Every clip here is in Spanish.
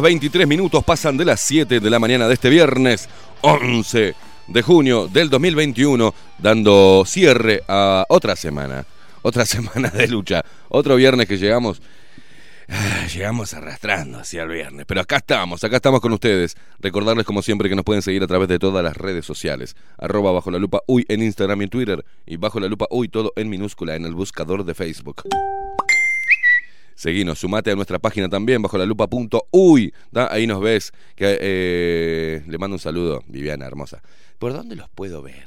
Buenos días. 23 minutos pasan de las 7 de la mañana de este viernes 11 de junio del 2021, dando cierre a otra semana. Otra semana de lucha. Otro viernes que llegamos. ah, Llegamos arrastrando hacia el viernes, pero acá estamos, acá estamos con ustedes. Recordarles como siempre que nos pueden seguir a través de todas las redes sociales. Arroba bajo la lupa uy en Instagram y Twitter. Y bajo la lupa uy todo en minúscula en el buscador de Facebook. Seguinos, sumate a nuestra página también, bajo la lupa.uy. ¿da? Ahí nos ves. Que, eh, le mando un saludo, Viviana hermosa. ¿Por dónde los puedo ver?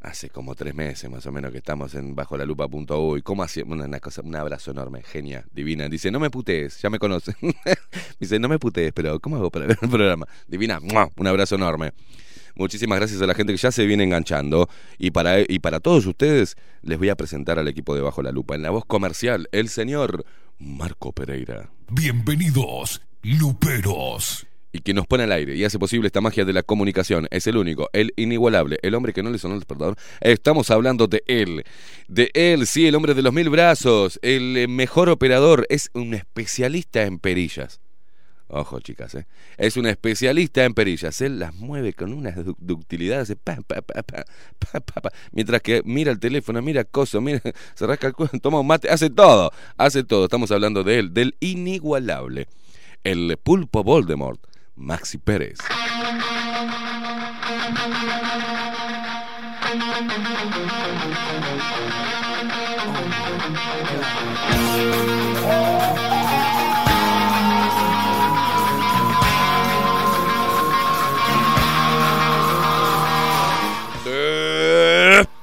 Hace como tres meses más o menos que estamos en bajo la lupa.uy. ¿Cómo hacía? Una, una cosa, un abrazo enorme, genia, divina. Dice, no me putees, ya me conocen. Dice, no me putees, pero ¿cómo hago para ver el programa? Divina, ¡mua! un abrazo enorme. Muchísimas gracias a la gente que ya se viene enganchando. Y para, y para todos ustedes, les voy a presentar al equipo de Bajo la Lupa. En la voz comercial, el señor Marco Pereira. Bienvenidos, luperos. y que nos pone al aire y hace posible esta magia de la comunicación. Es el único, el inigualable, el hombre que no le sonó el despertador. Estamos hablando de él. De él, sí, el hombre de los mil brazos, el mejor operador, es un especialista en perillas. Ojo, chicas, ¿eh? es un especialista en perillas. Él las mueve con una du- ductilidad, hace pa, pa, pa, pa, pa, pa, pa. mientras que mira el teléfono, mira cosas, mira, se rasca el cuello, toma un mate, hace todo, hace todo. Estamos hablando de él, del inigualable, el pulpo Voldemort, Maxi Pérez.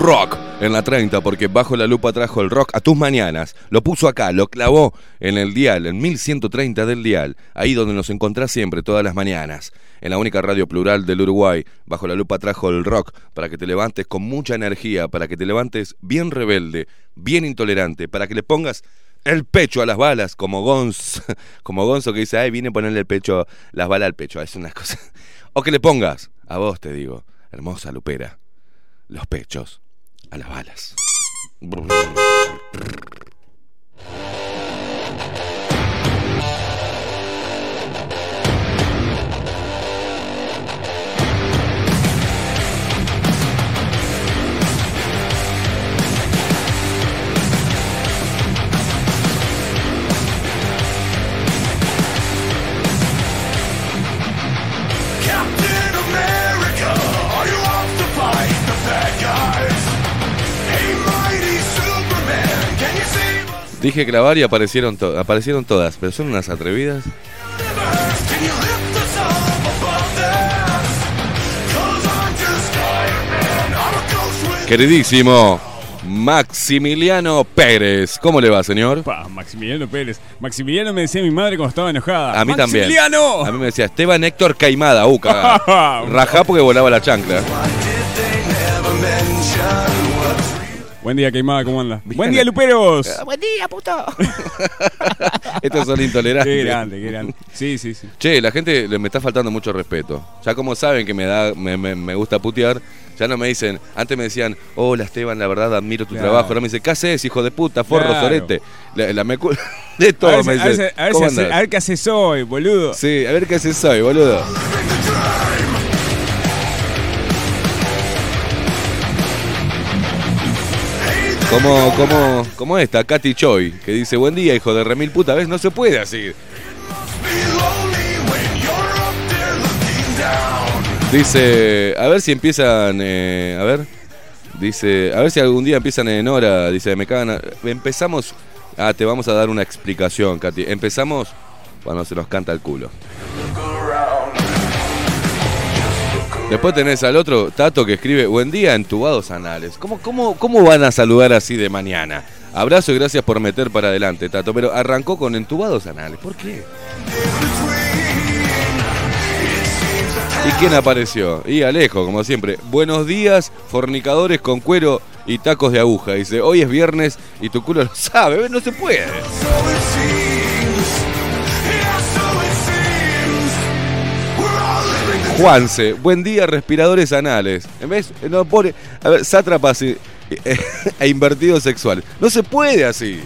Rock en la 30 porque bajo la lupa trajo el rock a tus mañanas. Lo puso acá, lo clavó en el dial, en 1130 del dial, ahí donde nos encontrás siempre todas las mañanas. En la única radio plural del Uruguay, bajo la lupa trajo el rock para que te levantes con mucha energía, para que te levantes bien rebelde, bien intolerante, para que le pongas el pecho a las balas, como Gonz, como Gonzo que dice, ay, viene a ponerle el pecho, las balas al pecho, es una cosa. O que le pongas, a vos te digo, hermosa lupera, los pechos a las balas. Dije grabar y aparecieron, to- aparecieron todas, pero son unas atrevidas. Queridísimo Maximiliano Pérez, ¿cómo le va, señor? Pa, Maximiliano Pérez. Maximiliano me decía mi madre cuando estaba enojada. A mí también. ¡Maximiliano! A mí me decía Esteban Héctor Caimada, cagada. Rajá porque volaba la chancla. Buen día, Queimada, ¿cómo anda? Buen día, Luperos. Buen día, puto. Estos son intolerantes. Qué grande, qué grande. Sí, sí, sí. Che, la gente le- me está faltando mucho respeto. Ya como saben que me da, me, me- me gusta putear, ya no me dicen, antes me decían, hola Esteban, la verdad admiro tu Claro. trabajo. Ahora me dicen, ¿qué haces, hijo de puta, forro, Claro. sorete? La, la me cu- de todo a ver, me si- a ver dicen. si- a ver ¿Cómo si hace- andás? a ver qué haces hoy, boludo. Sí, a ver qué haces hoy, boludo. Como, como, como esta, Katy Choi, que dice, buen día, hijo de remil puta, ¿ves? No se puede así. Dice, a ver si empiezan, eh, a ver, dice, a ver si algún día empiezan en hora, dice, me cagan, empezamos, ah, te vamos a dar una explicación, Katy, empezamos cuando se nos canta el culo. Después tenés al otro, Tato, que escribe, buen día, entubados anales. ¿Cómo, cómo, ¿Cómo van a saludar así de mañana? Abrazo y gracias por meter para adelante, Tato, pero arrancó con entubados anales, ¿por qué? ¿Y quién apareció? Y Alejo, como siempre. Buenos días, fornicadores con cuero y tacos de aguja. Dice, hoy es viernes y tu culo lo sabe, no se puede. Juanse, buen día, respiradores anales. En vez, no pone, a ver, sátrapas y- e, e invertidos sexuales. No se puede así.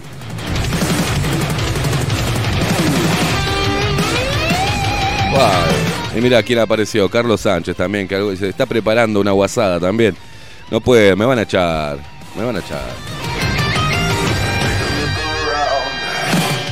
Wow. Y mira quién apareció, Carlos Sánchez también, que se está preparando una guasada también. No puede, me van a echar, me van a echar.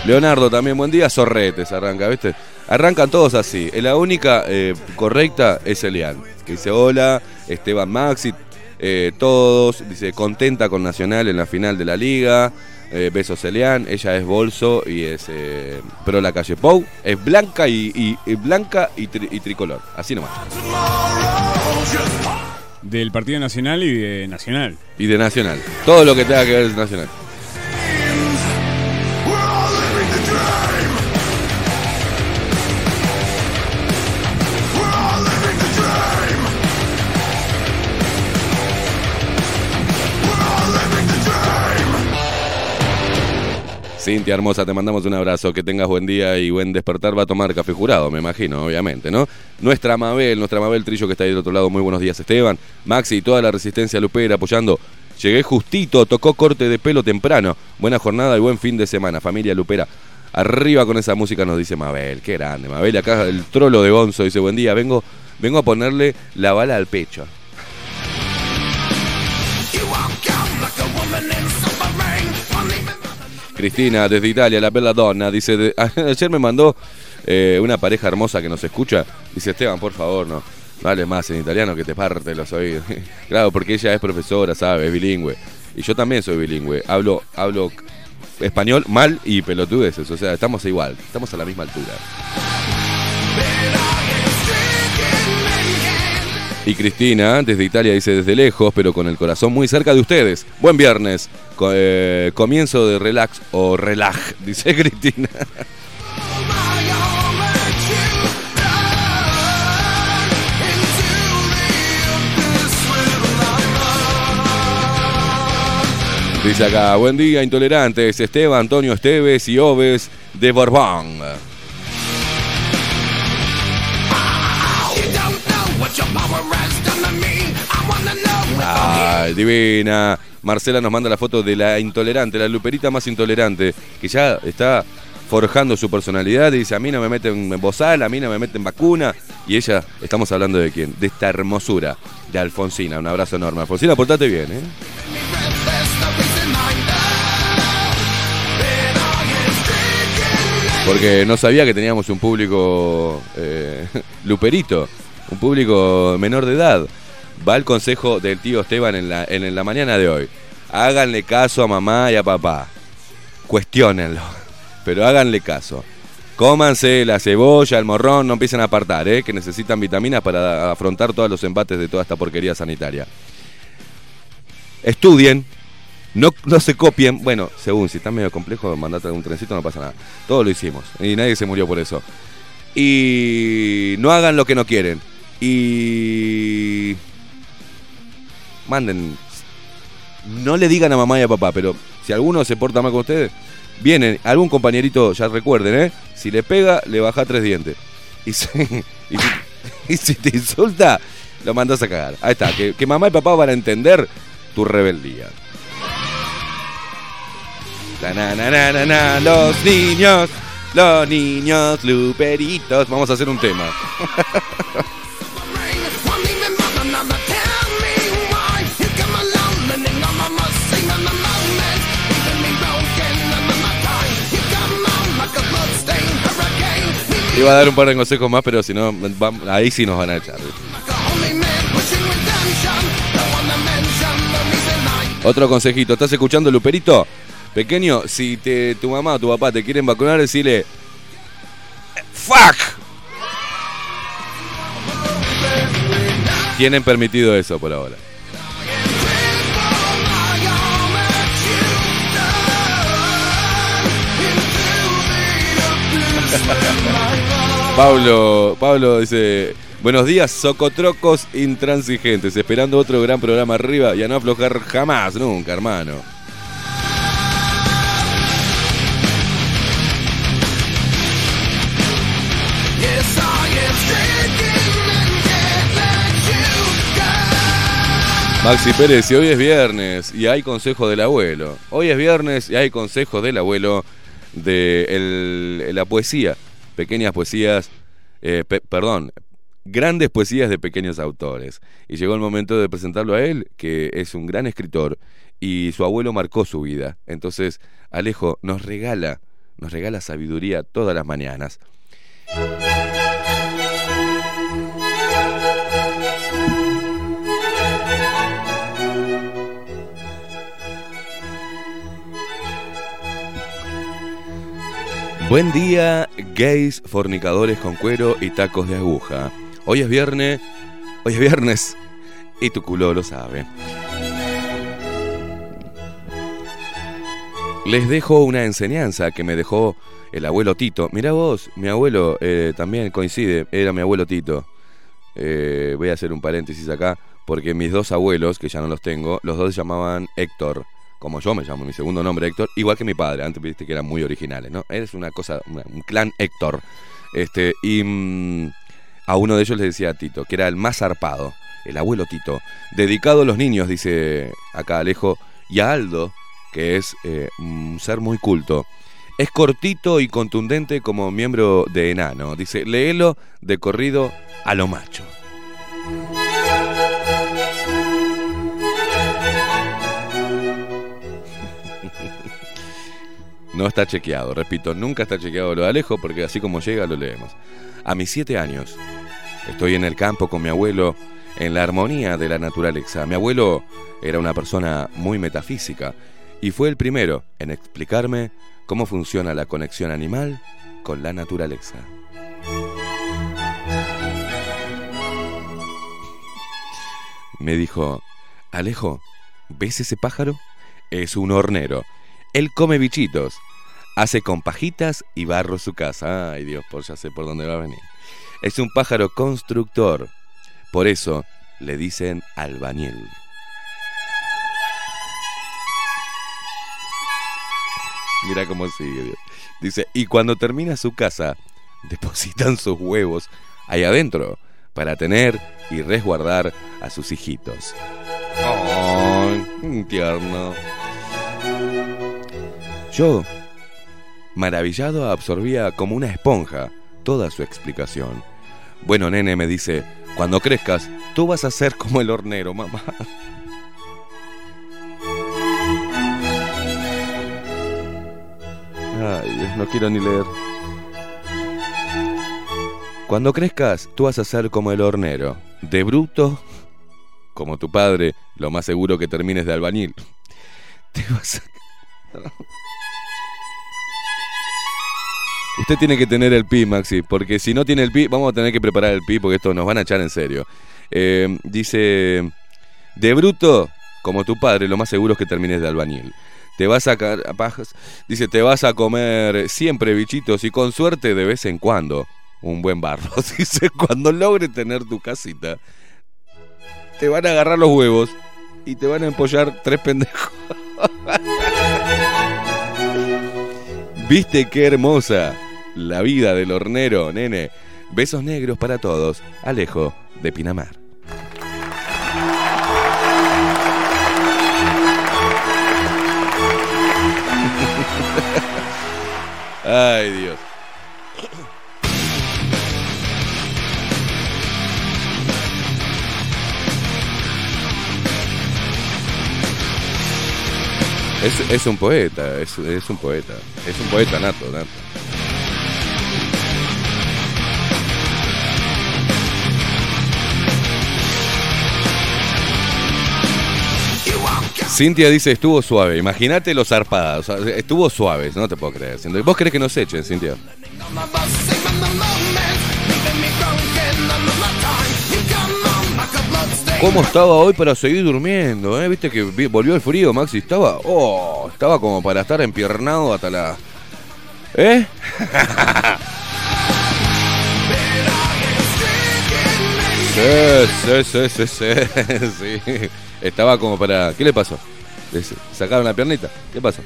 Leonardo también, buen día, Sorretes arranca, ¿viste? Arrancan todos así. Eh, La única eh, correcta es Elian, que dice hola, Esteban Maxi, eh, todos, dice contenta con Nacional en la final de la liga. eh, besos Elian, ella es bolso y es pro la calle Pou, es blanca y, y- y blanca y, tri- y tricolor, así nomás. Del Partido Nacional y de Nacional. Y de Nacional, todo lo que tenga que ver es Nacional. Cintia hermosa, te mandamos un abrazo, que tengas buen día y buen despertar. Va a tomar café jurado, me imagino, obviamente, ¿no? Nuestra Mabel, nuestra Mabel Trillo que está ahí del otro lado, muy buenos días Esteban, Maxi y toda la resistencia lupera apoyando. Llegué justito, tocó corte de pelo temprano. Buena jornada y buen fin de semana, familia lupera. Arriba con esa música nos dice Mabel, qué grande. Mabel, acá el trolo de Gonzo dice, buen día, vengo, vengo a ponerle la bala al pecho. Cristina, desde Italia, la bella donna, dice, ayer me mandó eh, una pareja hermosa que nos escucha, dice, Esteban, por favor, no, no hables más en italiano que te parte los oídos. claro, porque ella es profesora, sabe, es bilingüe. Y yo también soy bilingüe, hablo, hablo español mal y pelotudeces, o sea, estamos igual, estamos a la misma altura. Y Cristina, desde Italia, dice desde lejos, pero con el corazón muy cerca de ustedes. Buen viernes. Eh, comienzo de relax o relaj, dice Cristina. Dice acá, buen día, intolerantes. Esteban, Antonio Esteves y Oves de Borbón. Ay, divina. Marcela nos manda la foto de la intolerante, la luperita más intolerante, que ya está forjando su personalidad dice, a mí no me meten en bozal, a mí no me meten vacuna. Y ella, estamos hablando de quién? De esta hermosura, de Alfonsina. Un abrazo enorme. Alfonsina, portate bien, ¿eh? Porque no sabía que teníamos un público eh, luperito, un público menor de edad. Va el consejo del tío Esteban en la, en la mañana de hoy. Háganle caso a mamá y a papá. Cuestiónenlo. Pero háganle caso. Cómanse la cebolla, el morrón, no empiecen a apartar, ¿eh? que necesitan vitaminas para afrontar todos los embates de toda esta porquería sanitaria. Estudien, no, no se copien. Bueno, según si está medio complejo, mandate algún trencito, no pasa nada. Todo lo hicimos y nadie se murió por eso. Y no hagan lo que no quieren. Y manden. No le digan a mamá y a papá, pero si alguno se porta mal con ustedes, vienen, algún compañerito, ya recuerden, ¿eh? Si le pega, le baja tres dientes. Y si, te insulta, lo mandas a cagar. Ahí está, que, mamá y papá van a entender tu rebeldía. Na, na, na, na, los niños, los niños luperitos. Vamos a hacer un tema. Iba a dar un par de consejos más, pero si no, ahí sí nos van a echar. Otro consejito, ¿estás escuchando Luperito? Pequeño, si te, tu mamá o tu papá te quieren vacunar, decirle ¡Fuck! Tienen permitido eso por ahora. Pablo, Pablo dice, Buenos días, socotrocos intransigentes. Esperando otro gran programa arriba y a no aflojar jamás, nunca, hermano. Maxi Pérez, y hoy es viernes y hay consejo del abuelo. Hoy es viernes y hay consejo del abuelo de el- la poesía. Pequeñas poesías, eh, pe- perdón, grandes poesías de pequeños autores. Y llegó el momento de presentarlo a él, que es un gran escritor y su abuelo marcó su vida. Entonces, Alejo nos regala, nos regala sabiduría todas las mañanas. Buen día, gays, fornicadores con cuero y tacos de aguja. Hoy es viernes, hoy es viernes y tu culo lo sabe. Les dejo una enseñanza que me dejó el abuelo Tito. Mirá vos, mi abuelo eh, también coincide, era mi abuelo Tito. Eh, voy a hacer un paréntesis acá, porque mis dos abuelos, que ya no los tengo, los dos se llamaban Héctor, como yo me llamo, mi segundo nombre Héctor, igual que mi padre, antes viste que eran muy originales, ¿no? Es una cosa, un clan Héctor. Este, y mm, a uno de ellos le decía Tito, que era el más zarpado, el abuelo Tito, dedicado a los niños, dice acá Alejo, y a Aldo, que es eh, un ser muy culto. Es cortito y contundente como miembro de Enano. Dice, léelo de corrido a lo macho. No está chequeado, repito, nunca está chequeado lo de Alejo porque así como llega lo leemos. A mis siete años, estoy en el campo con mi abuelo en la armonía de la naturaleza. Mi abuelo era una persona muy metafísica y fue el primero en explicarme cómo funciona la conexión animal con la naturaleza. Me dijo, Alejo, ¿ves ese pájaro? Es un hornero. Él come bichitos. Hace con pajitas y barro su casa. Ay Dios, por ya sé por dónde va a venir. Es un pájaro constructor. Por eso le dicen albañil. Mira cómo sigue. Dios. Dice, y cuando termina su casa, depositan sus huevos ahí adentro para tener y resguardar a sus hijitos. ¡Ay, tierno! Yo, maravillado, absorbía como una esponja toda su explicación. Bueno, nene, me dice, cuando crezcas, tú vas a ser como el hornero, mamá. Ay, no quiero ni leer. Cuando crezcas, tú vas a ser como el hornero. De bruto, como tu padre, lo más seguro que termines de albañil. Te vas a... Usted tiene que tener el pi, Maxi, porque si no tiene el pi, vamos a tener que preparar el pi porque esto nos van a echar en serio. Eh, dice, de bruto, como tu padre, lo más seguro es que termines de albañil. Te vas a, pajas, dice, te vas a comer siempre bichitos y con suerte de vez en cuando un buen barro. Dice, cuando logres tener tu casita, te van a agarrar los huevos y te van a empollar tres pendejos. ¿Viste qué hermosa la vida del hornero, nene? Besos negros para todos. Alejo de Pinamar. Ay, Dios. Es, es un poeta, es, es un poeta. Es un poeta nato, nato. Cintia dice, estuvo suave. Imagínate los zarpadas. estuvo suave, no te puedo creer. ¿Vos querés que nos echen, Cintia? ¿Cómo estaba hoy para seguir durmiendo? Eh? ¿Viste que vi- volvió el frío, Maxi? Estaba, oh, estaba como para estar empiernado hasta la... ¿Eh? Sí, sí, sí, sí, sí. Estaba como para. ¿Qué le pasó? ¿Le sacaron la piernita? ¿Qué pasó?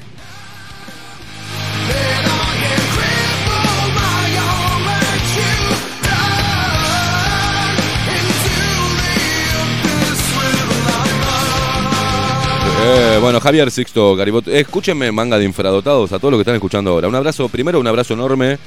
Eh, bueno, Javier Sixto Garibot, escúchenme, manga de infradotados, a todos los que están escuchando ahora. Un abrazo, primero un abrazo enorme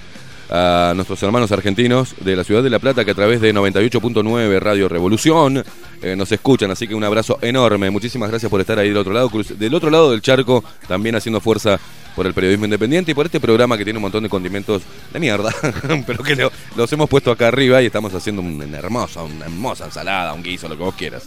a nuestros hermanos argentinos de la ciudad de La Plata que a través de 98.9 Radio Revolución eh, nos escuchan, así que un abrazo enorme. Muchísimas gracias por estar ahí del otro lado, del otro lado del charco, también haciendo fuerza por el periodismo independiente y por este programa que tiene un montón de condimentos de mierda, pero que lo- los hemos puesto acá arriba y estamos haciendo un- una hermosa, una hermosa ensalada, un guiso, lo que vos quieras.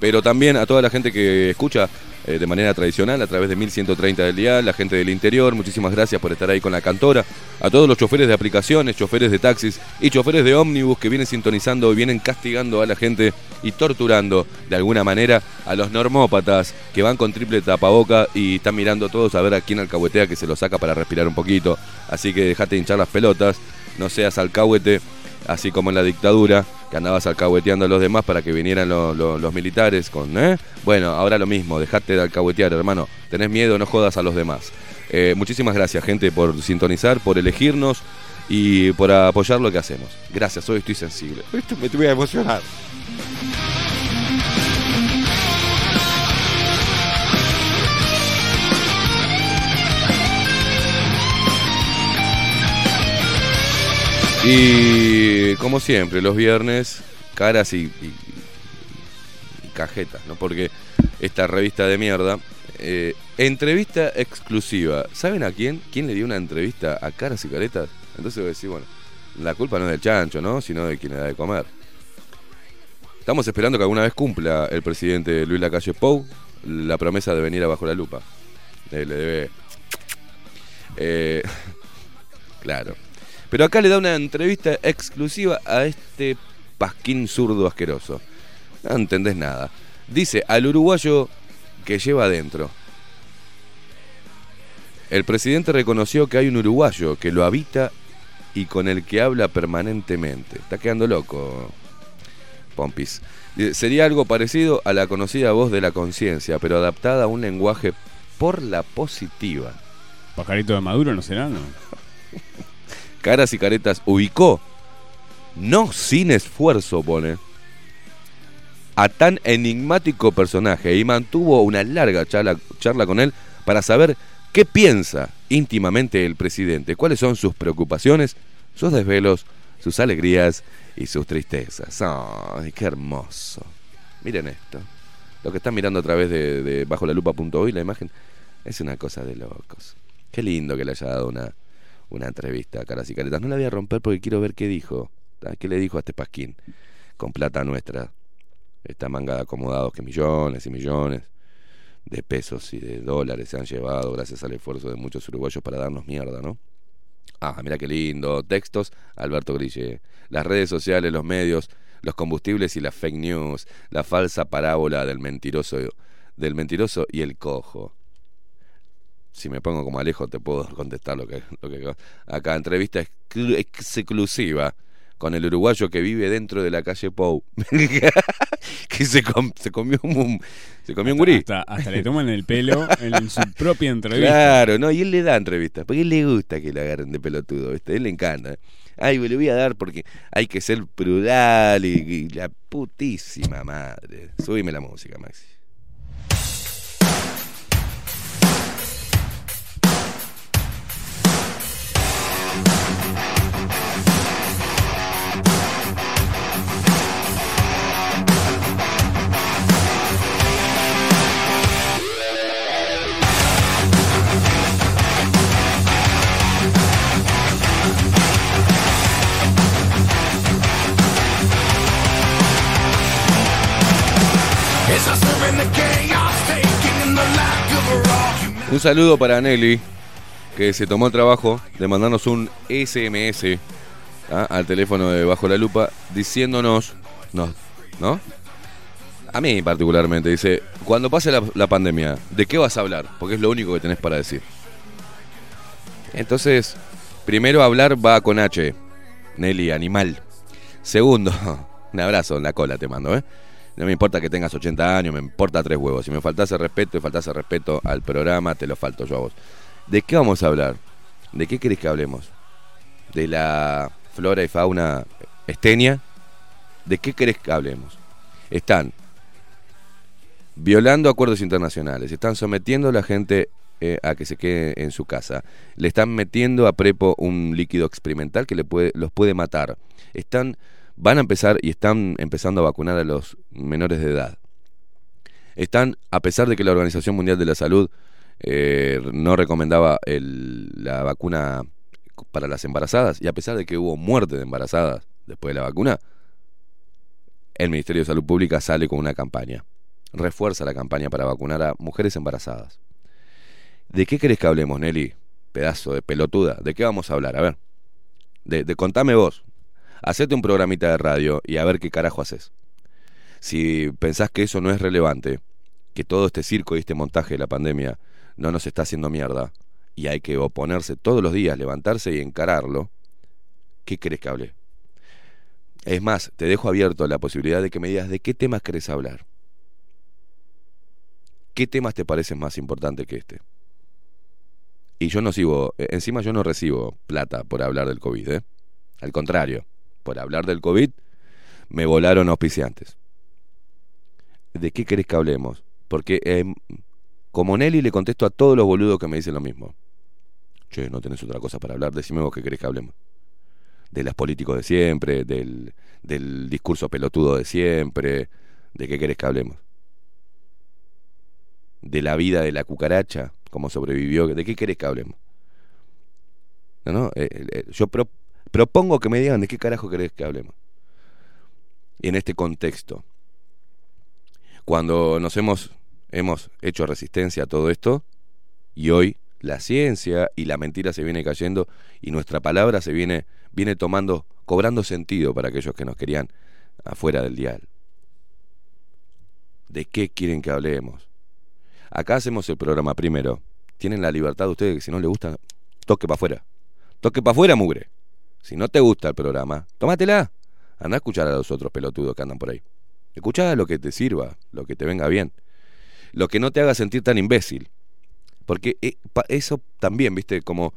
Pero también a toda la gente que escucha eh, de manera tradicional a través de 1130 del día, la gente del interior, muchísimas gracias por estar ahí con la cantora, a todos los choferes de aplicaciones, choferes de taxis y choferes de ómnibus que vienen sintonizando y vienen castigando a la gente y torturando de alguna manera a los normópatas que van con triple tapaboca y están mirando todos a ver a quién alcahuetea que se lo saca para respirar un poquito, así que dejate de hinchar las pelotas, no seas alcahuete así como en la dictadura, que andabas alcahueteando a los demás para que vinieran los, militares con, ¿eh? Bueno, ahora lo mismo, dejate de alcahuetear, hermano. Tenés miedo, no jodas a los demás. Eh, muchísimas gracias, gente, por sintonizar, por elegirnos y por apoyar lo que hacemos. Gracias, hoy estoy sensible. Esto me voy a emocionar. Y como siempre, los viernes, caras y, y- cajetas, ¿no? Porque esta revista de mierda, eh, entrevista exclusiva. ¿Saben a quién? ¿Quién le dio una entrevista a caras y caretas? Entonces voy a decir, bueno, la culpa no es del chancho, ¿no? Sino de quien le da de comer. Estamos esperando que alguna vez cumpla el presidente Luis Lacalle Pou la promesa de venir a Bajo la Lupa. Eh, le debe... Eh, claro. Pero acá le da una entrevista exclusiva a este pasquín zurdo asqueroso. No entendés nada. Dice al uruguayo que lleva adentro. El presidente reconoció que hay un uruguayo que lo habita y con el que habla permanentemente. Está quedando loco, Pompis. Sería algo parecido a la conocida voz de la conciencia, pero adaptada a un lenguaje por la positiva. Pajarito de Maduro, ¿no será? No. Caras y Caretas ubicó, no sin esfuerzo, pone, a tan enigmático personaje y mantuvo una larga charla, con él para saber qué piensa íntimamente el presidente, cuáles son sus preocupaciones, sus desvelos, sus alegrías y sus tristezas. ¡Ay, qué hermoso! Miren esto. Lo que están mirando a través de, de bajo la lupa.hoy, la imagen, es una cosa de locos. Qué lindo que le haya dado una, una entrevista a Caras y Caretas. No la voy a romper porque quiero ver qué dijo. ¿tá? ¿Qué le dijo a este pasquín? Con plata nuestra. Esta manga de acomodados que millones y millones de pesos y de dólares se han llevado gracias al esfuerzo de muchos uruguayos para darnos mierda, ¿no? Ah, mira qué lindo. Textos, Alberto Grille. Las redes sociales, los medios, los combustibles y las fake news. La falsa parábola del mentiroso, del mentiroso y el cojo si me pongo como Alejo te puedo contestar lo que, lo que acá entrevista exclu- exclusiva con el uruguayo que vive dentro de la calle Pou que se, com- se comió un se comió un gurí Hasta, hasta le toman el pelo en su propia entrevista. Claro, no, y él le da entrevistas, porque él le gusta que le agarren de pelotudo, ¿viste? Él le encanta. Ay, me le voy a dar porque hay que ser plural y, y la putísima madre. Subime la música, Maxi. Un saludo para Nelly, que se tomó el trabajo de mandarnos un SMS ¿ah? al teléfono de Bajo la Lupa diciéndonos, no, ¿no? A mí particularmente, dice, cuando pase la, la pandemia, ¿de qué vas a hablar? Porque es lo único que tenés para decir. Entonces, primero hablar va con H, Nelly, animal. Segundo, Un abrazo en la cola te mando, ¿eh? No me importa que tengas 80 años, me importa tres huevos. Si me faltase respeto y faltase respeto al programa, te lo falto yo a vos. ¿De qué vamos a hablar? ¿De qué querés que hablemos? ¿De la flora y fauna estenia? ¿De qué querés que hablemos? Están violando acuerdos internacionales, están sometiendo a la gente eh, a que se quede en su casa, le están metiendo a Prepo un líquido experimental que le puede, los puede matar, están, van a empezar y están empezando a vacunar a los menores de edad. Están, a pesar de que la Organización Mundial de la Salud eh, no recomendaba la vacuna para las embarazadas, y a pesar de que hubo muerte de embarazadas después de la vacuna, el Ministerio de Salud Pública sale con una campaña. Refuerza la campaña para vacunar a mujeres embarazadas. ¿De qué querés que hablemos, Nelly? Pedazo de pelotuda. ¿De qué vamos a hablar? A ver. De, de contame vos. Hacete un programita de radio y a ver qué carajo haces. Si pensás que eso no es relevante, que todo este circo y este montaje de la pandemia no nos está haciendo mierda, y hay que oponerse todos los días, levantarse y encararlo, ¿qué querés que hable? Es más, te dejo abierto la posibilidad de que me digas de qué temas querés hablar. ¿Qué temas te parecen más importantes que este? Y yo no sigo, eh, encima yo no recibo plata por hablar del COVID, ¿eh? Al contrario, por hablar del COVID me volaron auspiciantes. ¿De qué querés que hablemos? Porque eh, como Nelly le contesto a todos los boludos que me dicen lo mismo. Che, no tenés otra cosa para hablar, decime vos qué querés que hablemos. De los políticos de siempre, del, del discurso pelotudo de siempre, ¿de qué querés que hablemos? De la vida de la cucaracha, cómo sobrevivió, ¿de qué querés que hablemos? No, no, eh, eh, yo pro- propongo que me digan de qué carajo querés que hablemos. En este contexto, cuando nos hemos, hemos hecho resistencia a todo esto, y hoy la ciencia y la mentira se viene cayendo y nuestra palabra se viene, viene tomando, cobrando sentido para aquellos que nos querían afuera del dial. ¿De qué quieren que hablemos? Acá hacemos el programa primero. Tienen la libertad ustedes que si no les gusta, toque para afuera. Toque para afuera, mugre. Si no te gusta el programa, tómatela. Anda a escuchar a los otros pelotudos que andan por ahí. Escuchá lo que te sirva, lo que te venga bien. Lo que no te haga sentir tan imbécil. Porque eh, eso también, viste, como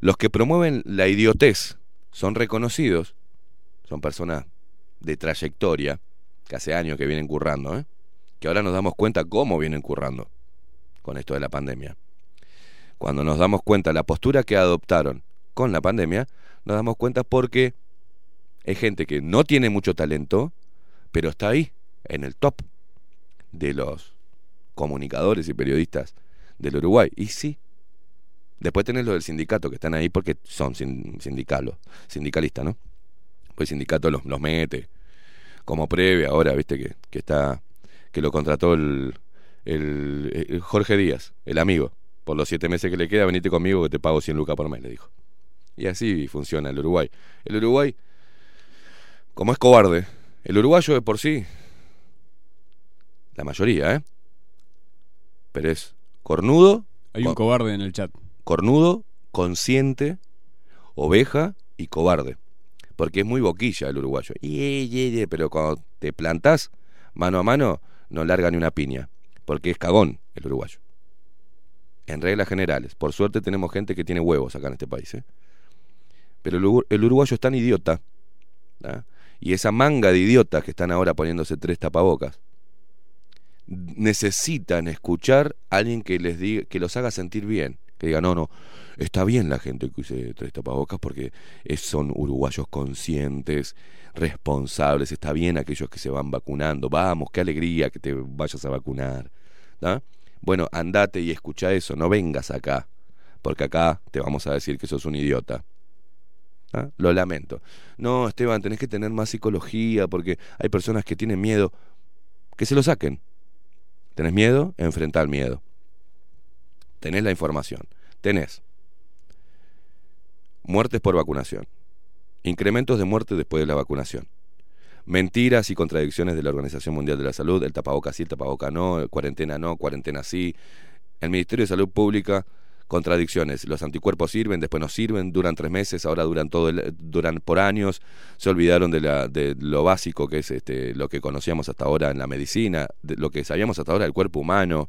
los que promueven la idiotez son reconocidos, son personas de trayectoria, que hace años que vienen currando, ¿eh? que ahora nos damos cuenta cómo vienen currando con esto de la pandemia. Cuando nos damos cuenta la postura que adoptaron con la pandemia, nos damos cuenta porque hay gente que no tiene mucho talento, pero está ahí, en el top de los comunicadores y periodistas del Uruguay. Y sí. Después tenés los del sindicato que están ahí porque son sin- sindicalos, sindicalistas, ¿no? Pues el sindicato los, los mete como previa ahora, viste que, que está que lo contrató el, el, el Jorge Díaz, el amigo. Por los siete meses que le queda, venite conmigo que te pago 100 lucas por mes, le dijo. Y así funciona el Uruguay. El Uruguay, como es cobarde, el uruguayo de por sí, la mayoría, ¿eh? Pero es cornudo, Hay un cobarde en el chat. cornudo, consciente, oveja y cobarde. Porque es muy boquilla el uruguayo. Pero cuando te plantás mano a mano, no larga ni una piña. Porque es cagón el uruguayo. En reglas generales. Por suerte tenemos gente que tiene huevos acá en este país. ¿eh? Pero el uruguayo es tan idiota. ¿ah? Y esa manga de idiotas que están ahora poniéndose tres tapabocas. Necesitan escuchar a alguien que les diga, que los haga sentir bien. Que diga, no, no, está bien la gente que use tres tapabocas porque son uruguayos conscientes, responsables, está bien aquellos que se van vacunando, vamos, qué alegría que te vayas a vacunar. ¿tá? Bueno, andate y escucha eso, no vengas acá, porque acá te vamos a decir que sos un idiota. ¿tá? Lo lamento. No, Esteban, tenés que tener más psicología porque hay personas que tienen miedo. Que se lo saquen. ¿Tenés miedo? Enfrenta el miedo. Tenés la información. Tenés muertes por vacunación. Incrementos de muerte después de la vacunación. Mentiras y contradicciones de la Organización Mundial de la Salud. El tapaboca sí, el tapaboca no, cuarentena no, cuarentena sí. El Ministerio de Salud Pública contradicciones. Los anticuerpos sirven, después no sirven, duran tres meses, ahora duran todo el- duran por años. Se olvidaron de, la, de lo básico que es este, lo que conocíamos hasta ahora en la medicina, de lo que sabíamos hasta ahora del cuerpo humano.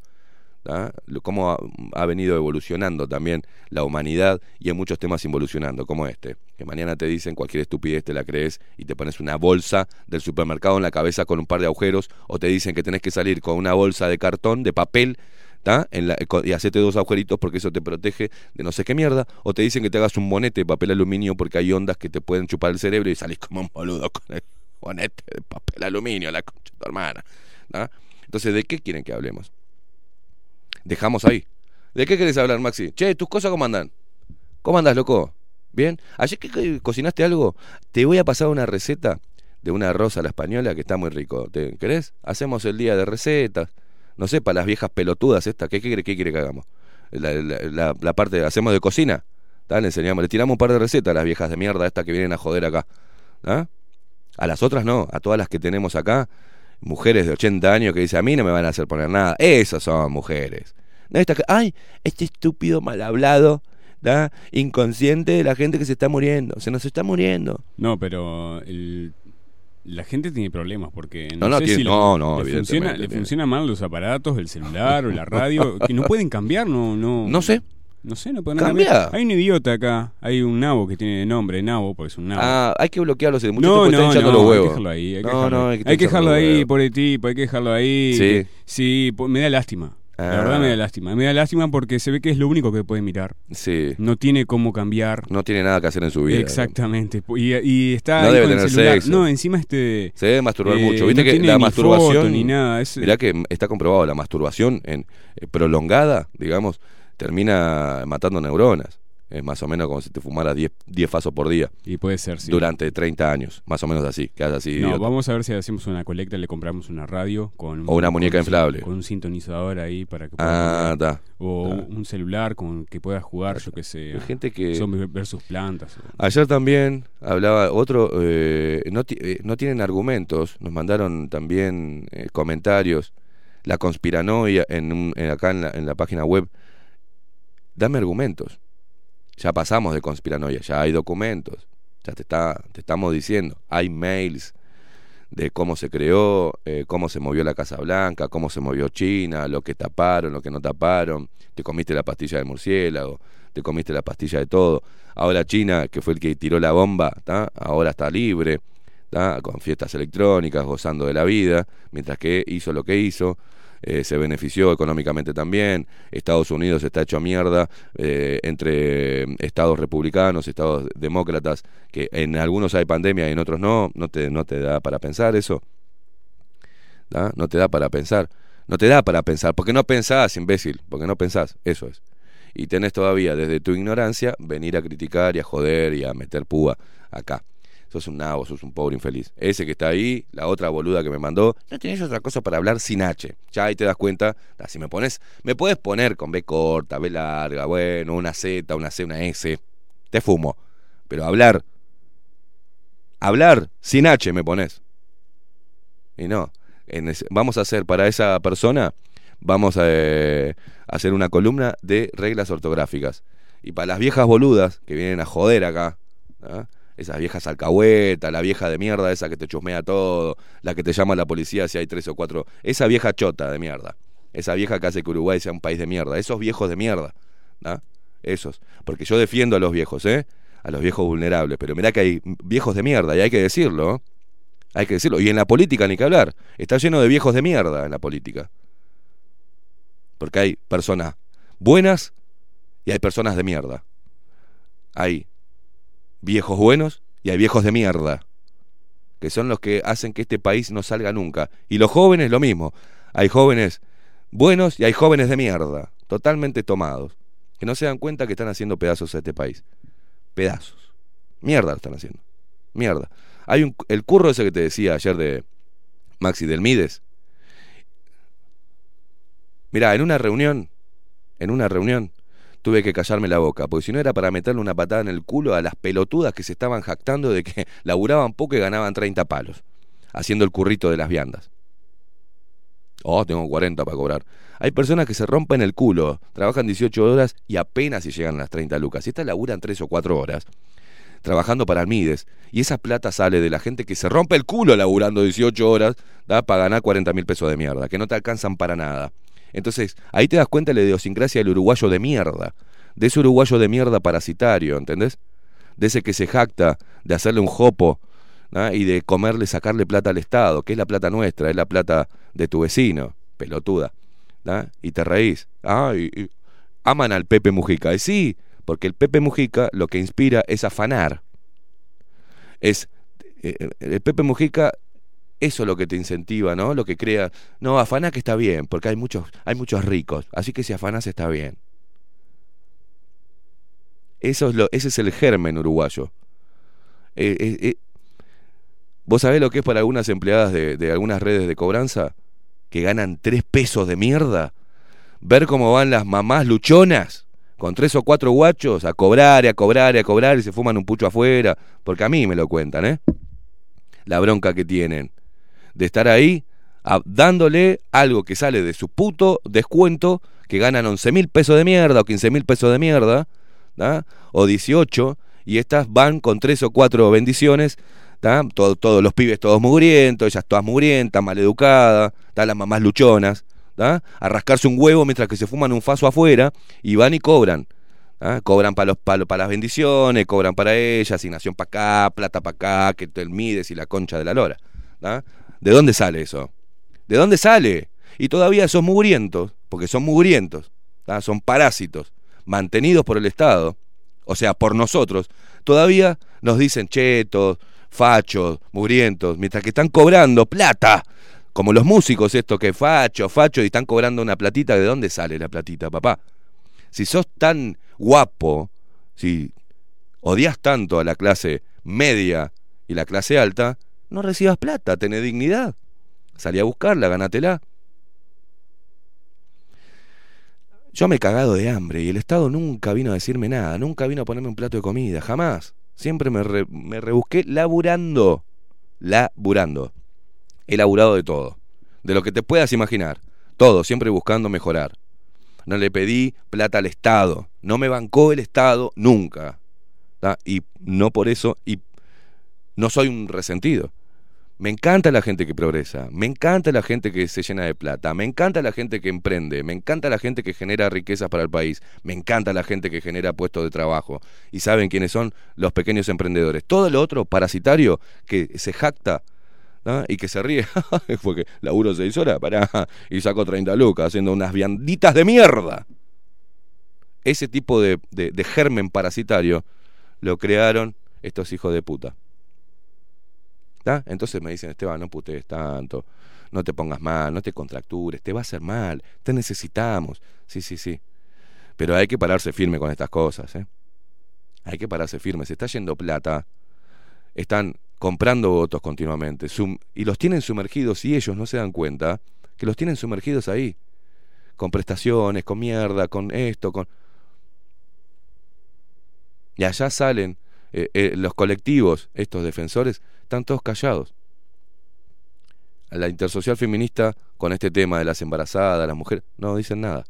Lo- cómo ha, ha venido evolucionando también la humanidad y en muchos temas involucionando, como este, que mañana te dicen cualquier estupidez te la crees y te pones una bolsa del supermercado en la cabeza con un par de agujeros, o te dicen que tenés que salir con una bolsa de cartón, de papel, ¿tá? En la- y hacete dos agujeritos porque eso te protege de no sé qué mierda, o te dicen que te hagas un bonete de papel aluminio porque hay ondas que te pueden chupar el cerebro y salís como un boludo con el bonete de papel aluminio, la concha de tu hermana. ¿tá? Entonces, ¿de qué quieren que hablemos? Dejamos ahí. ¿De qué querés hablar, Maxi? Che, ¿tus cosas cómo andan? ¿Cómo andas, loco? ¿Bien? ¿Ayer que cocinaste algo? Te voy a pasar una receta de una arroz a la española que está muy rico. ¿Te querés? Hacemos el día de recetas. No sé, para las viejas pelotudas estas. ¿Qué, qué, qué quiere que hagamos? La, la- la- la parte, hacemos de cocina. ¿tá? Le enseñamos, le tiramos un par de recetas a las viejas de mierda estas que vienen a joder acá. ¿Ah? A las otras no, a todas las que tenemos acá, mujeres de 80 años que dicen, a mí no me van a hacer poner nada. Esas son mujeres. No esta que, ay, este estúpido mal hablado, inconsciente de la gente que se está muriendo. Se nos está muriendo. No, pero el- la gente tiene problemas porque No, no, sé tiene- si le- no, no, le, funciona, le tiene. funcionan mal los aparatos, el celular o la radio, que no pueden cambiar, no, no. No sé. No sé, no pueden Cambia. cambiar. Hay un idiota acá, hay un nabo que tiene nombre, nabo, porque es un nabo. Ah, hay que bloquearlos. El muchacho no, no, no, los hay que dejarlo ahí, hay que dejarlo ahí. hay que Hay que hinchando dejarlo los ahí, huevos. pobre tipo, hay que dejarlo ahí. Sí. sí, me da lástima. Ah. La verdad me da lástima. Me da lástima porque se ve que es lo único que puede mirar. Sí. No tiene cómo cambiar. No tiene nada que hacer en su vida. Exactamente. Y, y está No ahí debe con el tener celular. sexo. No, encima este... Se debe masturbar eh, mucho. Viste no que la ni masturbación. foto ni nada. Es, Mirá que está comprobado, la masturbación en, eh, prolongada, digamos, termina matando neuronas. Es más o menos como si te fumaras 10 10 fasos por día Y puede ser, sí. durante 30 años, más o menos así, que así. No, idiota. vamos a ver si hacemos una colecta, le compramos una radio con O una muñeca inflable. Con un sintonizador ahí para que pueda Ah, está. O un celular con que pueda jugar, yo qué sé. Hay gente que... Zombies versus plantas. Ayer también hablaba otro, eh, no, eh, no tienen argumentos, nos mandaron también eh, comentarios, la conspiranoia en, un- en acá en la, en la página web, dame argumentos, ya pasamos de conspiranoia, ya hay documentos, ya te, está, te estamos diciendo, hay mails de cómo se creó, eh, cómo se movió la Casa Blanca, cómo se movió China, lo que taparon, lo que no taparon, te comiste la pastilla del murciélago, te comiste la pastilla de todo. Ahora China, que fue el que tiró la bomba, ahora está libre, ¿tá? con fiestas electrónicas, gozando de la vida, mientras que hizo lo que hizo, eh, se benefició económicamente también. Estados Unidos está hecho a mierda eh, entre estados republicanos, estados demócratas, que en algunos hay pandemia y en otros no, no te, no te da para pensar eso. ¿tá? No te da para pensar. No te da para pensar, porque no pensás, imbécil, porque no pensás, eso es. Y tenés todavía, desde tu ignorancia, venir a criticar y a joder y a meter púa acá. Sos un nabo, sos un pobre infeliz. Ese que está ahí, la otra boluda que me mandó, no tenés otra cosa para hablar sin H. Ya ahí te das cuenta, ah, si me pones, me puedes poner con B corta, B larga, bueno, una Z, una C, una S, te fumo. Pero hablar, hablar sin H me pones. Y no, en ese- vamos a hacer para esa persona, vamos a eh, hacer una columna de reglas ortográficas. Y para las viejas boludas que vienen a joder acá, ¿ah? Esas viejas alcahuetas, la vieja de mierda esa que te chusmea todo, la que te llama a la policía si hay tres o cuatro, esa vieja chota de mierda, esa vieja que hace que Uruguay sea un país de mierda, esos viejos de mierda, ¿ah? esos, porque yo defiendo a los viejos, ¿eh? a los viejos vulnerables, pero mirá que hay viejos de mierda y hay que decirlo, ¿eh? hay que decirlo, y en la política ni que hablar, está lleno de viejos de mierda en la política, porque hay personas buenas y hay personas de mierda, hay viejos buenos y hay viejos de mierda, que son los que hacen que este país no salga nunca. Y los jóvenes lo mismo. Hay jóvenes buenos y hay jóvenes de mierda, totalmente tomados, que no se dan cuenta que están haciendo pedazos a este país. Pedazos. Mierda lo están haciendo. Mierda. Hay un, el curro ese que te decía ayer de Maxi del Mides. Mirá, en una reunión, en una reunión, tuve que callarme la boca, porque si no era para meterle una patada en el culo a las pelotudas que se estaban jactando de que laburaban poco y ganaban 30 palos, haciendo el currito de las viandas. Oh, tengo 40 para cobrar. Hay personas que se rompen el culo, trabajan 18 horas y apenas si llegan a las 30 lucas. Y estas laburan 3 o 4 horas trabajando para Almides. Y esa plata sale de la gente que se rompe el culo laburando 18 horas ¿da? para ganar 40 mil pesos de mierda, que no te alcanzan para nada. Entonces, ahí te das cuenta de la idiosincrasia del uruguayo de mierda. De ese uruguayo de mierda parasitario, ¿entendés? De ese que se jacta de hacerle un jopo y de comerle, sacarle plata al Estado, que es la plata nuestra, es la plata de tu vecino, pelotuda. ¿da? Y te reís. Ah, aman al Pepe Mujica. Y sí, porque el Pepe Mujica lo que inspira es afanar. Es eh, eh, el Pepe Mujica eso es lo que te incentiva, ¿no? Lo que crea, no, afaná que está bien, porque hay muchos hay muchos ricos, así que si afanás está bien. Eso es lo ese es el germen uruguayo. Eh, eh, eh, ¿Vos sabés lo que es para algunas empleadas de, de algunas redes de cobranza que ganan tres pesos de mierda? Ver cómo van las mamás luchonas con tres o cuatro guachos a cobrar y a cobrar y a cobrar y se fuman un pucho afuera, porque a mí me lo cuentan, ¿eh? La bronca que tienen de estar ahí a- dándole algo que sale de su puto descuento, que ganan 11 mil pesos de mierda o 15 mil pesos de mierda, ¿da? o 18, y estas van con tres o cuatro bendiciones. Todo- todos los pibes todos mugrientos, ellas todas mugrientas, maleducadas, ¿da? las mamás luchonas, ¿da? a rascarse un huevo mientras que se fuman un faso afuera y van y cobran. Cobran para los palos para las bendiciones, cobran para ellas, asignación para acá, plata para acá, que te mides y la concha de la lora. ¿De dónde sale eso? ¿De dónde sale? Y todavía son mugrientos, porque son mugrientos, son parásitos, mantenidos por el Estado, o sea, por nosotros, todavía nos dicen chetos, fachos, mugrientos, mientras que están cobrando plata, como los músicos estos que facho, facho, y están cobrando una platita, ¿de dónde sale la platita, papá? Si sos tan guapo, si odias tanto a la clase media y la clase alta, no recibas plata, tenés dignidad. Salí a buscarla, ganátela. Yo me he cagado de hambre y el Estado nunca vino a decirme nada, nunca vino a ponerme un plato de comida, jamás. Siempre me, re- me rebusqué laburando, laburando. He laburado de todo, de lo que te puedas imaginar, todo, siempre buscando mejorar. No le pedí plata al Estado, no me bancó el Estado nunca. Y no por eso, y no soy un resentido. Me encanta la gente que progresa, me encanta la gente que se llena de plata, me encanta la gente que emprende, me encanta la gente que genera riquezas para el país, me encanta la gente que genera puestos de trabajo. Y saben quiénes son los pequeños emprendedores. Todo lo otro parasitario que se jacta y que se ríe, fue que laburo seis horas, pará, y saco 30 lucas haciendo unas vianditas de mierda. Ese tipo de, de- de germen parasitario lo crearon estos hijos de puta. Entonces me dicen, Esteban, no putees tanto, no te pongas mal, no te contractures, te va a hacer mal, te necesitamos. Sí, sí, sí. Pero hay que pararse firme con estas cosas, ¿eh? Hay que pararse firme. Se está yendo plata, están comprando votos continuamente sum- y los tienen sumergidos y ellos no se dan cuenta que los tienen sumergidos ahí. Con prestaciones, con mierda, con esto, con... Y allá salen eh, eh, los colectivos, estos defensores, están todos callados. La intersocial feminista con este tema de las embarazadas, las mujeres, no dicen nada.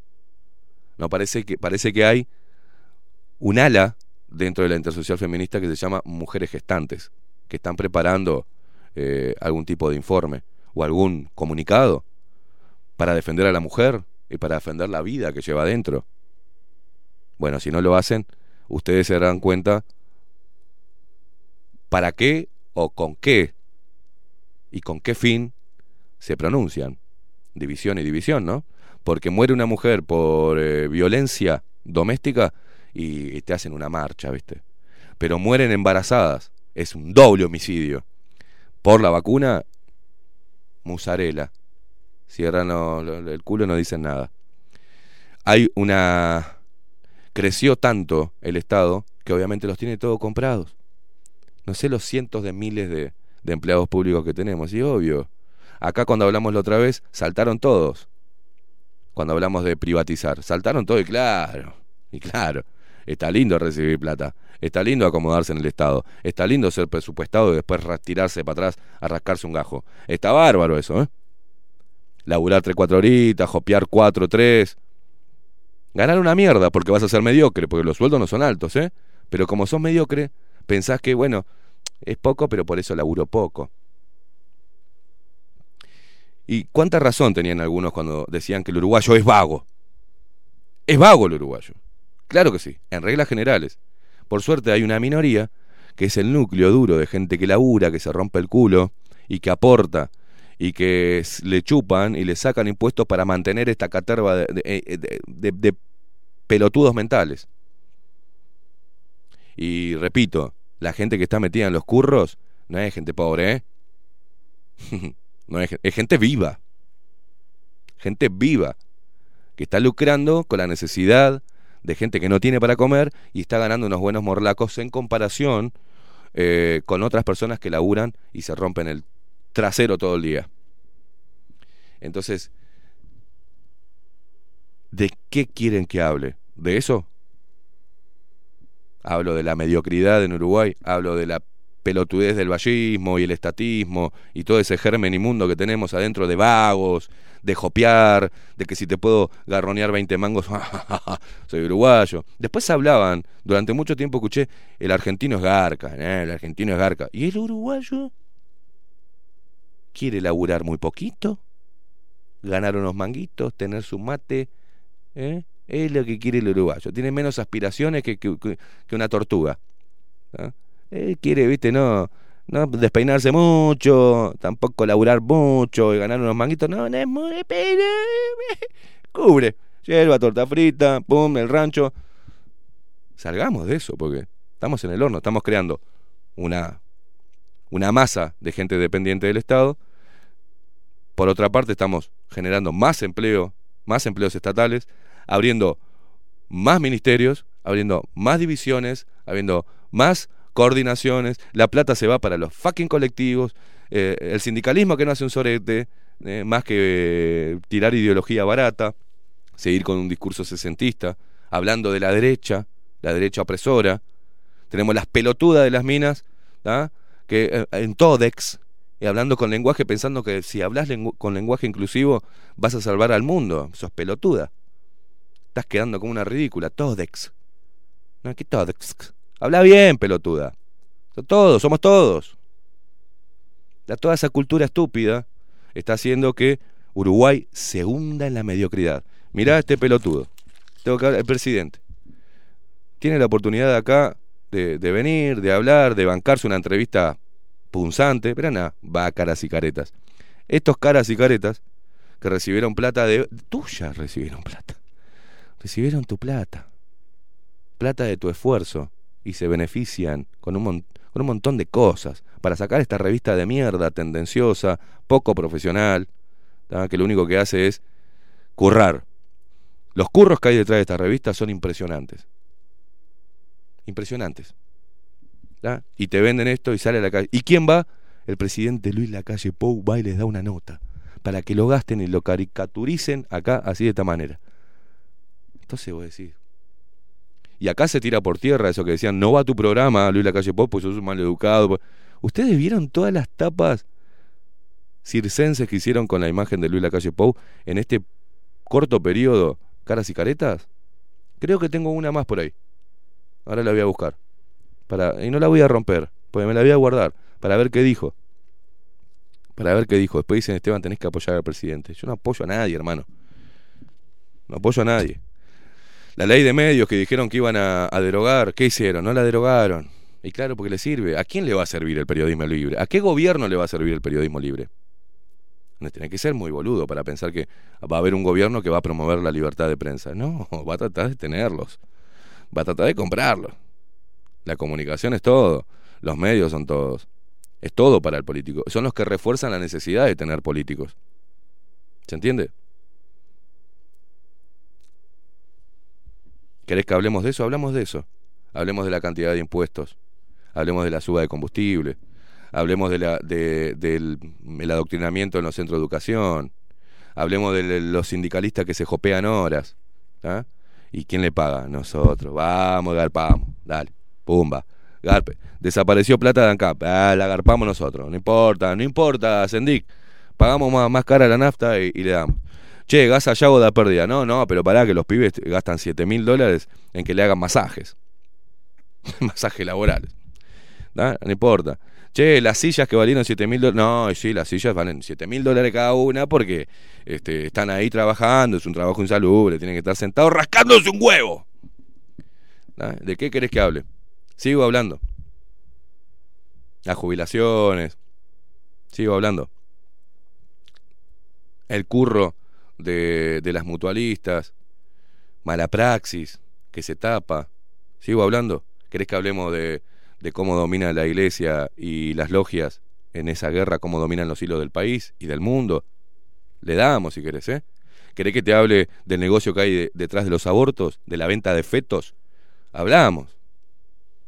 No parece que parece que hay un ala dentro de la intersocial feminista que se llama mujeres gestantes, que están preparando eh, algún tipo de informe o algún comunicado para defender a la mujer y para defender la vida que lleva adentro. Bueno, si no lo hacen, ustedes se darán cuenta para qué o con qué y con qué fin se pronuncian. División y división, ¿no? Porque muere una mujer por eh, violencia doméstica y te hacen una marcha, ¿viste? Pero mueren embarazadas, es un doble homicidio. Por la vacuna, musarela. Cierran lo- el culo y no dicen nada. Hay una... Creció tanto el Estado que obviamente los tiene todos comprados no sé los cientos de miles de, empleados públicos que tenemos, y obvio. Acá cuando hablamos la otra vez, saltaron todos. Cuando hablamos de privatizar, saltaron todos, y claro, y claro, está lindo recibir plata, está lindo acomodarse en el Estado, está lindo ser presupuestado y después ra- tirarse para atrás a rascarse un gajo. Está bárbaro eso, ¿eh? laburar 3, 4 horitas, jopear 4, 3. Ganar una mierda porque vas a ser mediocre, porque los sueldos no son altos, ¿eh? Pero como sos mediocre, pensás que, bueno, es poco, pero por eso laburo poco. ¿Y cuánta razón tenían algunos cuando decían que el uruguayo es vago? Es vago el uruguayo. Claro que sí, en reglas generales. Por suerte hay una minoría que es el núcleo duro de gente que labura, que se rompe el culo y que aporta y que le chupan y le sacan impuestos para mantener esta caterva de, de- eh, de pelotudos mentales. Y repito, la gente que está metida en los curros no es gente pobre, ¿eh? no es, es gente viva. Gente viva que está lucrando con la necesidad de gente que no tiene para comer y está ganando unos buenos morlacos en comparación eh, con otras personas que laburan y se rompen el trasero todo el día. Entonces, ¿de qué quieren que hable? ¿De eso? Hablo de la mediocridad en Uruguay, hablo de la pelotudez del vallismo y el estatismo y todo ese germen inmundo que tenemos adentro de vagos, de jopear, de que si te puedo garronear 20 mangos, soy uruguayo. Después hablaban, durante mucho tiempo escuché, el argentino es garca, eh, el argentino es garca. ¿Y el uruguayo? ¿Quiere laburar muy poquito? ¿Ganar unos manguitos? ¿Tener su mate? ¿eh? Es lo que quiere el uruguayo. Tiene menos aspiraciones que, una tortuga. Él quiere, viste, no, no despeinarse mucho, tampoco laburar mucho y ganar unos manguitos. No, no es muy Cubre. Yerba, torta frita, pum, el rancho. Salgamos de eso, porque estamos en el horno, estamos creando una, una masa de gente dependiente del Estado. Por otra parte, estamos generando más empleo, más empleos estatales, abriendo más ministerios, abriendo más divisiones, abriendo más coordinaciones, la plata se va para los fucking colectivos, eh, el sindicalismo que no hace un sorete, eh, más que eh, tirar ideología barata, seguir con un discurso sesentista, hablando de la derecha, la derecha opresora, tenemos las pelotudas de las minas, ¿tá? que eh, en Todex, y hablando con lenguaje, pensando que si hablas con lenguaje inclusivo vas a salvar al mundo, sos pelotuda. Estás quedando como una ridícula, Todex. No, ¿qué Todex? Habla bien, pelotuda. Todos, somos todos. Toda esa cultura estúpida está haciendo que Uruguay se hunda en la mediocridad. Mirá a este pelotudo. Tengo que hablar, el presidente. Tiene la oportunidad acá de, de venir, de hablar, de bancarse una entrevista punzante, pero nada, va a caras y caretas. Estos caras y caretas que recibieron plata de... Tuya recibieron plata. Recibieron tu plata. Plata de tu esfuerzo. Y se benefician con un, con un montón de cosas. Para sacar esta revista de mierda, tendenciosa, poco profesional, que lo único que hace es currar. Los curros que hay detrás de esta revista son impresionantes. Impresionantes. Y te venden esto y sale a la calle. ¿Y quién va? El presidente Luis Lacalle Pou va y les da una nota para que lo gasten y lo caricaturicen acá así de esta manera. Entonces vos decís. Y acá se tira por tierra eso que decían, no va tu programa, Luis Lacalle Pou, pues sos un mal educado. ¿Ustedes vieron todas las tapas circenses que hicieron con la imagen de Luis Lacalle Pou en este corto periodo, caras y caretas? Creo que tengo una más por ahí. Ahora la voy a buscar. Para, y no la voy a romper, porque me la voy a guardar, para ver qué dijo. Para ver qué dijo. Después dicen, Esteban, tenés que apoyar al presidente. Yo no apoyo a nadie, hermano. No apoyo a nadie. La ley de medios que dijeron que iban a, derogar, ¿qué hicieron? No la derogaron. Y claro, porque le sirve. ¿A quién le va a servir el periodismo libre? ¿A qué gobierno le va a servir el periodismo libre? No tiene que ser muy boludo para pensar que va a haber un gobierno que va a promover la libertad de prensa. No, va a tratar de tenerlos. Va a tratar de comprarlos. La comunicación es todo. Los medios son todos. Es todo para el político. Son los que refuerzan la necesidad de tener políticos. ¿Se entiende? ¿Querés que hablemos de eso? Hablamos de eso. Hablemos de la cantidad de impuestos. Hablemos de la suba de combustible. Hablemos de la, de- del el adoctrinamiento en los centros de educación. Hablemos de los sindicalistas que se jopean horas. ¿ah? ¿Y quién le paga? Nosotros. Vamos, garpamos. Dale. Pumba. Garpe. Desapareció plata de ANCAP. Ah, la garpamos nosotros. No importa, no importa, Sendic. pagamos más, más cara la nafta y, y le damos. Che, gas o da pérdida. No, no, pero pará que los pibes gastan 7 mil dólares en que le hagan masajes. masajes laborales. ¿Da? No importa. Che, las sillas que valieron 7 mil dólares. No, sí, las sillas valen 7 mil dólares cada una porque este, están ahí trabajando, es un trabajo insalubre, tienen que estar sentados rascándose un huevo. ¿Da? ¿De qué querés que hable? Sigo hablando. Las jubilaciones. Sigo hablando. El curro de, de las mutualistas. Mala praxis que se tapa. Sigo hablando. ¿Querés que hablemos de, de cómo domina la iglesia y las logias en esa guerra, cómo dominan los hilos del país y del mundo? Le damos si querés, ¿eh? ¿Querés que te hable del negocio que hay de- detrás de los abortos, de la venta de fetos? Hablamos.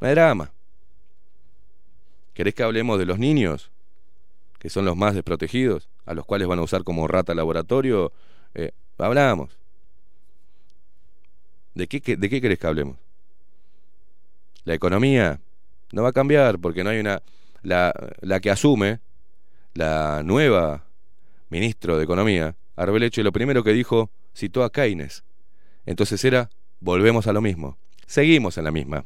No hay drama. ¿Querés que hablemos de los niños, que son los más desprotegidos, a los cuales van a usar como rata laboratorio? Eh, hablamos. ¿De qué, ¿De qué querés que hablemos? La economía no va a cambiar porque no hay una... La, la que asume, la nueva ministro de Economía, Arbeleche, lo primero que dijo, citó a Keynes. Entonces era, volvemos a lo mismo. Seguimos en la misma.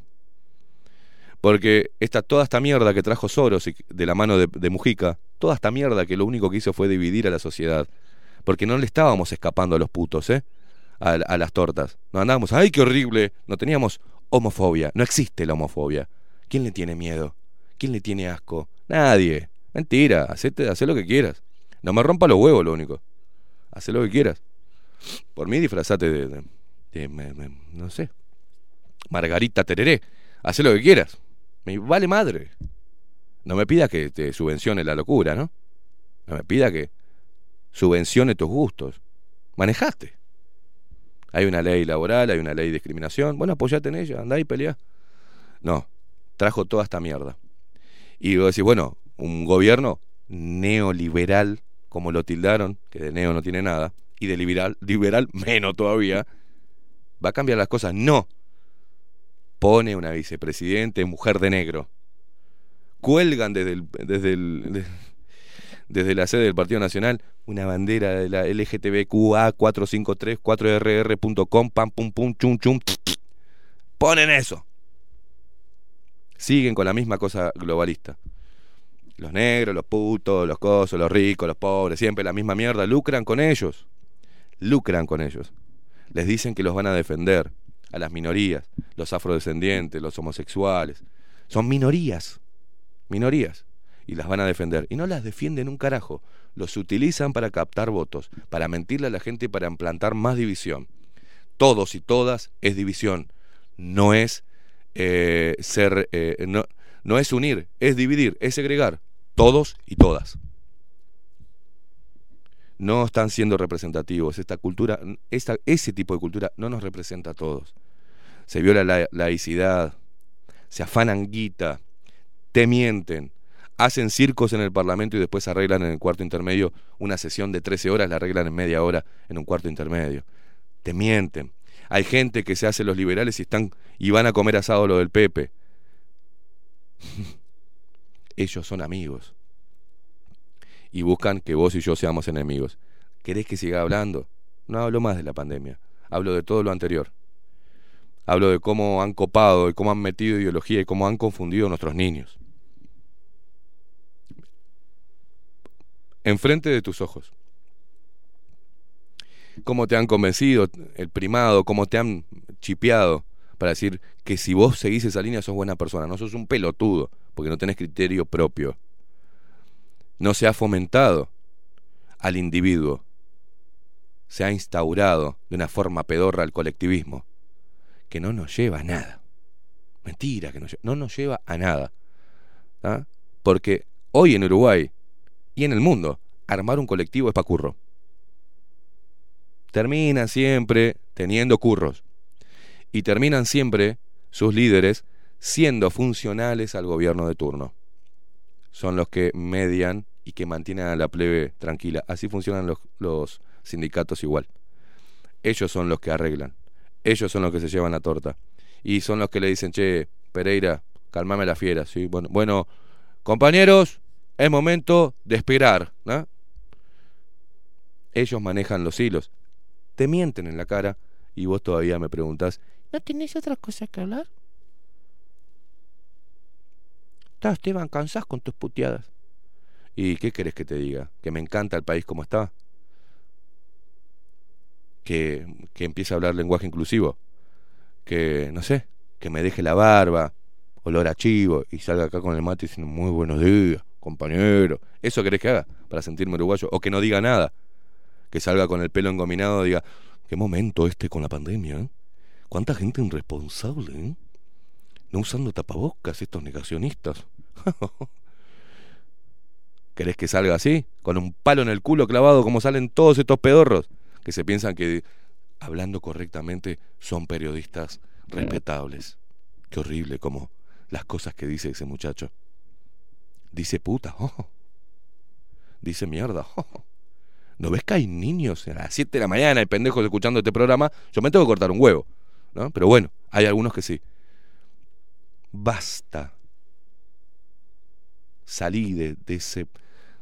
Porque esta, toda esta mierda que trajo Soros de la mano de Mujica, toda esta mierda que lo único que hizo fue dividir a la sociedad. Porque no le estábamos escapando a los putos, ¿eh? A, las tortas. No andábamos, ¡ay, qué horrible! No teníamos homofobia. No existe la homofobia. ¿Quién le tiene miedo? ¿Quién le tiene asco? Nadie. Mentira, hacete, hacé lo que quieras. No me rompa los huevos, lo único. Hacé lo que quieras. Por mí disfrazate de, de- de- me- me- no sé, Margarita Tereré. Hacé lo que quieras. Me vale madre. No me pida que te subvencione la locura, ¿no? No me pida que subvencione tus gustos. Manejaste. Hay una ley laboral, hay una ley de discriminación. Bueno, apoyate en ella, andá y pelea. No, trajo toda esta mierda. Y vos decís, bueno, un gobierno neoliberal, como lo tildaron, que de neo no tiene nada, y de liberal, liberal menos todavía, va a cambiar las cosas. No. Pone una vicepresidente mujer de negro. Cuelgan desde el, desde el, desde la sede del Partido Nacional una bandera de la LGTBQA 453 4rr.com pam pum pum chum chum ponen eso siguen con la misma cosa globalista los negros, los putos, los cosos, los ricos, los pobres, siempre la misma mierda, lucran con ellos. Lucran con ellos. Les dicen que los van a defender a las minorías, los afrodescendientes, los homosexuales. Son minorías, minorías. Y las van a defender. Y no las defienden un carajo. Los utilizan para captar votos, para mentirle a la gente y para implantar más división. Todos y todas es división. No es eh, ser, eh, no, no es unir, es dividir, es segregar. Todos y todas. No están siendo representativos. Esta cultura, esta, ese tipo de cultura no nos representa a todos. Se viola la laicidad, se afanan guita, te mienten, hacen circos en el Parlamento y después arreglan en el cuarto intermedio una sesión de 13 horas, la arreglan en media hora en un cuarto intermedio. Te mienten. Hay gente que se hace los liberales y están y van a comer asado lo del Pepe. Ellos son amigos. Y buscan que vos y yo seamos enemigos. ¿Querés que siga hablando? No hablo más de la pandemia. Hablo de todo lo anterior. Hablo de cómo han copado y cómo han metido ideología y cómo han confundido a nuestros niños. Enfrente de tus ojos. Cómo te han convencido el primado, cómo te han chipeado para decir que si vos seguís esa línea sos buena persona, no sos un pelotudo, porque no tenés criterio propio. No se ha fomentado al individuo, se ha instaurado de una forma pedorra el colectivismo, que no nos lleva a nada. Mentira que no, no nos lleva a nada. ¿ah? Porque hoy en Uruguay y en el mundo, armar un colectivo es pa' curro. Terminan siempre teniendo curros. Y terminan siempre sus líderes siendo funcionales al gobierno de turno. Son los que median y que mantienen a la plebe tranquila. Así funcionan los, los sindicatos igual. Ellos son los que arreglan. Ellos son los que se llevan la torta. Y son los que le dicen, che, Pereira, calmame la fiera. ¿sí? Bueno, bueno, compañeros, es momento de esperar. ¿no? Ellos manejan los hilos. Te mienten en la cara y vos todavía me preguntás, ¿no tenés otra cosa que hablar? Estás, Esteban, cansás con tus puteadas. ¿Y qué querés que te diga? ¿Que me encanta el país como está? ¿Que, que empiece a hablar lenguaje inclusivo? ¿Que, no sé, que me deje la barba, olor a chivo y salga acá con el mate diciendo muy buenos días, compañero? ¿Eso querés que haga para sentirme uruguayo? ¿O que no diga nada? Que salga con el pelo engominado y diga, qué momento este con la pandemia, ¿eh? ¿Cuánta gente irresponsable, eh? No usando tapabocas estos negacionistas. ¿Querés que salga así? Con un palo en el culo clavado como salen todos estos pedorros que se piensan que hablando correctamente son periodistas respetables. Qué horrible como las cosas que dice ese muchacho. Dice puta, oh. dice mierda. oh. ¿No ves que hay niños a las 7 de la mañana y pendejos escuchando este programa? Yo me tengo que cortar un huevo, ¿no? Pero bueno, hay algunos que sí. Basta. Salí de, ese.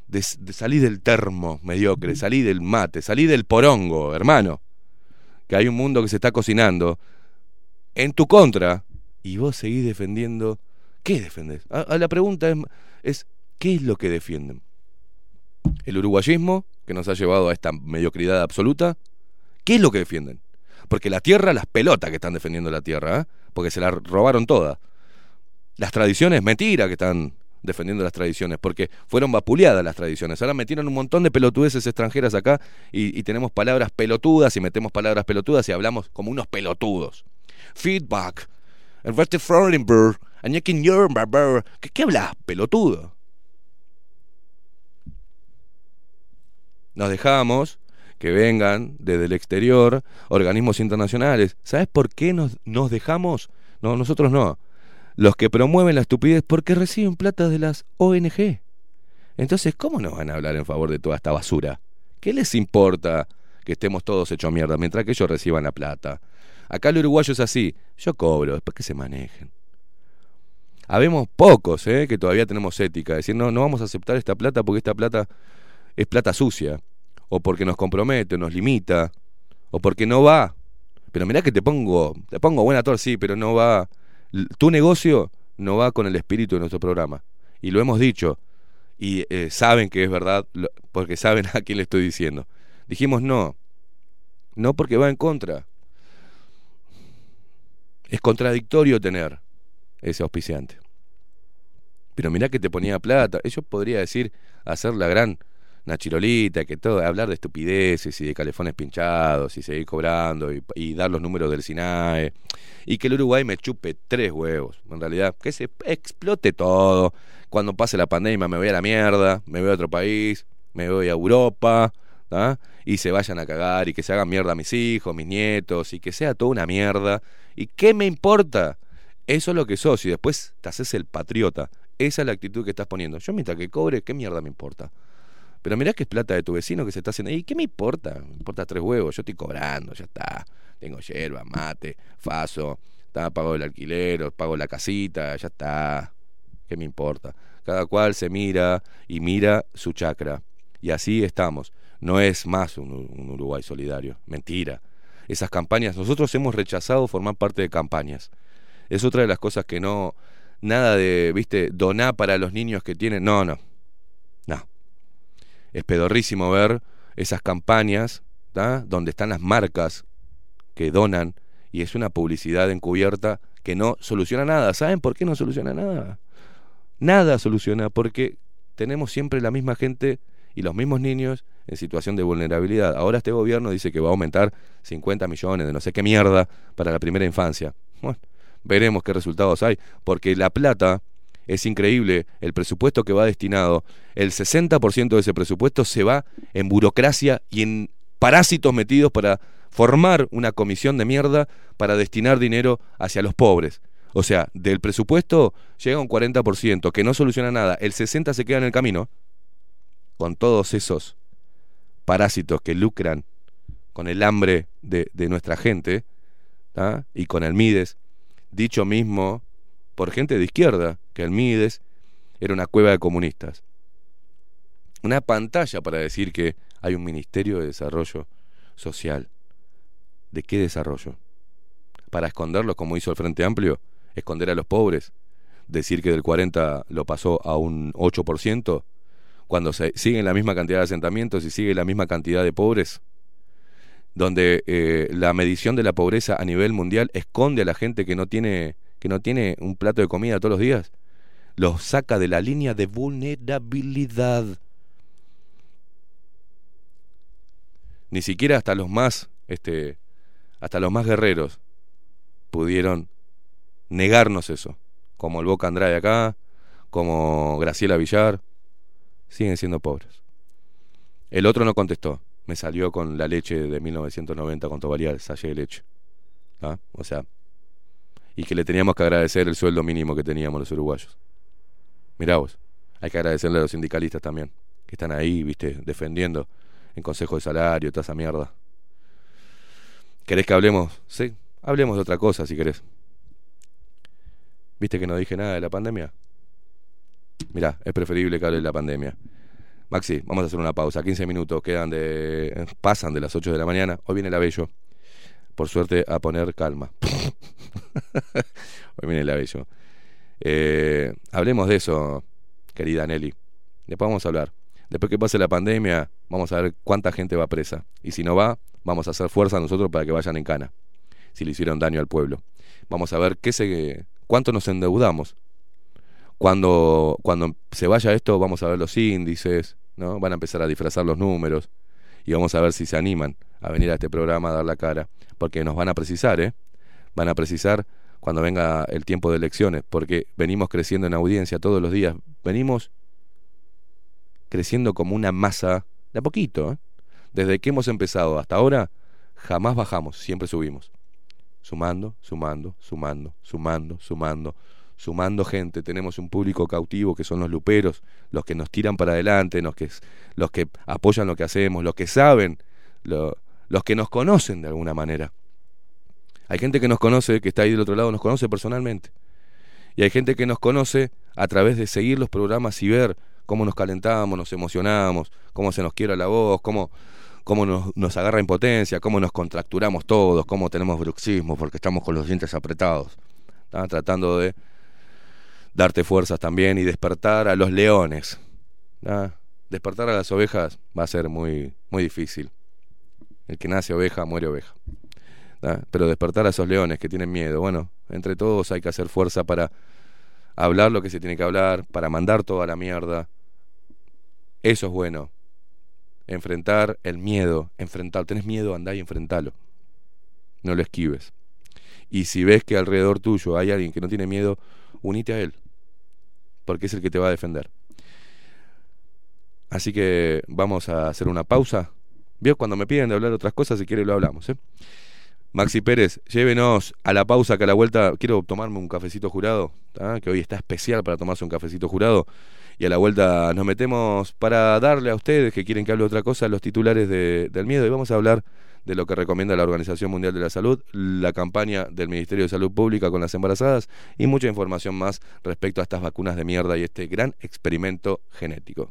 de- salí del termo mediocre, salí del mate, salí del porongo, hermano. Que hay un mundo que se está cocinando en tu contra y vos seguís defendiendo. ¿Qué defendés? A la pregunta es, es: ¿qué es lo que defienden? ¿El uruguayismo, que nos ha llevado a esta mediocridad absoluta? ¿Qué es lo que defienden? Porque la tierra, las pelotas que están defendiendo la tierra, ¿eh? porque se la robaron todas. Las tradiciones, mentira que están defendiendo las tradiciones, porque fueron vapuleadas las tradiciones. Ahora metieron un montón de pelotudeces extranjeras acá y, tenemos palabras pelotudas y metemos palabras pelotudas y hablamos como unos pelotudos. Feedback. El Rete Nuremberg. ¿Qué, ¿Qué hablas, pelotudo? Nos dejamos que vengan desde el exterior organismos internacionales. ¿Sabes por qué nos, nos dejamos? No, nosotros no. Los que promueven la estupidez porque reciben plata de las ONG. Entonces, ¿cómo nos van a hablar en favor de toda esta basura? ¿Qué les importa que estemos todos hechos mierda mientras que ellos reciban la plata? Acá el uruguayo es así. Yo cobro, después que se manejen. Habemos pocos, ¿eh? Que todavía tenemos ética. Decir, no, no vamos a aceptar esta plata porque esta plata es plata sucia. O porque nos compromete, nos limita. O porque no va. Pero mirá que te pongo, te pongo buena tor, sí, pero no va. Tu negocio no va con el espíritu de nuestro programa. Y lo hemos dicho. Y eh, saben que es verdad, porque saben a quién le estoy diciendo. Dijimos no. No porque va en contra. Es contradictorio tener ese auspiciante. Pero mirá que te ponía plata. Yo podría decir, hacer la gran Nachirolita, que todo, hablar de estupideces y de calefones pinchados y seguir cobrando y, dar los números del SINAE. Y que el Uruguay me chupe tres huevos. En realidad, que se explote todo. Cuando pase la pandemia me voy a la mierda, me voy a otro país, me voy a Europa, ¿tá? y se vayan a cagar y que se hagan mierda mis hijos, mis nietos, y que sea toda una mierda. ¿Y qué me importa? Eso es lo que sos y después te haces el patriota. Esa es la actitud que estás poniendo. Yo mientras que cobre, ¿qué mierda me importa? Pero mirá que es plata de tu vecino que se está haciendo. ¿Y qué me importa? Me importa tres huevos. Yo estoy cobrando, ya está. Tengo yerba, mate, faso, está, pago el alquiler, pago la casita, ya está. ¿Qué me importa? Cada cual se mira y mira su chacra. Y así estamos. No es más un Uruguay solidario. Mentira. Esas campañas, nosotros hemos rechazado formar parte de campañas. Es otra de las cosas que no. Nada de, viste, donar para los niños que tienen. No, no. No. Es pedorrísimo ver esas campañas, ¿tá? donde están las marcas que donan y es una publicidad encubierta que no soluciona nada. ¿Saben por qué no soluciona nada? Nada soluciona porque tenemos siempre la misma gente y los mismos niños en situación de vulnerabilidad. Ahora este gobierno dice que va a aumentar 50 millones de no sé qué mierda para la primera infancia. Bueno, veremos qué resultados hay, porque la plata es increíble, el presupuesto que va destinado, el 60% de ese presupuesto se va en burocracia y en parásitos metidos para formar una comisión de mierda para destinar dinero hacia los pobres. O sea, del presupuesto llega un 40%, que no soluciona nada, el 60% se queda en el camino, con todos esos parásitos que lucran con el hambre de, de nuestra gente, ¿tá? y con el Mides, dicho mismo por gente de izquierda, que el Mides era una cueva de comunistas. Una pantalla para decir que hay un Ministerio de Desarrollo Social. ¿De qué desarrollo? Para esconderlos como hizo el Frente Amplio, esconder a los pobres, decir que del 40 lo pasó a un 8%, cuando se siguen la misma cantidad de asentamientos y sigue la misma cantidad de pobres, donde eh, la medición de la pobreza a nivel mundial esconde a la gente que no tiene que no tiene un plato de comida todos los días, los saca de la línea de vulnerabilidad. Ni siquiera hasta los más este hasta los más guerreros pudieron negarnos eso, como el Boca Andrade acá, como Graciela Villar, siguen siendo pobres. El otro no contestó, me salió con la leche de 1990 con valía el sallé de leche. ¿Ah? O sea, y que le teníamos que agradecer el sueldo mínimo que teníamos los uruguayos. Mirá vos, hay que agradecerle a los sindicalistas también, que están ahí, viste, defendiendo en consejo de salario, toda esa mierda. ¿Querés que hablemos? Sí, hablemos de otra cosa si querés. ¿Viste que no dije nada de la pandemia? Mirá, es preferible que hable de la pandemia. Maxi, vamos a hacer una pausa. 15 minutos quedan de. pasan de las 8 de la mañana. Hoy viene el Abello. Por suerte, a poner calma. Hoy viene el Abello. Eh, hablemos de eso, querida Nelly. Después vamos a hablar. Después que pase la pandemia, vamos a ver cuánta gente va presa. Y si no va, vamos a hacer fuerza nosotros para que vayan en cana. Si le hicieron daño al pueblo. Vamos a ver qué se, cuánto nos endeudamos. Cuando, cuando se vaya esto, vamos a ver los índices, Van a empezar a disfrazar los números y vamos a ver si se animan a venir a este programa a dar la cara, porque nos van a precisar, ¿eh? Van a precisar cuando venga el tiempo de elecciones, porque venimos creciendo en audiencia todos los días, venimos creciendo como una masa de a poquito, ¿eh? Desde que hemos empezado hasta ahora, jamás bajamos, siempre subimos. Sumando, sumando, sumando, sumando, sumando, sumando gente, tenemos un público cautivo que son los luperos, los que nos tiran para adelante, los que, los que apoyan lo que hacemos, los que saben, los que nos conocen de alguna manera. Hay gente que nos conoce, que está ahí del otro lado, nos conoce personalmente. Y hay gente que nos conoce a través de seguir los programas y ver cómo nos calentamos, nos emocionamos, cómo se nos quiera la voz, cómo, cómo nos, nos agarra impotencia, cómo nos contracturamos todos, cómo tenemos bruxismo porque estamos con los dientes apretados. Tratando de darte fuerzas también y despertar a los leones. Despertar a las ovejas va a ser muy, muy difícil. El que nace oveja muere oveja. Pero despertar a esos leones que tienen miedo, bueno, entre todos hay que hacer fuerza para hablar lo que se tiene que hablar, para mandar toda la mierda. Eso es bueno. Enfrentar el miedo, enfrentar. Tenés miedo, andá y enfrentalo. No lo esquives. Y si ves que alrededor tuyo hay alguien que no tiene miedo, unite a él, porque es el que te va a defender. Así que vamos a hacer una pausa. ¿Vio? Cuando me piden de hablar otras cosas, si quiere lo hablamos. ¿eh? Maxi Pérez, llévenos a la pausa que a la vuelta quiero tomarme un cafecito jurado, que hoy está especial para tomarse un cafecito jurado. Y a la vuelta nos metemos para darle a ustedes que quieren que hable otra cosa los titulares del miedo y vamos a hablar de lo que recomienda la Organización Mundial de la Salud, la campaña del Ministerio de Salud Pública con las embarazadas y mucha información más respecto a estas vacunas de mierda y este gran experimento genético.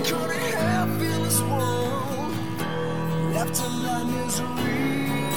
they couldn't have in this world left to my misery.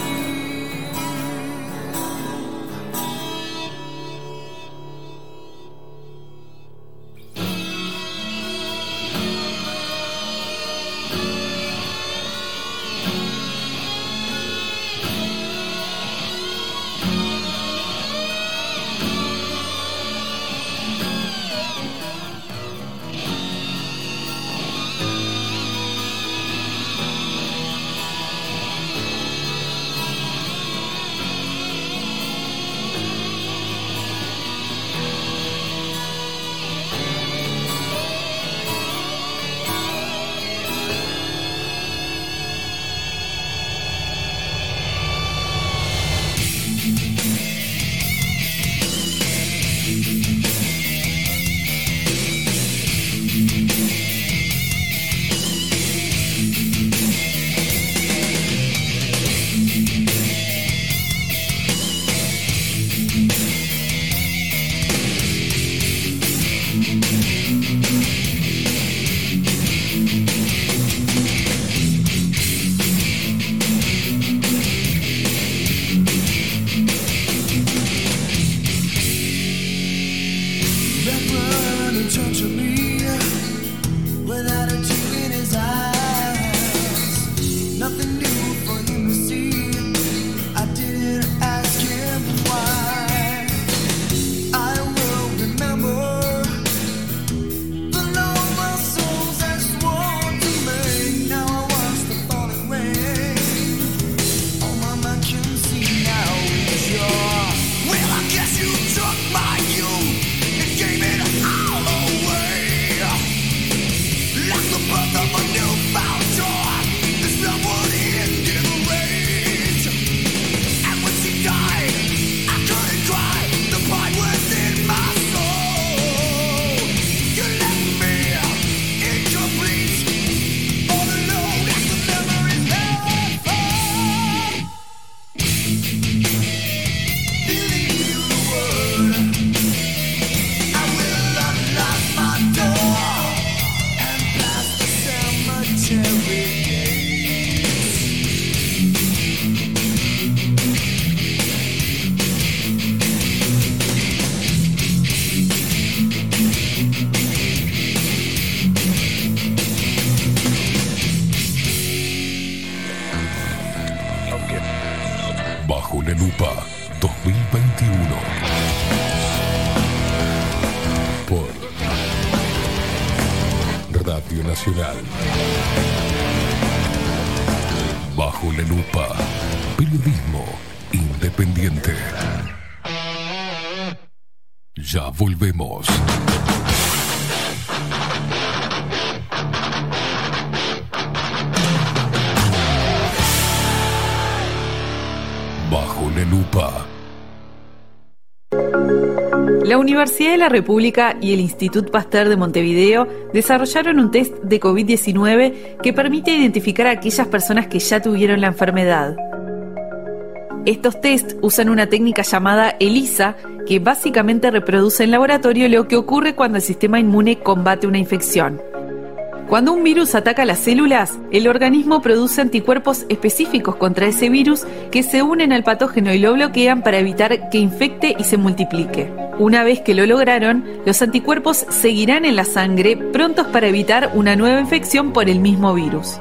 Bajo la lupa. La Universidad de la República y el Institut Pasteur de Montevideo desarrollaron un test de COVID-19 que permite identificar a aquellas personas que ya tuvieron la enfermedad. Estos test usan una técnica llamada ELISA, que básicamente reproduce en laboratorio lo que ocurre cuando el sistema inmune combate una infección. Cuando un virus ataca las células, el organismo produce anticuerpos específicos contra ese virus que se unen al patógeno y lo bloquean para evitar que infecte y se multiplique. Una vez que lo lograron, los anticuerpos seguirán en la sangre prontos para evitar una nueva infección por el mismo virus.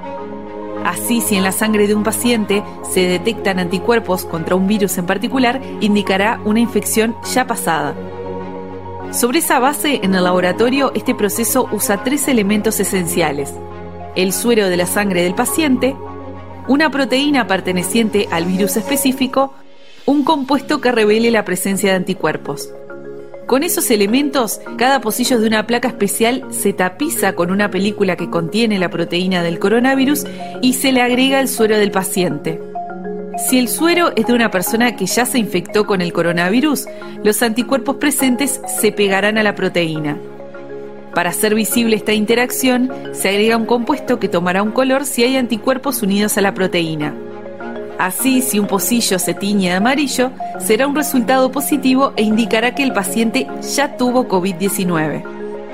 Así, si en la sangre de un paciente se detectan anticuerpos contra un virus en particular, indicará una infección ya pasada. Sobre esa base, en el laboratorio, este proceso usa tres elementos esenciales. El suero de la sangre del paciente, una proteína perteneciente al virus específico, un compuesto que revele la presencia de anticuerpos. Con esos elementos, cada pocillo de una placa especial se tapiza con una película que contiene la proteína del coronavirus y se le agrega el suero del paciente. Si el suero es de una persona que ya se infectó con el coronavirus, los anticuerpos presentes se pegarán a la proteína. Para hacer visible esta interacción, se agrega un compuesto que tomará un color si hay anticuerpos unidos a la proteína. Así, si un pocillo se tiñe de amarillo, será un resultado positivo e indicará que el paciente ya tuvo COVID-19.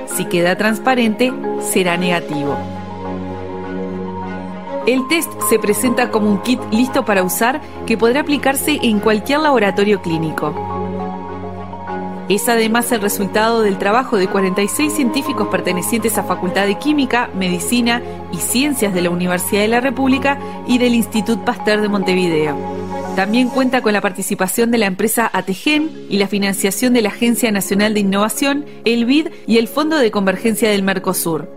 Si queda transparente, será negativo. El test se presenta como un kit listo para usar que podrá aplicarse en cualquier laboratorio clínico. Es además el resultado del trabajo de 46 científicos pertenecientes a Facultad de Química, Medicina y Ciencias de la Universidad de la República y del Institut Pasteur de Montevideo. También cuenta con la participación de la empresa Ategen y la financiación de la Agencia Nacional de Innovación, el BID y el Fondo de Convergencia del Mercosur.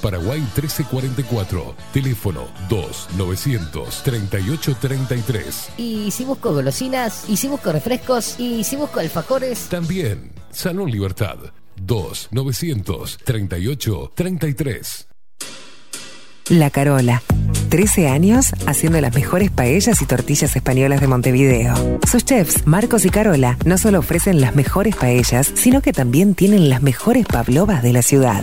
Paraguay 1344, teléfono 2-938-33. Y si busco golosinas, y si busco refrescos, y si busco alfajores. También, Salón Libertad 2-938-33. La Carola. 13 años haciendo las mejores paellas y tortillas españolas de Montevideo. Sus chefs, Marcos y Carola, no solo ofrecen las mejores paellas, sino que también tienen las mejores pavlovas de la ciudad.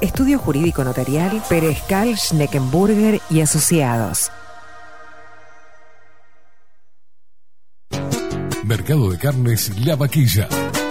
Estudio Jurídico Notarial, Perezcal, Schneckenburger y Asociados. Mercado de Carnes La Vaquilla.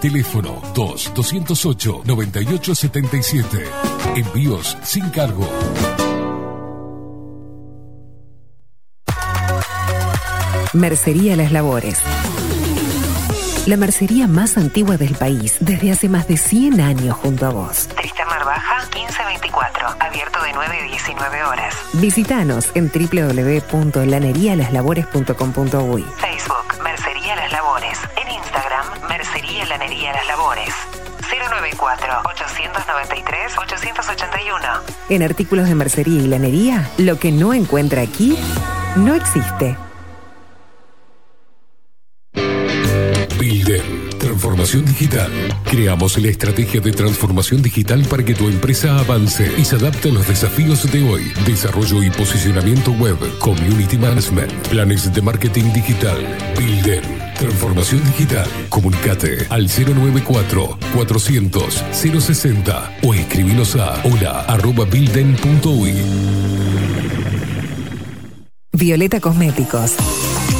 Teléfono 2-208-9877. Envíos sin cargo. Mercería Las Labores. La mercería más antigua del país, desde hace más de 100 años junto a vos. Tristán Marbaja, 1524. Abierto de 9 a 19 horas. Visítanos en www.lanerialaslabores.com.uy. Facebook, 094-893-881. En artículos de mercería y lanería, lo que no encuentra aquí, no existe. Builden. Transformación digital. Creamos la estrategia de transformación digital para que tu empresa avance y se adapte a los desafíos de hoy. Desarrollo y posicionamiento web, community management, planes de marketing digital. Builden. Transformación digital. Comunicate al 094 400 060 o escribinos a hola arroba builden.uy. Violeta Cosméticos.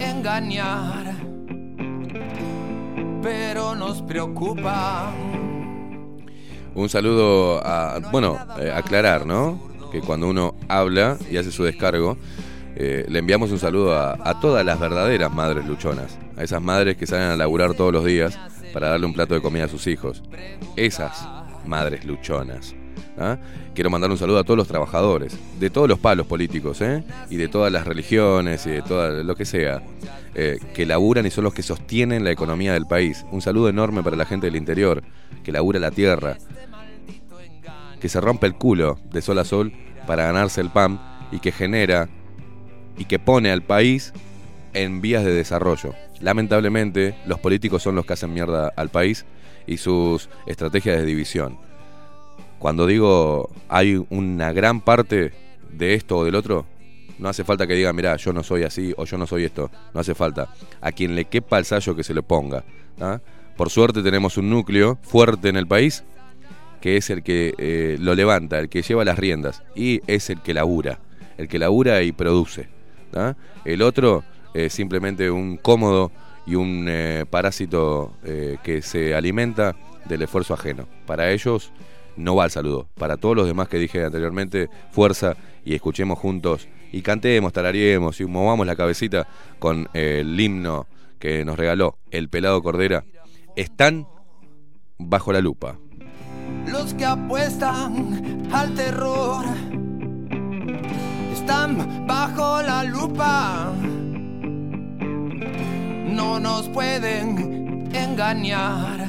engañar, pero nos preocupa. Un saludo a. Bueno, eh, aclarar, ¿no? Que cuando uno habla y hace su descargo, eh, le enviamos un saludo a, a todas las verdaderas madres luchonas. A esas madres que salen a laburar todos los días para darle un plato de comida a sus hijos. Esas madres luchonas. ¿Ah? Quiero mandar un saludo a todos los trabajadores, de todos los palos políticos, ¿eh? y de todas las religiones y de todo lo que sea, eh, que laburan y son los que sostienen la economía del país. Un saludo enorme para la gente del interior, que labura la tierra, que se rompe el culo de sol a sol para ganarse el pan y que genera y que pone al país en vías de desarrollo. Lamentablemente, los políticos son los que hacen mierda al país y sus estrategias de división. Cuando digo hay una gran parte de esto o del otro, no hace falta que diga, mira, yo no soy así o yo no soy esto. No hace falta. A quien le quepa el sallo que se le ponga. ¿ah? Por suerte tenemos un núcleo fuerte en el país que es el que eh, lo levanta, el que lleva las riendas y es el que labura, el que labura y produce. ¿ah? El otro es simplemente un cómodo y un eh, parásito eh, que se alimenta del esfuerzo ajeno. Para ellos no va el saludo. Para todos los demás que dije anteriormente, fuerza y escuchemos juntos y cantemos, tarareemos y movamos la cabecita con el himno que nos regaló el pelado Cordera. Están bajo la lupa. Los que apuestan al terror están bajo la lupa. No nos pueden engañar,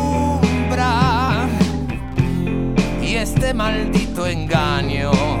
este maldito engaño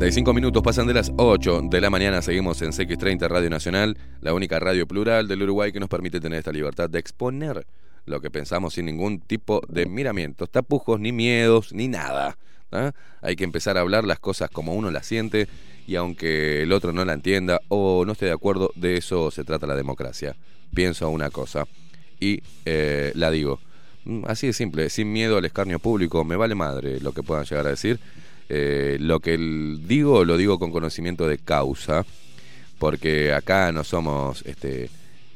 35 minutos pasan de las 8 de la mañana. Seguimos en CX30 Radio Nacional, la única radio plural del Uruguay que nos permite tener esta libertad de exponer lo que pensamos sin ningún tipo de miramientos, tapujos, ni miedos, ni nada. ¿ah? Hay que empezar a hablar las cosas como uno las siente y aunque el otro no la entienda o no esté de acuerdo, de eso se trata la democracia. Pienso una cosa y eh, la digo. Mm, Así de simple, sin miedo al escarnio público, me vale madre lo que puedan llegar a decir. Eh, lo que digo, lo digo con conocimiento de causa, porque acá no somos este,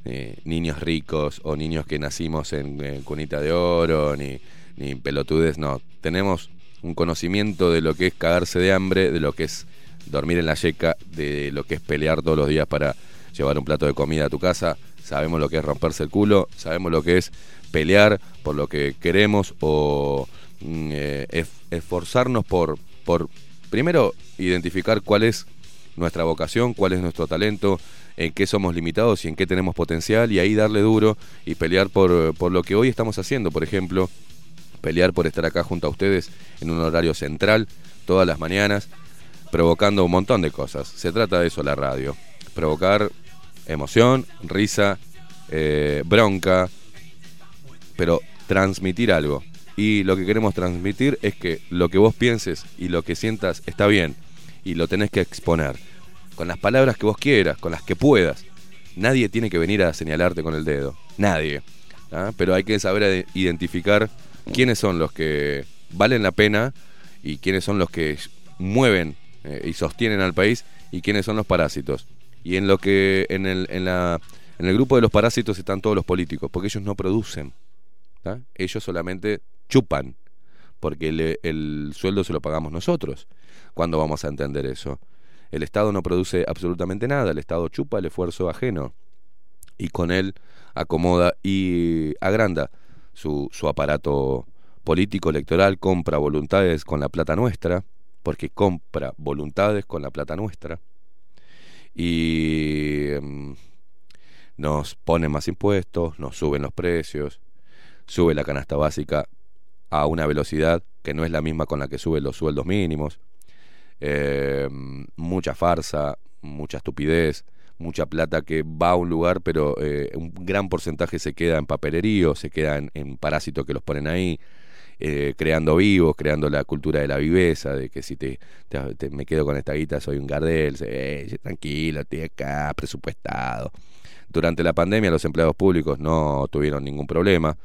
eh, niños ricos o niños que nacimos en, cunita de oro, ni, ni pelotudes, no. Tenemos un conocimiento de lo que es cagarse de hambre, de lo que es dormir en la yeca, de lo que es pelear todos los días para llevar un plato de comida a tu casa. Sabemos lo que es romperse el culo, sabemos lo que es pelear por lo que queremos o mm, eh, esforzarnos por, por, primero, identificar cuál es nuestra vocación, cuál es nuestro talento, en qué somos limitados y en qué tenemos potencial y ahí darle duro y pelear por, por lo que hoy estamos haciendo, por ejemplo, pelear por estar acá junto a ustedes en un horario central todas las mañanas, provocando un montón de cosas. Se trata de eso la radio, provocar emoción, risa, eh, bronca, pero transmitir algo. Y lo que queremos transmitir es que lo que vos pienses y lo que sientas está bien y lo tenés que exponer con las palabras que vos quieras, con las que puedas. Nadie tiene que venir a señalarte con el dedo, nadie. ¿ah? Pero hay que saber ide- identificar quiénes son los que valen la pena y quiénes son los que mueven eh, y sostienen al país y quiénes son los parásitos. Y en lo que en el, en la, en el grupo de los parásitos están todos los políticos, porque ellos no producen. Ellos solamente chupan, porque el, el sueldo se lo pagamos nosotros. ¿Cuándo vamos a entender eso? El Estado no produce absolutamente nada, el Estado chupa el esfuerzo ajeno y con él acomoda y agranda su, su aparato político electoral, compra voluntades con la plata nuestra, porque compra voluntades con la plata nuestra y em, nos ponen más impuestos, nos suben los precios, sube la canasta básica a una velocidad que no es la misma con la que suben los sueldos mínimos. Eh, mucha farsa, mucha estupidez, mucha plata que va a un lugar, pero eh, un gran porcentaje se queda en papelerío, se queda en, parásitos que los ponen ahí, eh, creando vivos, creando la cultura de la viveza, de que si te, te- te- me quedo con esta guita soy un Gardel, eh, tranquilo, estoy acá, presupuestado. Durante la pandemia los empleados públicos no tuvieron ningún problema.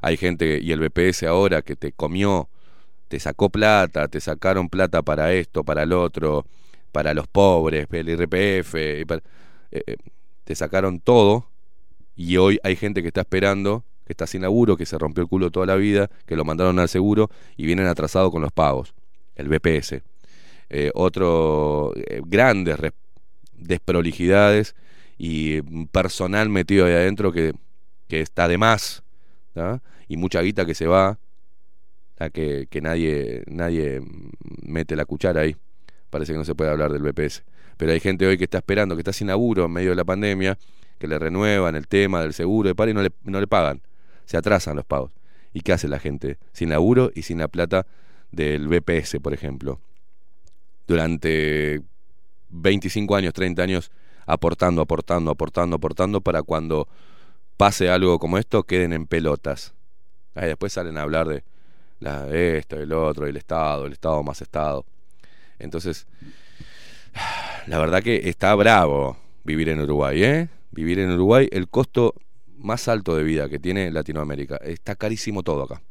Hay gente, y el BPS ahora, que te comió, te sacó plata, te sacaron plata para esto, para el otro, para los pobres, el IRPF, eh, eh, te sacaron todo, y hoy hay gente que está esperando, que está sin laburo, que se rompió el culo toda la vida, que lo mandaron al seguro y vienen atrasados con los pagos, el BPS. Eh, otro, grandes desprolijidades y personal metido ahí adentro que, que está de más, y mucha guita que se va, ¿tá? que, que nadie, nadie mete la cuchara ahí. Parece que no se puede hablar del BPS. Pero hay gente hoy que está esperando, que está sin laburo en medio de la pandemia, que le renuevan el tema del seguro de paro y no le, no le pagan. Se atrasan los pagos. ¿Y qué hace la gente? Sin laburo y sin la plata del BPS, por ejemplo. Durante 25 años, 30 años, aportando, aportando, aportando, aportando, para cuando pase algo como esto, queden en pelotas. Ahí después salen a hablar de la, esto, el otro, el Estado, el Estado más Estado. Entonces, la verdad que está bravo vivir en Uruguay, ¿eh? Vivir en Uruguay, el costo más alto de vida que tiene Latinoamérica. Está carísimo todo acá.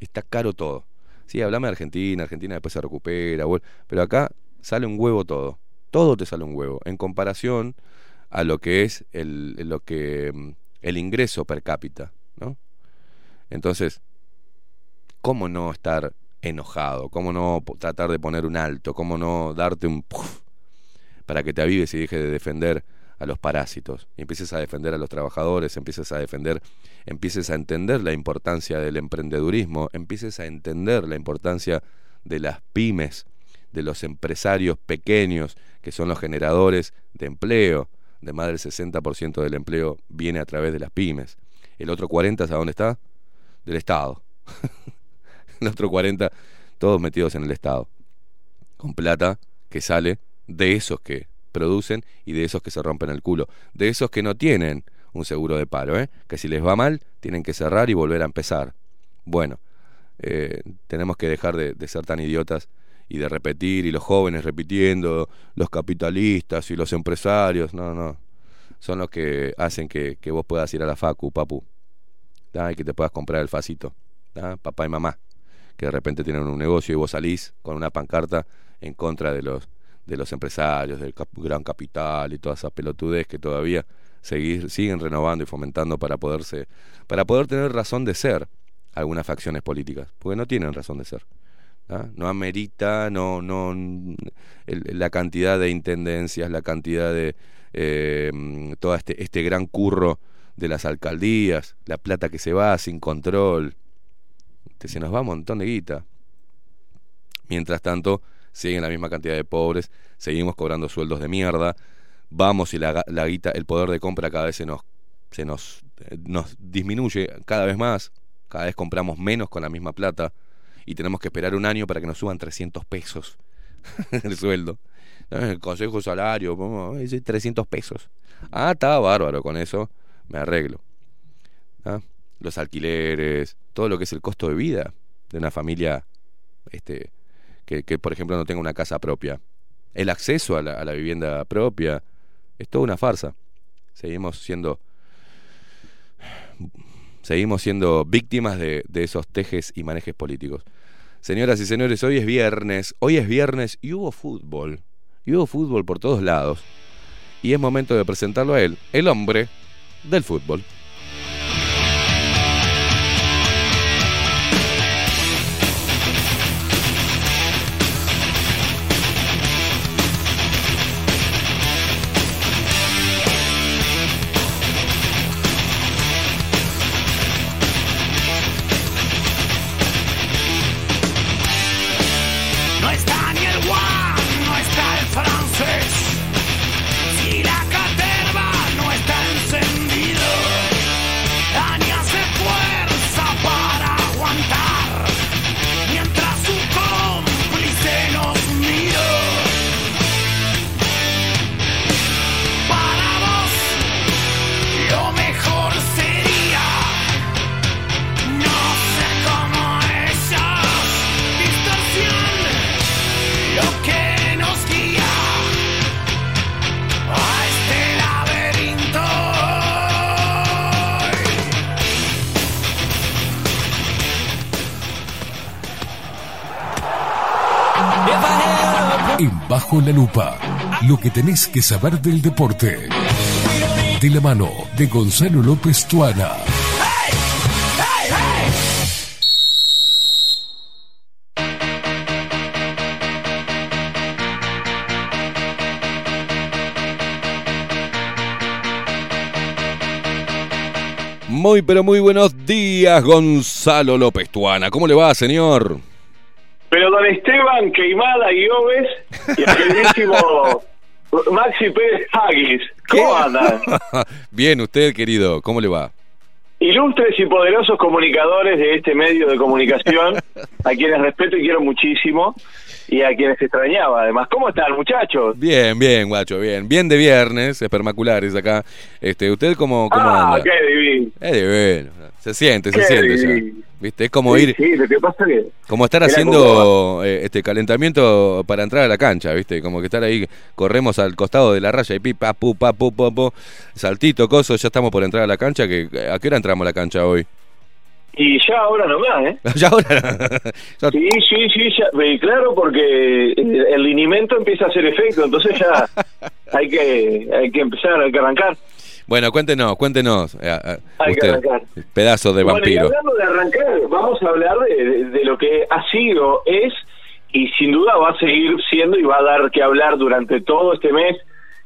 Está caro todo. Sí, hablame de Argentina, Argentina después se recupera, pero acá sale un huevo todo. Todo te sale un huevo. En comparación a lo que es el, lo que, mm, el ingreso per cápita, ¿no? Entonces, ¿cómo no estar enojado? ¿Cómo no tratar de poner un alto? ¿Cómo no darte un puf para que te avives y dejes de defender a los parásitos? Y empieces a defender a los trabajadores, empieces a defender, empieces a entender la importancia del emprendedurismo, empieces a entender la importancia de las pymes, de los empresarios pequeños, que son los generadores de empleo. De más del 60% del empleo viene a través de las pymes. El otro 40%, ¿a dónde está? Del Estado. el otro 40%, todos metidos en el Estado. Con plata que sale de esos que producen y de esos que se rompen el culo, de esos que no tienen un seguro de paro, ¿eh? que si les va mal tienen que cerrar y volver a empezar. Bueno, eh, tenemos que dejar de, de ser tan idiotas y de repetir, y los jóvenes repitiendo, los capitalistas y los empresarios, no, no, son los que hacen que, vos puedas ir a la facu, papu, y que te puedas comprar el facito, papá y mamá, que de repente tienen un negocio y vos salís con una pancarta en contra de los de los empresarios, del gran capital y toda esa pelotudez que todavía seguir, siguen renovando y fomentando para poderse para poder tener razón de ser algunas facciones políticas, porque no tienen razón de ser. ¿Ah? No amerita, no, no, la cantidad de intendencias, la cantidad de eh, todo este, este gran curro de las alcaldías, la plata que se va sin control, Este, se nos va un montón de guita. Mientras tanto, siguen la misma cantidad de pobres, seguimos cobrando sueldos de mierda, vamos y la, la guita, el poder de compra cada vez se nos, se nos, eh, nos disminuye cada vez más, cada vez compramos menos con la misma plata y tenemos que esperar un año para que nos suban 300 pesos el sueldo. Eh, El consejo salario, ¿cómo? Eh, sí, 300 pesos. Ah, está bárbaro con eso, me arreglo. ¿Ah? Los alquileres, todo lo que es el costo de vida de una familia este, que, que, por ejemplo, no tenga una casa propia. El acceso a la, a la vivienda propia es toda una farsa. Seguimos siendo seguimos siendo víctimas de, de esos tejes y manejes políticos. Señoras y señores, hoy es viernes, hoy es viernes y hubo fútbol. Y hubo fútbol por todos lados. Y es momento de presentarlo a él, el hombre del fútbol. Bajo la Lupa, lo que tenés que saber del deporte. De la mano de Gonzalo López Tuana. Muy pero muy buenos días, Gonzalo López Tuana. ¿Cómo le va, señor? Pero don Esteban Queimada Guiobes y el queridísimo Maxi Pérez Haguis, ¿cómo andan? Bien, usted, querido, ¿cómo le va? Ilustres y poderosos comunicadores de este medio de comunicación, a quienes respeto y quiero muchísimo, y a quienes extrañaba además. ¿Cómo están, muchachos? Bien, bien, guacho, bien. Bien de viernes, espermaculares acá. Este, ¿Usted cómo, cómo ah, anda? qué divino. Es divino. Se siente, se Qué siente ya. ¿Viste? Es como Sí, ir, Sí, lo que pasa que... como estar haciendo eh, este calentamiento para entrar a la cancha, ¿viste? Como que estar ahí, corremos al costado de la raya y pi, pa, pu, pa, pu, po, po, saltito, coso, ya estamos por entrar a la cancha. que ¿A qué hora entramos a la cancha hoy? Y ya ahora nomás, ¿eh? ya ahora. Ya- Sí, sí, sí, ya, eh, claro, porque el el linimento empieza a hacer efecto, entonces ya hay que hay que empezar, hay que arrancar. Bueno, cuéntenos, cuéntenos. eh, eh, Hay que arrancar. pedazo de Bueno, y vampiro. hablando de arrancar, vamos a hablar de, de- de lo que ha sido, es y sin duda va a seguir siendo y va a dar que hablar durante todo este mes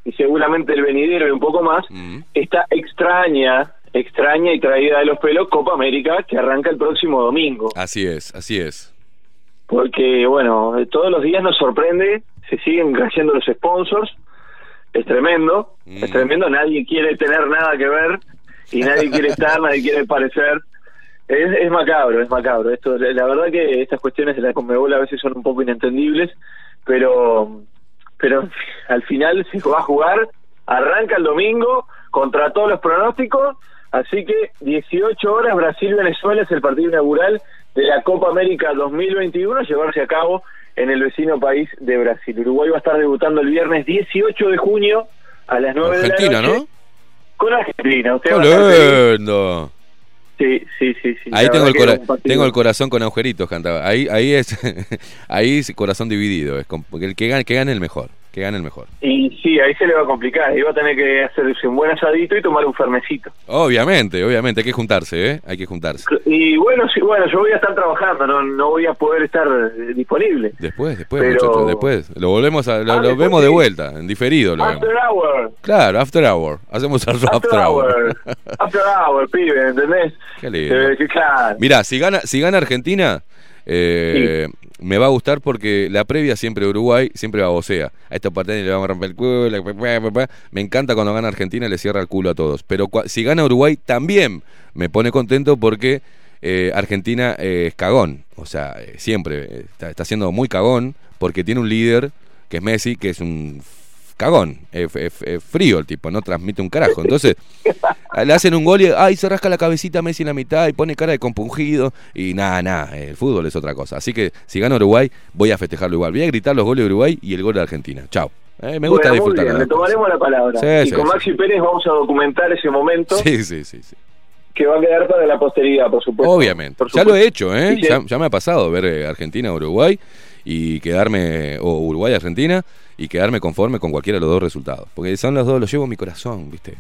y seguramente el venidero y un poco más, Mm. esta extraña, extraña y traída de los pelos Copa América que arranca el próximo domingo. Así es, así es. porque bueno, todos los días nos sorprende, se siguen cayendo los sponsors, es tremendo, Mm. es tremendo, nadie quiere tener nada que ver y nadie quiere estar, nadie quiere parecer. Es, es macabro, es macabro. Esto, la verdad que estas cuestiones de la Conmebol a veces son un poco inentendibles, pero pero al final se va a jugar, arranca el domingo contra todos los pronósticos, así que 18 horas Brasil-Venezuela es el partido inaugural de la Copa América 2021 a llevarse a cabo en el vecino país de Brasil. Uruguay va a estar debutando el viernes 18 de junio a las 9 Argentina, de la noche. ¿no? Con Argentina. Usted ¡Qué lindo! Sí, sí, sí. sí. Ahí tengo el, cora- tengo el corazón con agujeritos, cantaba. Ahí, ahí es, ahí es corazón dividido. Es el que gane, que gane el mejor, que gane el mejor. Y sí, ahí se le va a complicar. Va a tener que hacerse un buen asadito y tomar un fernecito. Obviamente, obviamente, hay que juntarse, ¿eh? Hay que juntarse. Y bueno, sí, bueno, yo voy a estar trabajando, no, no voy a poder estar eh, disponible. Después, después, Pero- muchachos, después. Lo volvemos a, lo, Ah, vemos de vuelta, en diferido lo vemos. After hour, Claro, after hour. Hacemos el after, after hour. hour, after hour, pibe, ¿entendés? Qué lindo. Eh, claro. Mirá, si gana, si gana Argentina, eh, me va a gustar porque la previa siempre Uruguay, siempre babosea. A estos partidos le vamos a romper el culo. Me encanta cuando gana Argentina, le cierra el culo a todos. Pero si gana Uruguay, también me pone contento porque eh, Argentina eh, es cagón. O sea, eh, siempre eh, está, está siendo muy cagón porque tiene un líder que es Messi, que es un cagón, es, es- es frío el tipo, no transmite un carajo. Entonces, le hacen un gol y ay, se rasca la cabecita a Messi en la mitad y pone cara de compungido y nada, nada, el fútbol es otra cosa. Así que si gana Uruguay, voy a festejarlo igual. Voy a gritar los goles de Uruguay y el gol de Argentina. Chao. Eh, me gusta Bueno, disfrutar. le tomaremos la palabra. Sí, y sí, con sí. Maxi Pérez vamos a documentar ese momento Sí, sí, sí, sí. que va a quedar para la posteridad, por supuesto. Obviamente. Por Ya lo he hecho, ¿eh? Sí, Ya, ya me ha pasado ver eh, Argentina-Uruguay y quedarme, o Uruguay-Argentina, y quedarme conforme con cualquiera de los dos resultados. Porque son los dos, los llevo en mi corazón, ¿viste?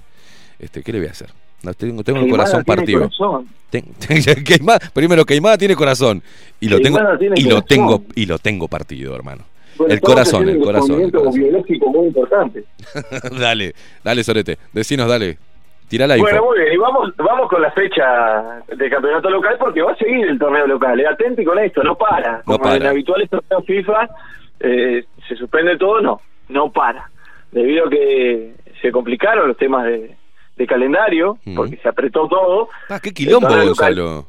Este, ¿Qué le voy a hacer? No, tengo, tengo el corazón tiene partido. corazón. Ten- Queimada- primero, Queimada tiene corazón. Y lo tengo, Queimada y lo tengo, y lo tengo partido, hermano. Bueno, el corazón, el corazón, el corazón. biológico muy importante. dale, dale, Sorete. Decinos, dale. Bueno, muy bien, y vamos, vamos con la fecha de campeonato local porque va a seguir el torneo local. Eh, Atenti con esto, no para. No Como en habituales torneos FIFA, eh, se suspende todo, no, no para. Debido a que se complicaron los temas de, de calendario, Mm. porque se apretó todo. Ah, qué quilombo, El Gonzalo.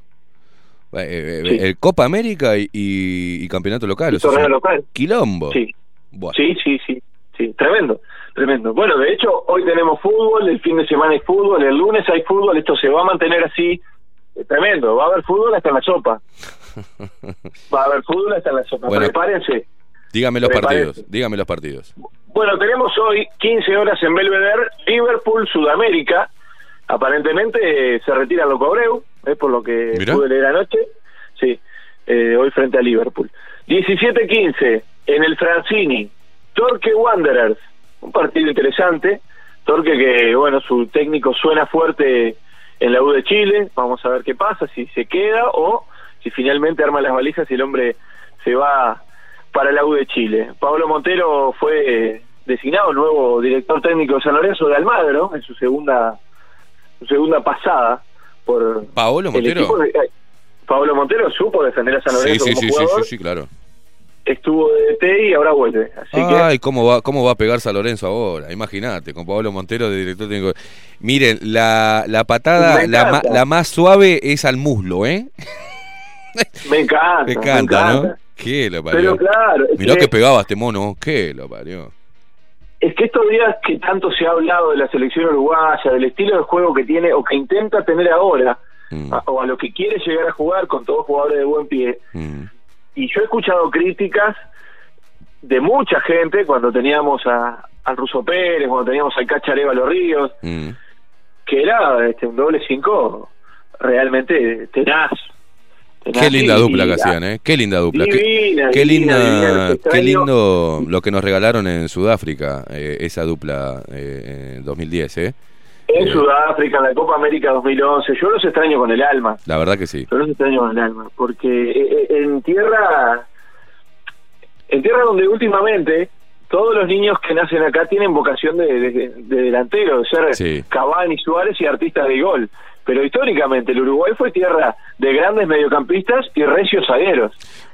Eh, eh, Sí. El Copa América y, y- y Campeonato Local. El o sea, torneo local. Quilombo. Sí, sí, sí, sí, tremendo, tremendo. Bueno, de hecho, hoy tenemos fútbol, el fin de semana hay fútbol, el lunes hay fútbol, esto se va a mantener así, eh, tremendo, va a haber fútbol hasta en la sopa. Va a haber fútbol hasta en la sopa, Bueno. prepárense. Dígame los partidos. Dígame los partidos. Bueno, tenemos hoy 15 horas en Belvedere, Liverpool, Sudamérica. Aparentemente eh, se retira Loco Abreu, es por lo que Mirá. pude leer anoche. Sí, eh, hoy frente a Liverpool. 17-15 en el Francini, Torque Wanderers, un partido interesante. Torque que, bueno, su técnico suena fuerte en la U de Chile. Vamos a ver qué pasa, si se queda o si finalmente arma las valijas y el hombre se va para la U de Chile. Pablo Montero fue designado nuevo director técnico de San Lorenzo de Almagro en su segunda su segunda pasada por ¿Paolo Montero? de- eh, Pablo Montero supo defender a San Sí, Lorenzo sí, como sí, sí, sí, sí, claro. Estuvo de DT y ahora vuelve. Así que Ay, ¿cómo va, ¿cómo va a pegar San Lorenzo ahora? Imagínate, con Pablo Montero de director técnico. Miren, la, la patada, la, ma- la más suave es al muslo, ¿eh? me encanta. Me me encanta, ¿no? ¿Qué lo parió? Pero claro, Mirá que- que pegaba este mono, ¿qué lo parió? Es que estos días que tanto se ha hablado de la selección uruguaya, del estilo de juego que tiene o que intenta tener ahora, Mm, a- o a lo que quiere llegar a jugar con todos jugadores de buen pie, mm. Y yo he escuchado críticas de mucha gente cuando teníamos a, al Ruso Pérez, cuando teníamos al Cachareva Los Ríos, Mm. que era este, un doble cinco realmente tenaz. tenaz Qué linda dupla que hacían, ¿eh? Qué linda dupla. Qué- Divina, Qué divina, linda, qué extraño. lindo lo que nos regalaron en Sudáfrica, eh, esa dupla eh, en 2010, ¿eh? En. Sudáfrica, en la Copa América 2011, yo los extraño con el alma. La verdad que sí. Yo los extraño con el alma, porque eh, eh, en tierra, en tierra donde últimamente todos los niños que nacen acá tienen vocación de, de- de delantero, de ser Sí. Cavani, Suárez y artistas de gol. Pero históricamente el Uruguay fue tierra de grandes mediocampistas y recios zagueros.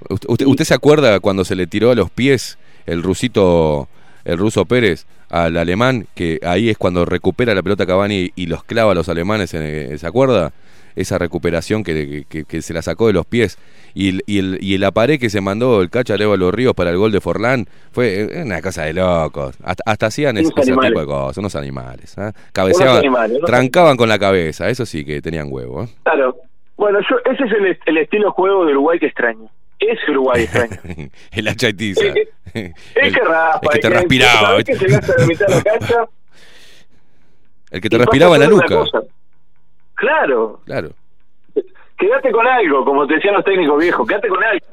Usted, usted- usted se acuerda cuando se le tiró a los pies el rusito el ruso Pérez al alemán, que ahí es cuando recupera la pelota Cavani y los clava a los alemanes, en, eh, ¿se acuerda? Esa recuperación que, que- que se la sacó de los pies. Y, el- y, el, y la pared que se mandó el cacha Leo los Ríos para el gol de Forlán fue eh, una cosa de locos. Hasta, hasta hacían ese tipo de cosas, unos animales. ¿ah? Cabeceaban, animales, trancaban con la cabeza, eso sí que tenían huevo. ¿eh? Claro. Bueno, yo, ese es el, el estilo juego de Uruguay que extraño. Ese Uruguay extraño. el hachaitiza. Eh, el, Es que raspa. el que te y respiraba. ¿sabés ¿viste? que se gasta la mitad de la cancha. El que te y respiraba en la nuca. Claro. Claro. Quédate con algo, como te decían los técnicos viejos. Quédate con algo.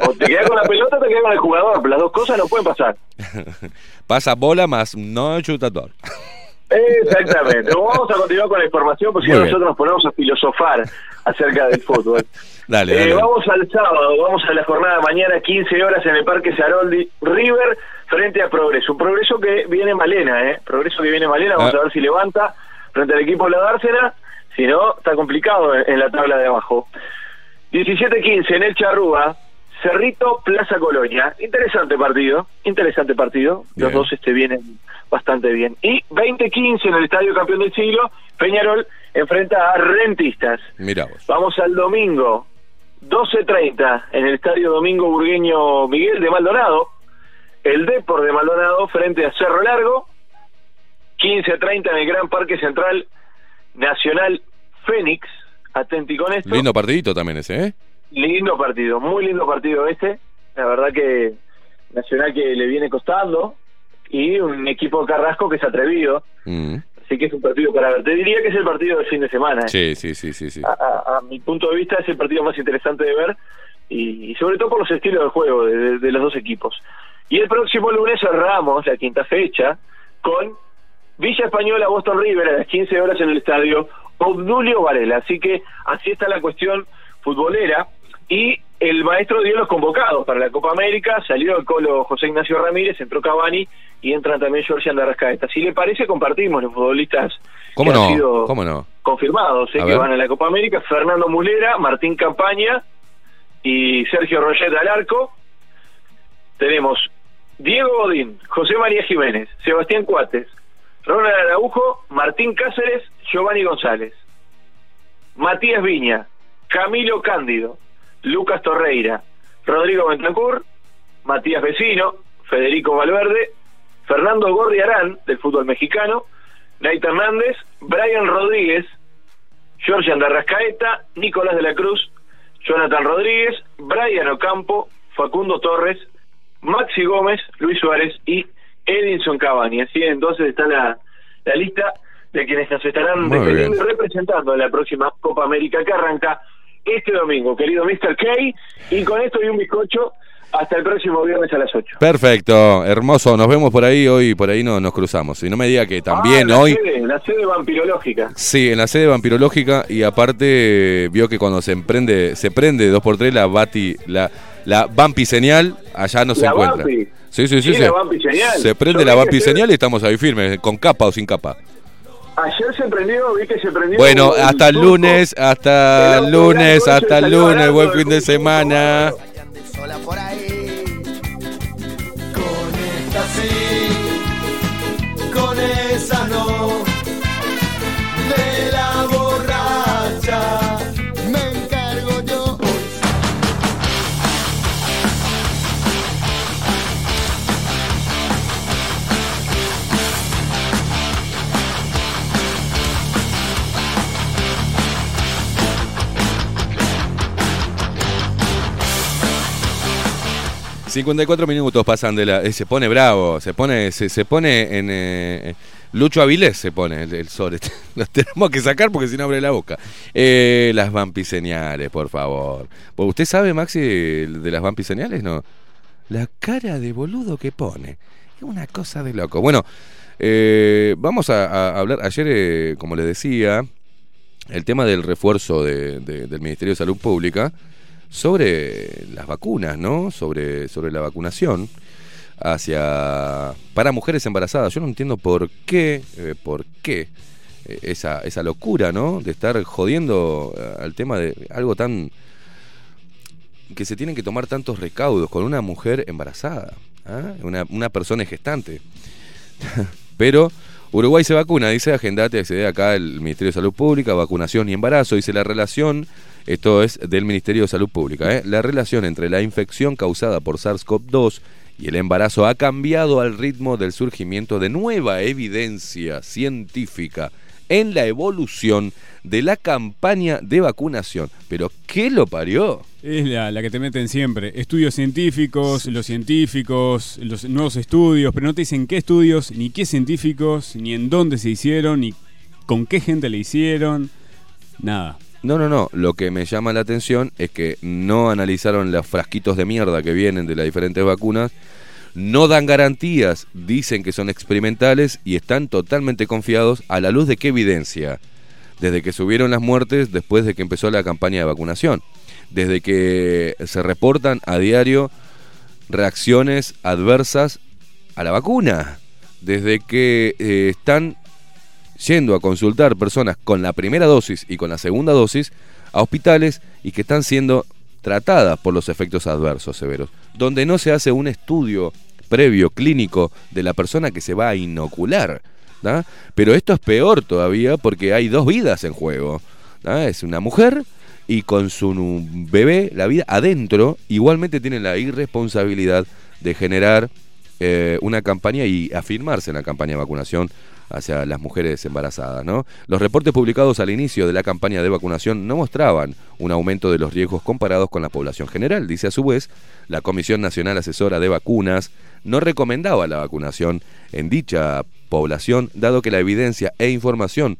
O te quedas con la pelota o te quedas con el jugador. Las dos cosas no pueden pasar. Pasa bola más no chutador. Exactamente. Pero vamos a continuar con la información porque si nosotros nos ponemos a filosofar acerca del fútbol. Dale, Eh, dale. vamos al sábado, vamos a la jornada de mañana, 15 horas en el Parque Saroldi, River frente a Progreso. Un progreso que viene malena, ¿eh? Progreso que viene malena, vamos Ah. a ver si levanta frente al equipo de la Dársena. Si no, está complicado en, en la tabla de abajo. 17-15 en el Charrúa, Cerrito, Plaza Colonia. Interesante partido, interesante partido. Los dos este vienen bastante bien. Y 20-15 en el Estadio Campeón del Siglo, Peñarol enfrenta a Rentistas. Mira vos. Vamos al domingo, 12.30, en el Estadio Domingo Burgueño Miguel de Maldonado. El Depor de Maldonado frente a Cerro Largo. 15.30 en el Gran Parque Central Nacional Fénix. Atenti con esto. Lindo partidito también ese, ¿eh? Lindo partido, muy lindo partido este. La verdad que Nacional que le viene costando. Y un equipo Carrasco que es atrevido. Mm. Así que es un partido para ver. Te diría que es el partido del fin de semana. ¿eh? Sí, sí, sí, sí, sí. a, a- a mi punto de vista es el partido más interesante de ver y, y sobre todo por los estilos de juego de, de- de los dos equipos. Y el próximo lunes cerramos la quinta fecha con Villa Española Boston River a las 15 horas en el estadio Obdulio Varela. Así que así está la cuestión futbolera y el maestro dio los convocados para la Copa América, salió el colo José Ignacio Ramírez, entró Cavani y entran también Georgian de Arrascaeta. Si le parece, compartimos los futbolistas ¿Cómo que han sido ¿Cómo no? confirmados eh, que ver. van a la Copa América, Fernando Mulera, Martín Campaña y Sergio Roget al arco. Tenemos Diego Godín, José María Jiménez, Sebastián Cuates, Ronald Araujo, Martín Cáceres, Giovanni González, Matías Viña, Camilo Cándido, Lucas Torreira, Rodrigo Bentancur, Matías Vecino, Federico Valverde, Fernando Gordiarán, del fútbol mexicano, Nate Hernández, Brian Rodríguez, Georgian de Arrascaeta, Nicolás de la Cruz, Jonathan Rodríguez, Brian Ocampo, Facundo Torres, Maxi Gómez, Luis Suárez y Edinson Cavani. Así entonces está la, la lista de quienes nos estarán representando en la próxima Copa América que arranca este domingo, querido Mr. K. Y con esto y un bizcocho, hasta el próximo viernes a las 8. Perfecto, hermoso. Nos vemos por ahí hoy, por ahí no, nos cruzamos. Y no me diga que también Ah, la hoy. Sede, la sede vampirológica. Sí, en la sede vampirológica y aparte vio que cuando se emprende, se prende dos por tres la bati, la, la vampi señal, allá no se encuentra. vampi. Sí, sí, sí. Sí, sí. la vampi señal. Se prende Yo la vampi señal y estamos ahí firmes, con capa o sin capa. Ayer se prendió, vi que se prendió. Bueno, el hasta el lunes, hasta El lunes, hasta el lunes, buen fin de semana. sola por ahí. 54 minutos pasan de la. eh, se pone bravo, se pone, se, se pone en. eh, Lucho Avilés se pone el, el. Los tenemos que sacar porque si no abre la boca. Eh, las vampiseñales, por favor. Pues, ¿Usted sabe, Maxi, de las vampiseñales? No. La cara de boludo que pone. Es una cosa de loco. Bueno, eh, vamos a, hablar. Ayer, eh, como les decía, el tema del refuerzo de- del Ministerio de Salud Pública sobre las vacunas, ¿no? Sobre, sobre la vacunación hacia para mujeres embarazadas. Yo no entiendo por qué, eh, por qué eh, esa, esa locura, ¿no? De estar jodiendo eh, al tema de algo tan que se tienen que tomar tantos recaudos con una mujer embarazada, ¿ah? una, una persona gestante. Pero Uruguay se vacuna, dice, agendate, accede acá el Ministerio de Salud Pública, vacunación y embarazo, dice la relación, esto es del Ministerio de Salud Pública, ¿eh? la relación entre la infección causada por SARS-CoV-2 y el embarazo ha cambiado al ritmo del surgimiento de nueva evidencia científica en la evolución de la campaña de vacunación. Pero ¿qué lo parió? Es la, la que te meten siempre. Estudios científicos, los científicos, los nuevos estudios, pero no te dicen qué estudios, ni qué científicos, ni en dónde se hicieron, ni con qué gente le hicieron. Nada. No, no, no. Lo que me llama la atención es que no analizaron los frasquitos de mierda que vienen de las diferentes vacunas, no dan garantías, dicen que son experimentales y están totalmente confiados a la luz de qué evidencia. Desde que subieron las muertes después de que empezó la campaña de vacunación. Desde que se reportan a diario reacciones adversas a la vacuna. Desde que eh, están yendo a consultar personas con la primera dosis y con la segunda dosis a hospitales y que están siendo tratadas por los efectos adversos severos, donde no se hace un estudio previo clínico de la persona que se va a inocular. ¿da? Pero esto es peor todavía porque hay dos vidas en juego. Es una mujer y con su bebé, la vida adentro, igualmente tiene la irresponsabilidad de generar eh, una campaña y afirmarse en la campaña de vacunación hacia las mujeres embarazadas. ¿no? Los reportes publicados al inicio de la campaña de vacunación no mostraban un aumento de los riesgos comparados con la población general. Dice a su vez, la Comisión Nacional Asesora de Vacunas no recomendaba la vacunación en dicha población, dado que la evidencia e información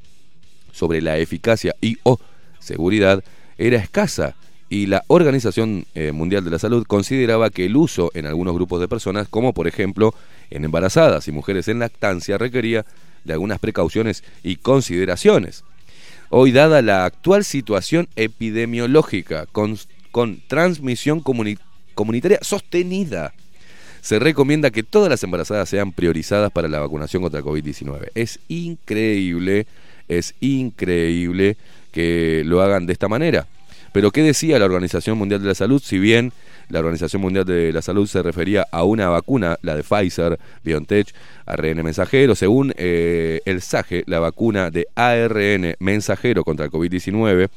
sobre la eficacia y o seguridad era escasa y la Organización eh, Mundial de la Salud consideraba que el uso en algunos grupos de personas, como por ejemplo en embarazadas y mujeres en lactancia, requería de algunas precauciones y consideraciones. Hoy, dada la actual situación epidemiológica con, con transmisión comuni- comunitaria sostenida, se recomienda que todas las embarazadas sean priorizadas para la vacunación contra el COVID-19. Es increíble, es increíble que lo hagan de esta manera. Pero ¿qué decía la Organización Mundial de la Salud? Si bien la Organización Mundial de la Salud se refería a una vacuna, la de Pfizer, BioNTech, ARN mensajero, según eh, el SAGE, la vacuna de ARN mensajero contra el COVID-19,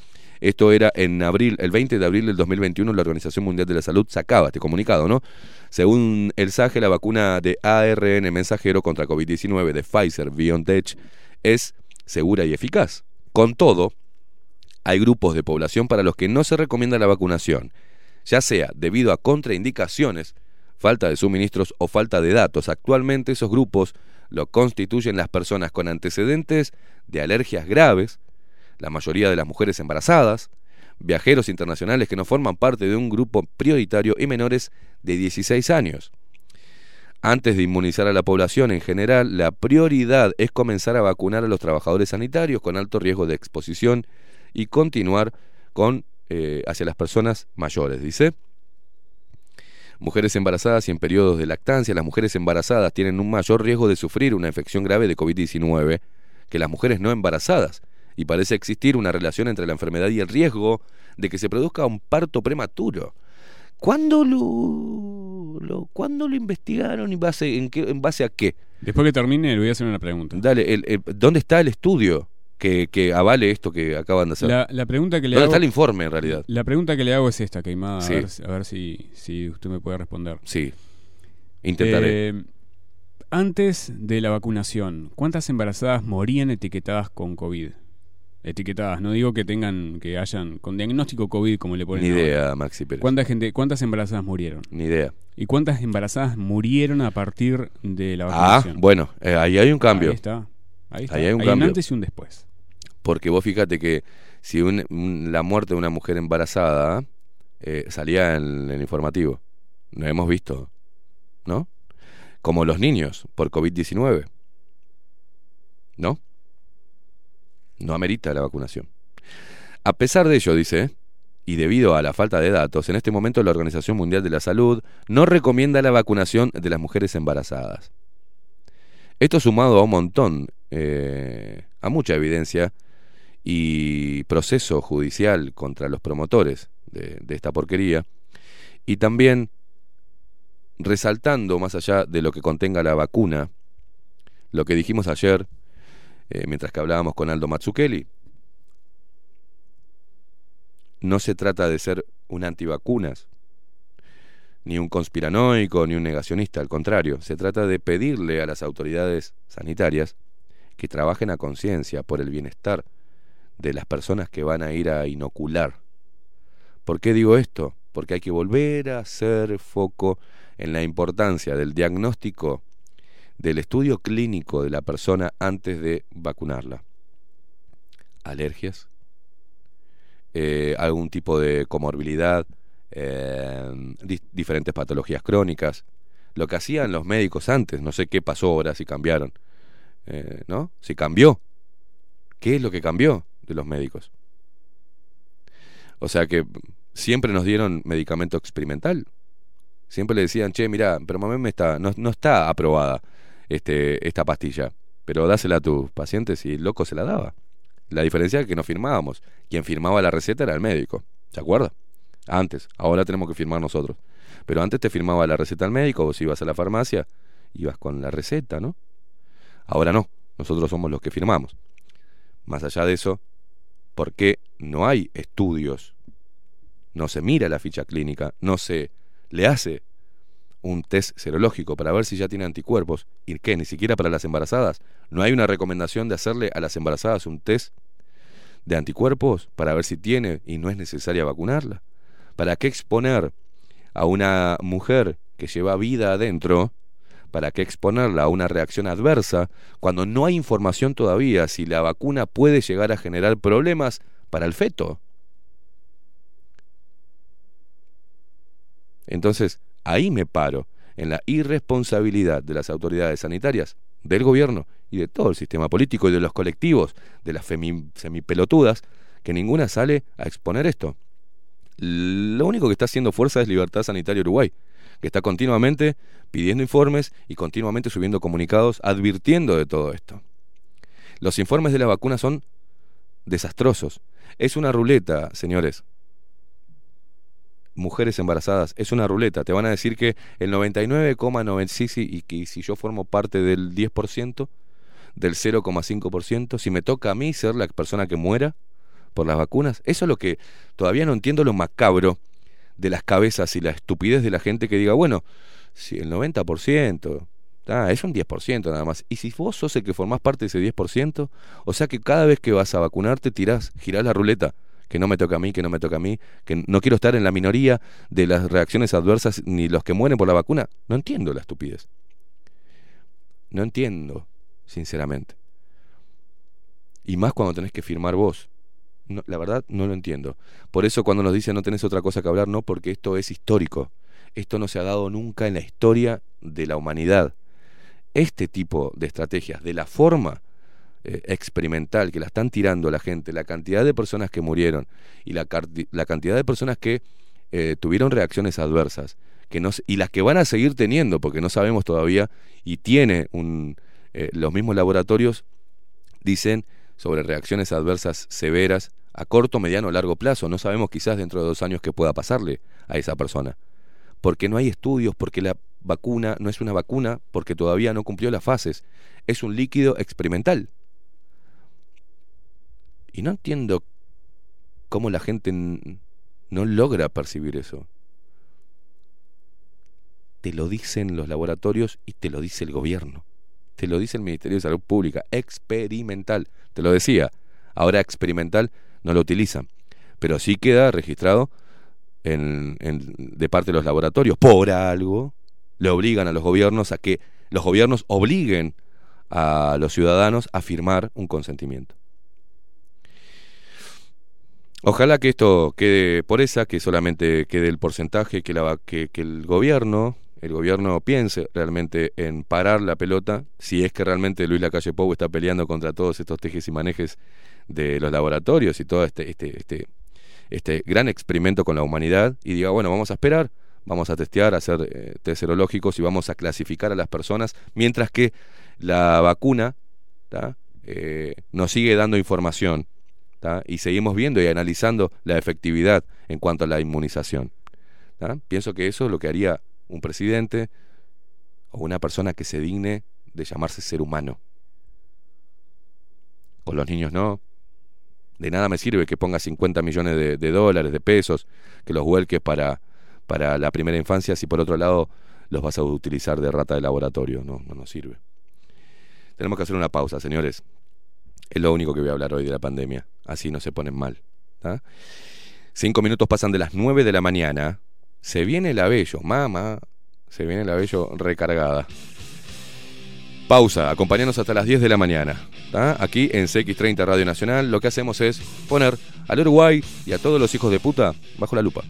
esto era en abril, el 20 de abril del 2021, la Organización Mundial de la Salud sacaba este comunicado, ¿no? Según el SAGE, la vacuna de ARN mensajero contra COVID-19 de Pfizer BioNTech es segura y eficaz. Con todo, hay grupos de población para los que no se recomienda la vacunación, ya sea debido a contraindicaciones, falta de suministros o falta de datos. Actualmente esos grupos lo constituyen las personas con antecedentes de alergias graves, la mayoría de las mujeres embarazadas, viajeros internacionales que no forman parte de un grupo prioritario y menores de 16 años. Antes de inmunizar a la población en general, la prioridad es comenzar a vacunar a los trabajadores sanitarios con alto riesgo de exposición y continuar con eh, hacia las personas mayores, dice. Mujeres embarazadas y en periodos de lactancia, las mujeres embarazadas tienen un mayor riesgo de sufrir una infección grave de COVID-19 que las mujeres no embarazadas y parece existir una relación entre la enfermedad y el riesgo de que se produzca un parto prematuro. ¿Cuándo lo, lo, ¿cuándo lo investigaron y base, en, qué, en base a qué? Después que termine, le voy a hacer una pregunta. Dale, el- el- ¿dónde está el estudio que, que avale esto que acaban de hacer? La, la pregunta que le ¿Dónde hago, está el informe en realidad? La pregunta que le hago es esta, Queimada, Sí. a ver, a ver si, si usted me puede responder. Sí, intentaré. Eh, antes de la vacunación, ¿cuántas embarazadas morían etiquetadas con COVID? Etiquetadas, no digo que tengan, que hayan, con diagnóstico COVID como le ponen Ni ahora. idea, Maxi Pérez. ¿Cuánta gente, ¿Cuántas embarazadas murieron? Ni idea. ¿Y cuántas embarazadas murieron a partir de la Ah, vacunación? bueno, eh, ahí hay un cambio. Ahí está. Ahí está. Ahí hay un un cambio. antes y un después. Porque vos fíjate que si la muerte de una mujer embarazada eh, salía en el informativo, lo hemos visto, ¿no? Como los niños por COVID-19, ¿no? No amerita la vacunación. A pesar de ello, dice, y debido a la falta de datos, en este momento la Organización Mundial de la Salud no recomienda la vacunación de las mujeres embarazadas. Esto sumado a un montón, eh, a mucha evidencia y proceso judicial contra los promotores de, esta porquería, Y también resaltando, más allá de lo que contenga la vacuna, lo que dijimos ayer, eh, mientras que hablábamos con Aldo Mazzucchelli, no se trata de ser un antivacunas, ni un conspiranoico, ni un negacionista, al contrario, se trata de pedirle a las autoridades sanitarias que trabajen a conciencia por el bienestar de las personas que van a ir a inocular. ¿Por qué digo esto? Porque hay que volver a hacer foco en la importancia del diagnóstico del estudio clínico de la persona antes de vacunarla. Alergias, eh, algún tipo de comorbilidad, eh, di- diferentes patologías crónicas, lo que hacían los médicos antes, no sé qué pasó ahora, si cambiaron, eh, ¿no? Si cambió, ¿qué es lo que cambió de los médicos? O sea que siempre nos dieron medicamento experimental, siempre le decían, che, mira, pero mamá está, no, no está aprobada este, esta pastilla, pero dásela a tus pacientes y el loco se la daba. La diferencia es que no firmábamos. Quien firmaba la receta era el médico. ¿Se acuerda? Antes. Ahora tenemos que firmar nosotros. Pero antes te firmaba la receta el médico, vos ibas a la farmacia, ibas con la receta, ¿no? Ahora no. Nosotros somos los que firmamos. Más allá de eso, ¿por qué no hay estudios? No se mira la ficha clínica, no se le hace un test serológico para ver si ya tiene anticuerpos. ¿Y qué? Ni siquiera para las embarazadas. ¿No hay una recomendación de hacerle a las embarazadas un test de anticuerpos para ver si tiene y no es necesaria vacunarla? ¿Para qué exponer a una mujer que lleva vida adentro? ¿Para qué exponerla a una reacción adversa cuando no hay información todavía si la vacuna puede llegar a generar problemas para el feto? Entonces, ahí me paro, en la irresponsabilidad de las autoridades sanitarias, del gobierno y de todo el sistema político y de los colectivos, de las semipelotudas, que ninguna sale a exponer esto. Lo único que está haciendo fuerza es Libertad Sanitaria Uruguay, que está continuamente pidiendo informes y continuamente subiendo comunicados advirtiendo de todo esto. Los informes de la vacuna son desastrosos. Es una ruleta, señores. Mujeres embarazadas, es una ruleta. Te van a decir que el 99,9 sí, sí, y que si yo formo parte del 10%, del 0,5%, si me toca a mí ser la persona que muera por las vacunas, eso es lo que todavía no entiendo lo macabro de las cabezas y la estupidez de la gente que diga, bueno, si el 90%, ah, es un 10% nada más. Y si vos sos el que formás parte de ese 10%, o sea que cada vez que vas a vacunarte tirás, girás la ruleta, que no me toca a mí, que no me toca a mí, que no quiero estar en la minoría de las reacciones adversas ni los que mueren por la vacuna. No entiendo la estupidez. No entiendo, sinceramente. Y más cuando tenés que firmar vos. No, la verdad no lo entiendo. Por eso cuando nos dicen no tenés otra cosa que hablar, no, porque esto es histórico. Esto no se ha dado nunca en la historia de la humanidad. Este tipo de estrategias, de la forma eh, experimental que la están tirando a la gente, la cantidad de personas que murieron y la, cantidad de personas que eh, tuvieron reacciones adversas, que no, y las que van a seguir teniendo, porque no sabemos todavía, y tiene un, eh, los mismos laboratorios dicen sobre reacciones adversas severas a corto, mediano o largo plazo. No sabemos quizás dentro de dos años qué pueda pasarle a esa persona. Porque no hay estudios, porque la vacuna no es una vacuna, porque todavía no cumplió las fases. Es un líquido experimental. Y no entiendo cómo la gente no logra percibir eso. Te lo dicen los laboratorios y te lo dice el gobierno. Te lo dice el Ministerio de Salud Pública. Experimental. Te lo decía. Ahora experimental no lo utilizan. Pero sí queda registrado en, de parte de los laboratorios. Por algo le obligan a los gobiernos a que los gobiernos obliguen a los ciudadanos a firmar un consentimiento. Ojalá que esto quede por esa, que solamente quede el porcentaje, que, la, que el gobierno, el gobierno piense realmente en parar la pelota, si es que realmente Luis Lacalle Pou está peleando contra todos estos tejes y manejes de los laboratorios y todo este, este, este, este gran experimento con la humanidad, y diga, bueno, vamos a esperar, vamos a testear, a hacer eh, test y vamos a clasificar a las personas, mientras que la vacuna. Eh, nos sigue dando información y seguimos viendo y analizando la efectividad en cuanto a la inmunización. Pienso que eso es lo que haría un presidente o una persona que se digne de llamarse ser humano. Con los niños no. De nada me sirve que ponga 50 millones de, dólares, de pesos, que los vuelques para, para la primera infancia, si por otro lado los vas a utilizar de rata de laboratorio. No, no nos sirve. Tenemos que hacer una pausa, señores. Es lo único que voy a hablar hoy de la pandemia. Así no se ponen mal. ¿tá? Cinco minutos pasan de las nueve de la mañana. Se viene la Bello, mamá. Se viene la Bello recargada. Pausa, acompañanos hasta las 10 de la mañana. ¿tá? Aquí en CX30 Radio Nacional lo que hacemos es poner al Uruguay y a todos los hijos de puta bajo la lupa.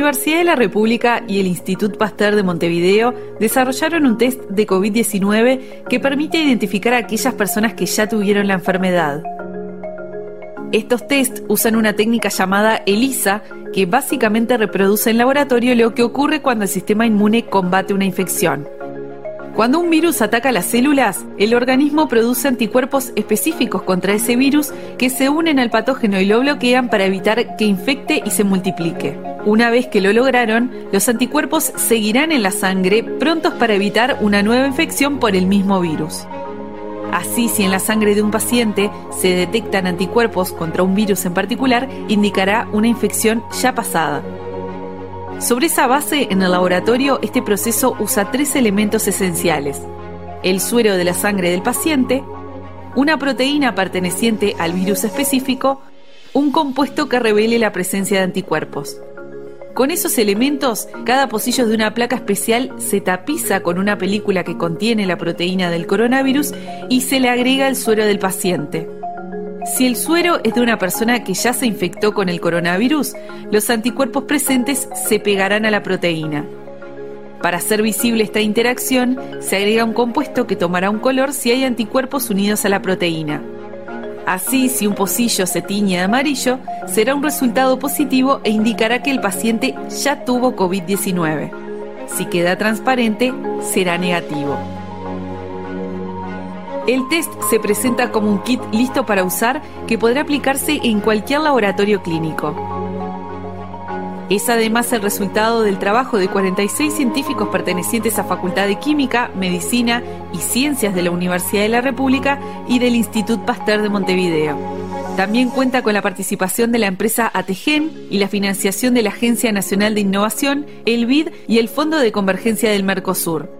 Universidad de la República y el Institut Pasteur de Montevideo desarrollaron un test de COVID-19 que permite identificar a aquellas personas que ya tuvieron la enfermedad. Estos test usan una técnica llamada ELISA, que básicamente reproduce en laboratorio lo que ocurre cuando el sistema inmune combate una infección. Cuando un virus ataca las células, el organismo produce anticuerpos específicos contra ese virus que se unen al patógeno y lo bloquean para evitar que infecte y se multiplique. Una vez que lo lograron, los anticuerpos seguirán en la sangre prontos para evitar una nueva infección por el mismo virus. Así, si en la sangre de un paciente se detectan anticuerpos contra un virus en particular, indicará una infección ya pasada. Sobre esa base, en el laboratorio, este proceso usa tres elementos esenciales. El suero de la sangre del paciente, una proteína perteneciente al virus específico, un compuesto que revele la presencia de anticuerpos. Con esos elementos, cada pocillo de una placa especial se tapiza con una película que contiene la proteína del coronavirus y se le agrega el suero del paciente. Si el suero es de una persona que ya se infectó con el coronavirus, los anticuerpos presentes se pegarán a la proteína. Para hacer visible esta interacción, se agrega un compuesto que tomará un color si hay anticuerpos unidos a la proteína. Así, si un pocillo se tiñe de amarillo, será un resultado positivo e indicará que el paciente ya tuvo COVID-19. Si queda transparente, será negativo. El test se presenta como un kit listo para usar que podrá aplicarse en cualquier laboratorio clínico. Es además el resultado del trabajo de 46 científicos pertenecientes a Facultad de Química, Medicina y Ciencias de la Universidad de la República y del Institut Pasteur de Montevideo. También cuenta con la participación de la empresa Ategen y la financiación de la Agencia Nacional de Innovación, el BID y el Fondo de Convergencia del Mercosur.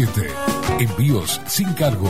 Envíos sin cargo.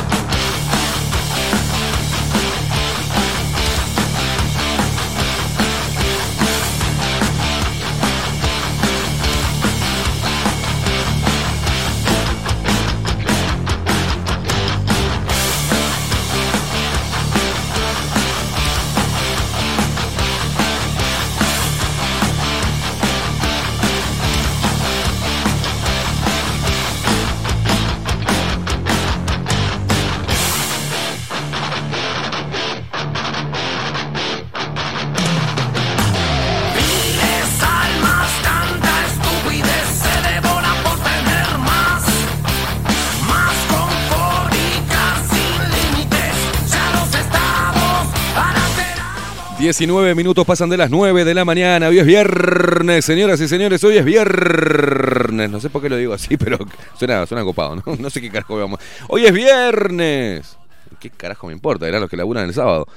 19 minutos pasan de las 9 de la mañana. Hoy es viernes, señoras y señores. Hoy es viernes. No sé por qué lo digo así, pero suena, suena copado, ¿no? No sé qué carajo vamos. Hoy es viernes. ¿Qué carajo me importa? Eran los que laburan el sábado.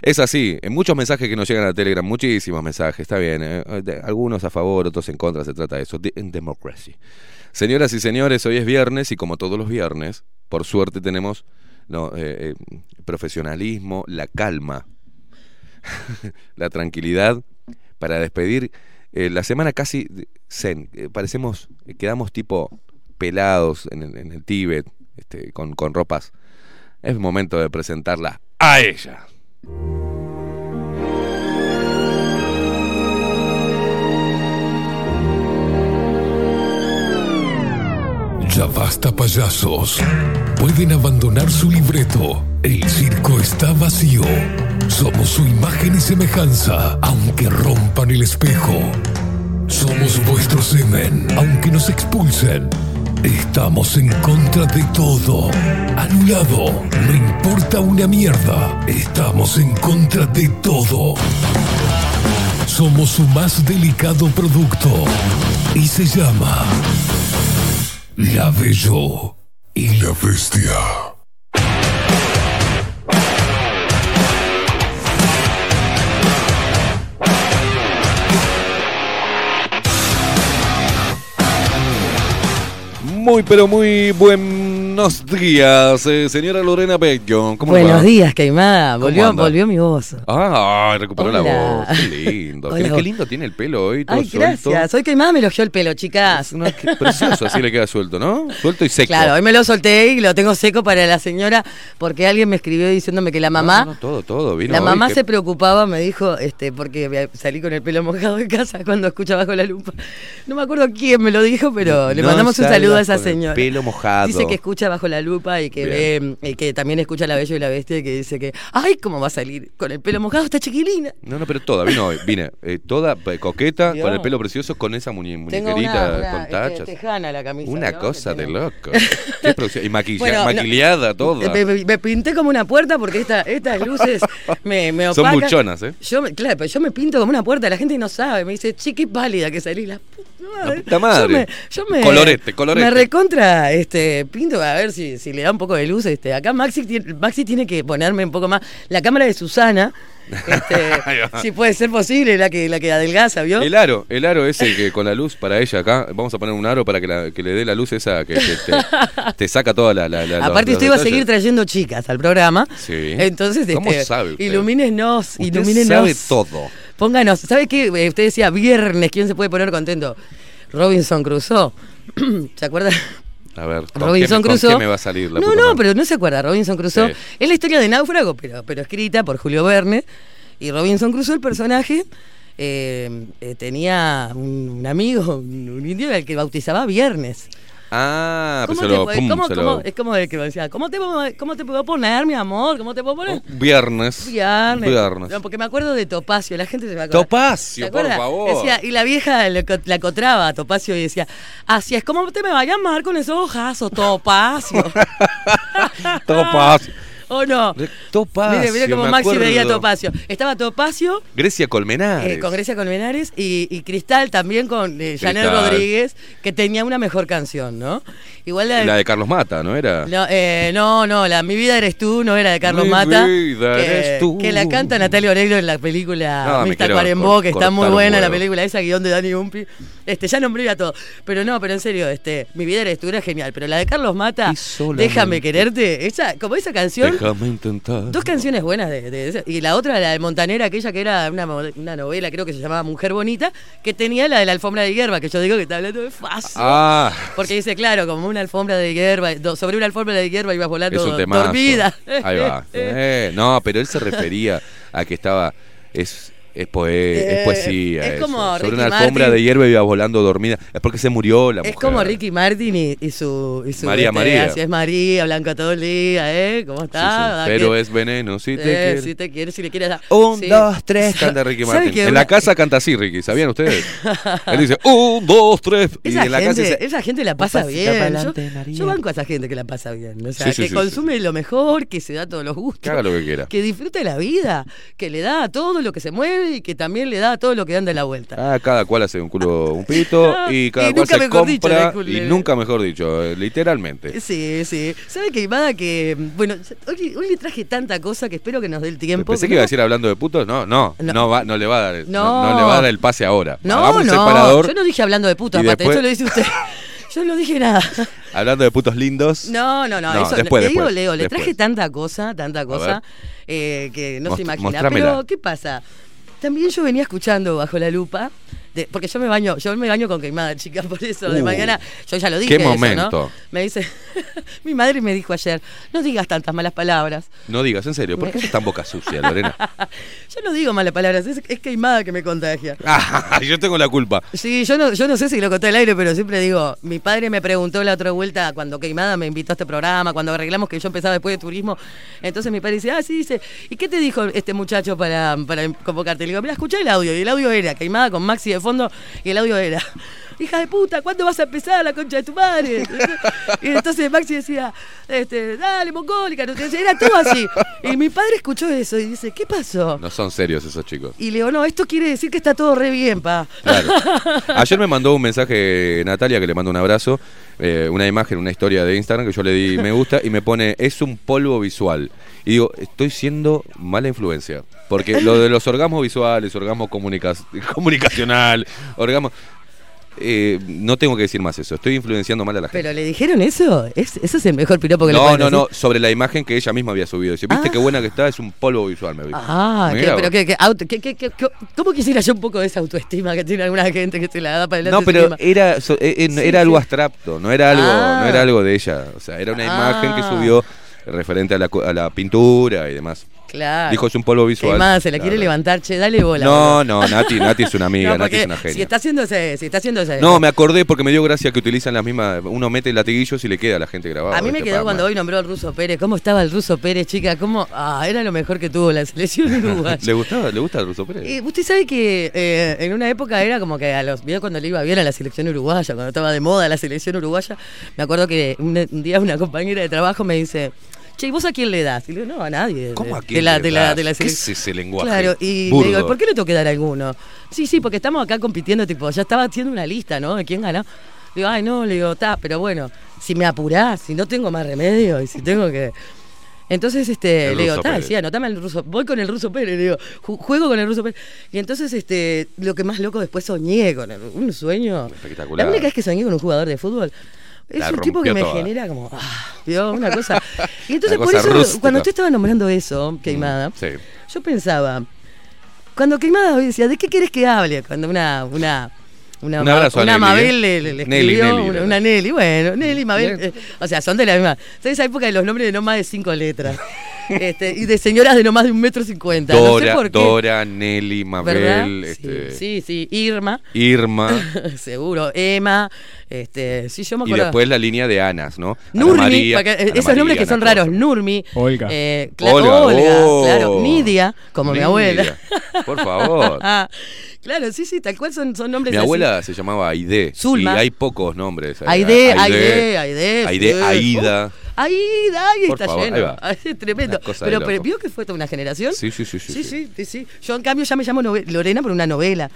Es así, en muchos mensajes que nos llegan a Telegram, muchísimos mensajes, está bien, eh, algunos a favor, otros en contra, se trata de eso, en democracy. Señoras y señores, hoy es viernes y como todos los viernes, por suerte tenemos eh, eh, profesionalismo, la calma, la tranquilidad para despedir eh, la semana casi zen. eh, parecemos, eh, quedamos tipo pelados en el, Tíbet, este, con, con ropas. Es momento de presentarla a ella. Ya basta payasos. Pueden abandonar su libreto. El circo está vacío. Somos su imagen y semejanza, aunque rompan el espejo. Somos vuestro semen, aunque nos expulsen. Estamos en contra de todo. Anulado. No importa una mierda. Estamos en contra de todo. Somos su más delicado producto. Y se llama La Bello y la Bestia. Muy, pero muy buenos días, eh, señora Lorena Bello. ¿Cómo Buenos va? días, Caimada. Volvió, volvió mi voz. Ah, recuperó la voz. Qué lindo. Hola. Qué, qué lindo tiene el pelo hoy. Todo Ay, suelto. gracias. Hoy Caimada me elogió el pelo, chicas. No, qué precioso, así le queda suelto, ¿no? Suelto y seco. Claro, hoy me lo solté y lo tengo seco para la señora porque alguien me escribió diciéndome que la mamá, No, no, todo, todo. Vino la mamá se preocupaba, me dijo, este, porque salí con el pelo mojado de casa cuando escucha bajo la lupa. No me acuerdo quién me lo dijo, pero le mandamos un saludo a esa señora. pelo mojado. Dice que escucha bajo la lupa y que ve, y que también escucha La Bella y la Bestia y que dice que, ay, ¿cómo va a salir con el pelo mojado esta chiquilina? No, no, pero toda, vino hoy. Vine eh, toda eh, coqueta, Dios. con el pelo precioso, con esa muñe- muñequerita una, una, con este, tachas. tejana la camisa. Una ¿no? cosa de loco. Qué. Y maquilla- Bueno, no, maquillada toda. Me, me- me pinté como una puerta porque esta- estas luces me, me Son buchonas, ¿eh? Yo, claro, pero yo me pinto como una puerta, la gente no sabe. Me dice, che, qué pálida que salí. La puta madre. puta madre. Yo me, yo me- Colorete, colorete. Me recontra este, pinto a ver si, si le da un poco de luz. Este. Acá Maxi, tiene- Maxi tiene que ponerme un poco más. La cámara de Susana, este, si puede ser posible, la que, la que adelgaza, ¿vio? El aro, el aro ese que con la luz para ella acá, vamos a poner un aro para que, la- que le dé la luz esa que, que te, te saca toda la... la- la- Aparte, usted va a seguir trayendo chicas al programa. Sí. Entonces, ¿Cómo este, sabe usted? ilumínenos, Usted ilumínenos. sabe todo. Pónganos, ¿sabe qué? Eh, Usted decía viernes, ¿quién se puede poner contento? Robinson Crusoe. ¿Se acuerda? A ver, ¿con, Robinson qué, me- con Crusoe. qué me va a salir la No, no, madre? pero no se acuerda. Robinson Crusoe Sí. es la historia de náufrago, pero, pero escrita por Julio Verne. Y Robinson Crusoe, el personaje, eh, eh, tenía un, un amigo, un, un indio al que bautizaba Viernes. Ah, pues ¿Cómo se lo... puede- pum, cómo- se cómo- lo- es como el que me decía, ¿cómo te, puedo- ¿cómo te puedo poner, mi amor? ¿Cómo te puedo poner? Viernes. Viernes. Viernes. No, porque me acuerdo de Topacio, la gente se va a acordar. Topacio, ¿Se por favor. Decía, y la vieja le la cotraba a Topacio y decía, así es como te me va a llamar con esos ojazos, Topacio. Topacio. ¿O no? Topacio, Mire, mire cómo Maxi veía a. Topacio. Estaba Topacio Grecia Colmenares. eh, con Grecia Colmenares y, y Cristal también con eh, Janel. Rodríguez, que tenía una mejor canción, ¿no? Igual la, La de Carlos Mata, ¿no era? No, eh, no, no, la Mi vida eres tú no era de Carlos Mi Mata. vida que, eres tú. que la canta Natalia Oreiro en la película No, Mista Cuarembó, que está muy buena la película esa, guion de Dani Umpi. Este, ya nombré a todo. Pero no, pero en serio, este, Mi vida eres tú era genial. Pero la de Carlos Mata, Déjame quererte, esa, como esa canción. Déjame intentar. Dos canciones buenas de, de. Y la otra, la de Montanera, aquella que era una, una novela, creo que se llamaba Mujer Bonita, que tenía la de la alfombra de hierba, que yo digo que está hablando de fácil. Ah, Porque dice, claro, como una alfombra de hierba, sobre una alfombra de hierba ibas volando dormida. Ahí va. Eh, no, pero él se refería a que estaba. Es, es, poe- Eh, es poesía. es eso. como Sobre Ricky una alfombra Martin. de hierba iba volando dormida. Es porque se murió la Es mujer. como Ricky Martin y, y su, y su María, este, María. Así es María, Blanca todo el día, ¿eh? ¿Cómo Sí, está? sí, ¿A Pero es veneno, si te Eh, quiere. Si te quiere, si le quieres dar. Un, Sí. dos, tres, canta Ricky ¿Sabe Martin. En una- la casa canta así, Ricky, ¿sabían ustedes? Él dice, un, dos, tres. Y Esa en la gente, casa dice, esa gente la pasa bien. Yo, banco a esa gente que la pasa bien. O sea, Sí, sí, que sí, consume lo mejor, que se da todos los gustos. que haga lo que quiera. que disfrute la vida, que le da a todo lo que se mueve y que también le da todo lo que anda en la vuelta. Ah, cada cual hace un culo, un pito y cada Y cual se dicho, compra disculpe. y nunca mejor dicho, eh, literalmente. Sí, sí. ¿Sabe que Imada que. Bueno, hoy, hoy le traje tanta cosa que espero que nos dé el tiempo. Pensé que iba a decir hablando de putos, no, no, No. no, va, no le va a dar, no. No. no le va a dar el pase ahora. No, Hagamos no. separador. Yo no dije hablando de puto, y aparte, después- eso lo dice usted. Yo no dije nada. Hablando de putos lindos. No, no, no. No, eso, después, le digo, después, Leo, le después. traje tanta cosa, tanta cosa, eh, que no Most- se imagina. mostrámela. Pero, ¿qué pasa? También yo venía escuchando bajo la lupa de- porque yo me baño, yo me baño con queimada, chica, por eso de Uh, mañana, yo ya lo dije qué eso, ¿no? Me dice, mi madre me dijo ayer, no digas tantas malas palabras. No digas, en serio, ¿por qué sos tan boca sucia, Lorena? Yo no digo malas palabras, es, es queimada que me contagia. Ah, yo tengo la culpa. Sí, yo no, yo no sé si lo conté al aire, pero siempre digo, mi padre me preguntó la otra vuelta cuando Queimada me invitó a este programa, cuando arreglamos que yo empezaba después de turismo, entonces mi padre dice, ah, sí, dice, ¿y qué te dijo este muchacho para, para convocarte? Le digo, mira, escuché el audio, y el audio era Queimada con Maxi de fondo, y el audio era, hija de puta, ¿cuándo vas a empezar la concha de tu madre? Y entonces Maxi decía, este, dale, mongólica, era todo así. Y mi padre escuchó eso y dice, ¿qué pasó? No son serios esos chicos. Y le digo, no, esto quiere decir que está todo re bien, pa. Claro. Ayer me mandó un mensaje Natalia, que le mando un abrazo, eh, una imagen, una historia de Instagram que yo le di me gusta y me pone, es un polvo visual. Y digo, estoy siendo mala influencia. Porque lo de los orgasmos visuales, orgasmo comunica- comunicacional, orgasmo... eh, no tengo que decir más eso, estoy influenciando mal a la gente. ¿Pero le dijeron eso? ¿Es, ¿Eso es el mejor piropo que le No, pueden no, no, decir? sobre la imagen que ella misma había subido. Dice, ¿viste qué buena que está? Es un polvo visual, me dijo. Ah, ¿qué, pero qué, qué auto- ¿cómo quisiera yo un poco de esa autoestima que tiene alguna gente que se la da para adelante? No, pero era, so- eh, eh, Sí, era algo abstracto, no era algo, Ah. no era algo de ella. O sea, era una imagen que Ah. subió referente a la, a la pintura y demás. Claro. Dijo es un polvo visual. Queimada, se la quiere levantar, che, dale bola. No, boludo. no, Nati, Nati es una amiga, No, Nati es una genia. Si está haciendo ese, si está haciendo ese. No, me acordé porque me dio gracia que utilizan las mismas. Uno mete latiguillos y le queda a la gente grabado. A mí me ¿viste? quedó cuando hoy nombró al Ruso Pérez. ¿Cómo estaba el Ruso Pérez, chica? ¿Cómo? Ah, era lo mejor que tuvo la selección uruguaya. ¿Le gustaba? ¿Le gusta el Russo Pérez? Y usted sabe que eh, en una época era como que a los vio cuando le iba bien a la selección uruguaya, cuando estaba de moda la selección uruguaya, me acuerdo que un, un día una compañera de trabajo me dice, che, ¿y vos a quién le das? Y le digo, no, a nadie. ¿Cómo a quién de la, le de la, das? de la ¿Qué es ese lenguaje Claro, y burdo? le digo, ¿por qué le tengo que dar a alguno? Sí, sí, porque estamos acá compitiendo, tipo, ya estaba haciendo una lista, ¿no? De quién ganó. Le digo, ay, no, le digo, está, pero bueno, si me apurás, si no tengo más remedio y si tengo que. Entonces, este, El le digo, está, decía, anotame el ruso, voy con el ruso Pérez, le digo, ju- juego con el ruso Pérez. Y entonces, este, lo que más loco después soñé con el- un sueño. Espectacular. La única vez que soñé con un jugador de fútbol. Es La un tipo que me toda. genera como, ah, una cosa. Y entonces, por eso, rústica. cuando usted estaba nombrando eso, Queimada, Sí. yo pensaba, cuando Queimada decía, ¿de qué querés que hable? Cuando una, una, una, Un abrazo a una Nelly, Mabel ¿eh? le, le- le Nelly, escribió, Nelly, una, Nelly, bueno, Nelly, Mabel, eh, o sea, son de la misma. Son esa época de los nombres de no más de cinco letras. Este, y de señoras de no más de un metro cincuenta. no sé Dora, por qué. Dora, Nelly. Mabel, Sí, este, sí, sí, Irma, Irma. seguro, Emma, este, sí, yo me Y acuerdo. después la línea de Anas, ¿no? Ana Nurmi, María, porque, eh, Ana esos María, nombres que Ana son Cosa. raros, Nurmi, Olga. eh, cla- Olga, Olga, oh. claro, Nidia, como mi abuela. Por favor. claro, sí, sí, tal cual son, son nombres Mi así. abuela se llamaba Aide. Zulma. Y hay pocos nombres. Aide, Aide, Aide, Aide, sí. Aida. Aida, ahí Por está favor, ahí lleno. Es tremendo. Pero, vio que fue toda una generación. Sí, sí, sí, sí, Sí, sí. sí, sí. Yo en cambio ya me llamo Lorena por una novela.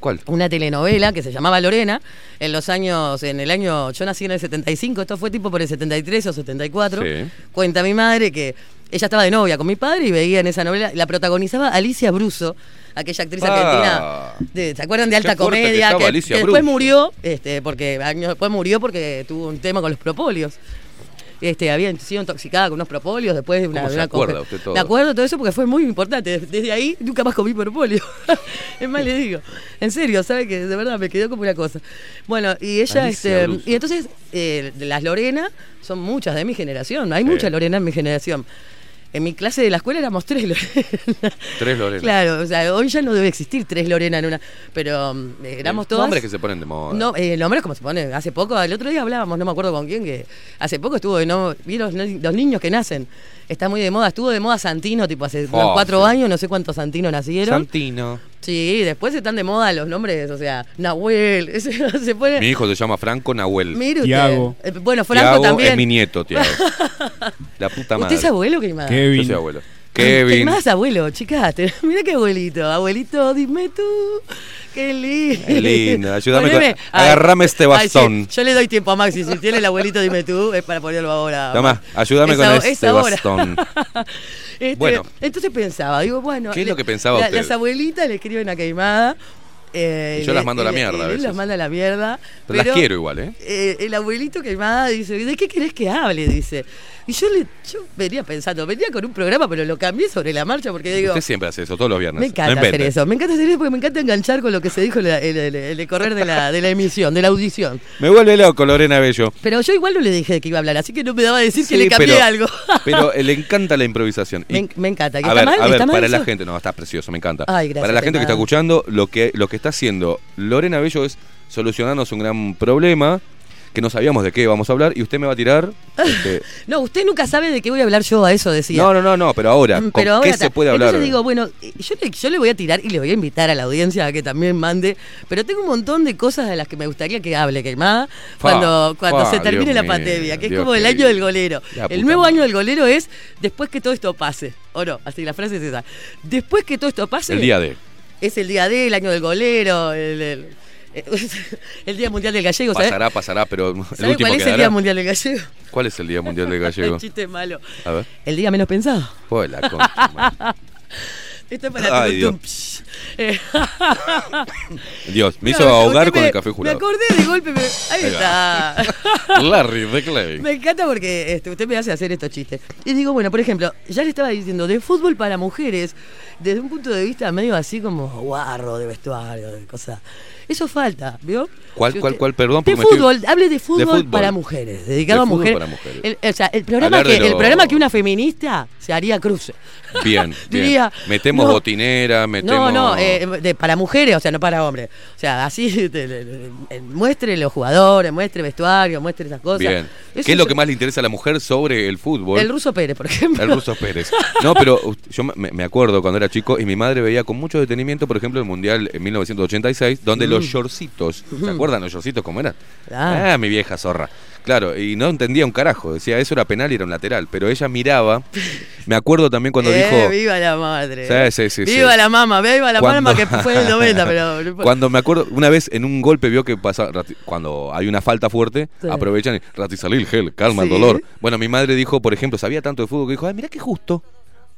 ¿Cuál? Una telenovela que se llamaba Lorena en los años, en el año, yo nací en el 75, esto fue tipo por el 73 o 74. Sí. Cuenta mi madre que ella estaba de novia con mi padre y veía en esa novela, la protagonizaba Alicia Bruso, aquella actriz Ah. argentina. de- ¿Se acuerdan de Alta que Comedia? Que, después murió, este, porque años después murió porque tuvo un tema con los propolios. Este, había sido intoxicada con unos propolios después de una, ¿Cómo se una acuerda usted todo? Me acuerdo todo eso porque fue muy importante. Desde ahí nunca más comí propolio. es más, le digo. En serio, ¿sabe que De verdad me quedó como una cosa. Bueno, y ella, Alicia este, y entonces, eh, las Lorena son muchas de mi generación. Hay Sí. muchas Lorena en mi generación. En mi clase de la escuela éramos tres Lorena. Tres Lorena. Claro, o sea, hoy ya no debe existir tres Lorena en una. Pero mm, éramos Eh, todas. Nombres que se ponen de moda. No, eh, nombres como se ponen. Hace poco, el otro día hablábamos, no me acuerdo con quién, que hace poco estuvo de no. ¿Vieron los, niños que nacen? Está muy de moda. Estuvo de moda Santino, tipo hace unos Oh, cuatro sí. años, no sé cuántos Santinos nacieron. Santino. Sí, después están de moda los nombres, o sea, Nahuel. ese- se pone. Mi hijo se llama Franco Nahuel. Mire usted. Tiago. Eh, bueno, Franco Tiago también. es mi nieto, Tiago. La puta madre. ¿Usted es abuelo, Queimada? Kevin. Yo soy abuelo. Kevin. Es abuelo, chicas. Mira qué abuelito. Abuelito, dime tú. Qué lindo. Qué lindo, ayúdame Poneme- con- agarrame este ay, sí, bastón. yo le doy tiempo a Maxi. Si tiene el abuelito, dime tú, es para ponerlo ahora. Toma, ayúdame con este bastón. Este, Bueno. Entonces pensaba, digo, bueno. ¿Qué es lo que pensaba la- usted? Las abuelitas le escriben a Queimada Eh, Y yo las mando a la él- mierda a Él veces. las manda a la mierda. Pero las quiero igual, ¿eh? eh, el abuelito quemada dice, ¿de qué querés que hable? Dice. Y yo le, yo venía pensando, venía con un programa, pero lo cambié sobre la marcha porque digo. Usted siempre hace eso, todos los viernes. Me No encanta hacer eso, me encanta hacer eso porque me encanta enganchar con lo que se dijo en, el, el correr de la, de la emisión, de la audición. Me vuelve loco Lorena Bello. Pero yo igual no le dije que iba a hablar, así que no me daba a decir que le cambié pero- algo. Pero le encanta la improvisación. Y- me, me encanta. ¿Que a ver, mal? a ver, ¿Está mal para la gente, no, está precioso, me encanta. Ay, gracias, para la gente que está escuchando, lo que, lo que está haciendo Lorena Bello es solucionarnos un gran problema que no sabíamos de qué vamos a hablar y usted me va a tirar. este, No, usted nunca sabe de qué voy a hablar yo, a eso decía. no, no, no, no, pero ahora, Mm, ¿con pero ahora qué se puede hablar? Entonces digo, bueno, yo le, yo le voy a tirar y le voy a invitar a la audiencia a que también mande, pero tengo un montón de cosas de las que me gustaría que hable, quemada, cuando, cuando fa, se termine Dios la pandemia, que es como el año del golero. El nuevo madre. año del golero es después que todo esto pase. O no, así la frase es esa. Después que todo esto pase. El día de. Es el día D, el año del golero, el, el- el Día Mundial del Gallego, ¿sabes? Pasará, pasará, pero el ¿Sabe último cuál es el. Día Mundial del Gallego? ¿Cuál es el Día Mundial del Gallego? El chiste malo. A ver. El día menos pensado. Hola, concha, madre. Esto es para Ay, Dios. Eh, Dios, me hizo ahogar con me- el café jurado. Me acordé de golpe. me- ahí Ahí está. Larry de Clay. Me encanta porque este, usted me hace hacer estos chistes. Y digo, bueno, por ejemplo, ya le estaba diciendo, de fútbol para mujeres, desde un punto de vista medio así como guarro, de vestuario, de cosas. Eso falta, ¿vio? ¿Cuál, Si cuál, usted- cuál? Perdón, De estoy- fútbol, hable de fútbol, fútbol. para mujeres, dedicado De a fútbol mujeres. para mujeres. El, o sea, el programa, Hablar que, de el lo- programa que una feminista se haría cruce. Bien, bien. Diría, metemos no. botinera, metemos. No, no, eh, de- para mujeres, o sea, no para hombres. O sea, así de- muestre los jugadores, muestre vestuario, muestre esas cosas. Bien. Eso ¿Qué es lo que más le interesa a la mujer sobre el fútbol? El ruso Pérez, por ejemplo. El ruso Pérez. No, pero yo me, me acuerdo cuando era chico y mi madre veía con mucho detenimiento, por ejemplo, el Mundial en 1986, donde los Mm. shortcitos, ¿se acuerdan los shortcitos cómo eran? Ah. Ah, mi vieja zorra. Claro, y no entendía un carajo, decía eso era penal y era un lateral, pero ella miraba, me acuerdo también cuando Eh, dijo... Viva la madre. Sí, sí, sí, Viva la mama, viva la Cuando- mama que fue en el 90, pero. Cuando me acuerdo, una vez en un golpe vio que pasa, cuando hay una falta fuerte, aprovechan y ratizalil gel, calma el dolor. Bueno, mi madre dijo, por ejemplo, sabía tanto de fútbol que dijo, ay, mira qué justo.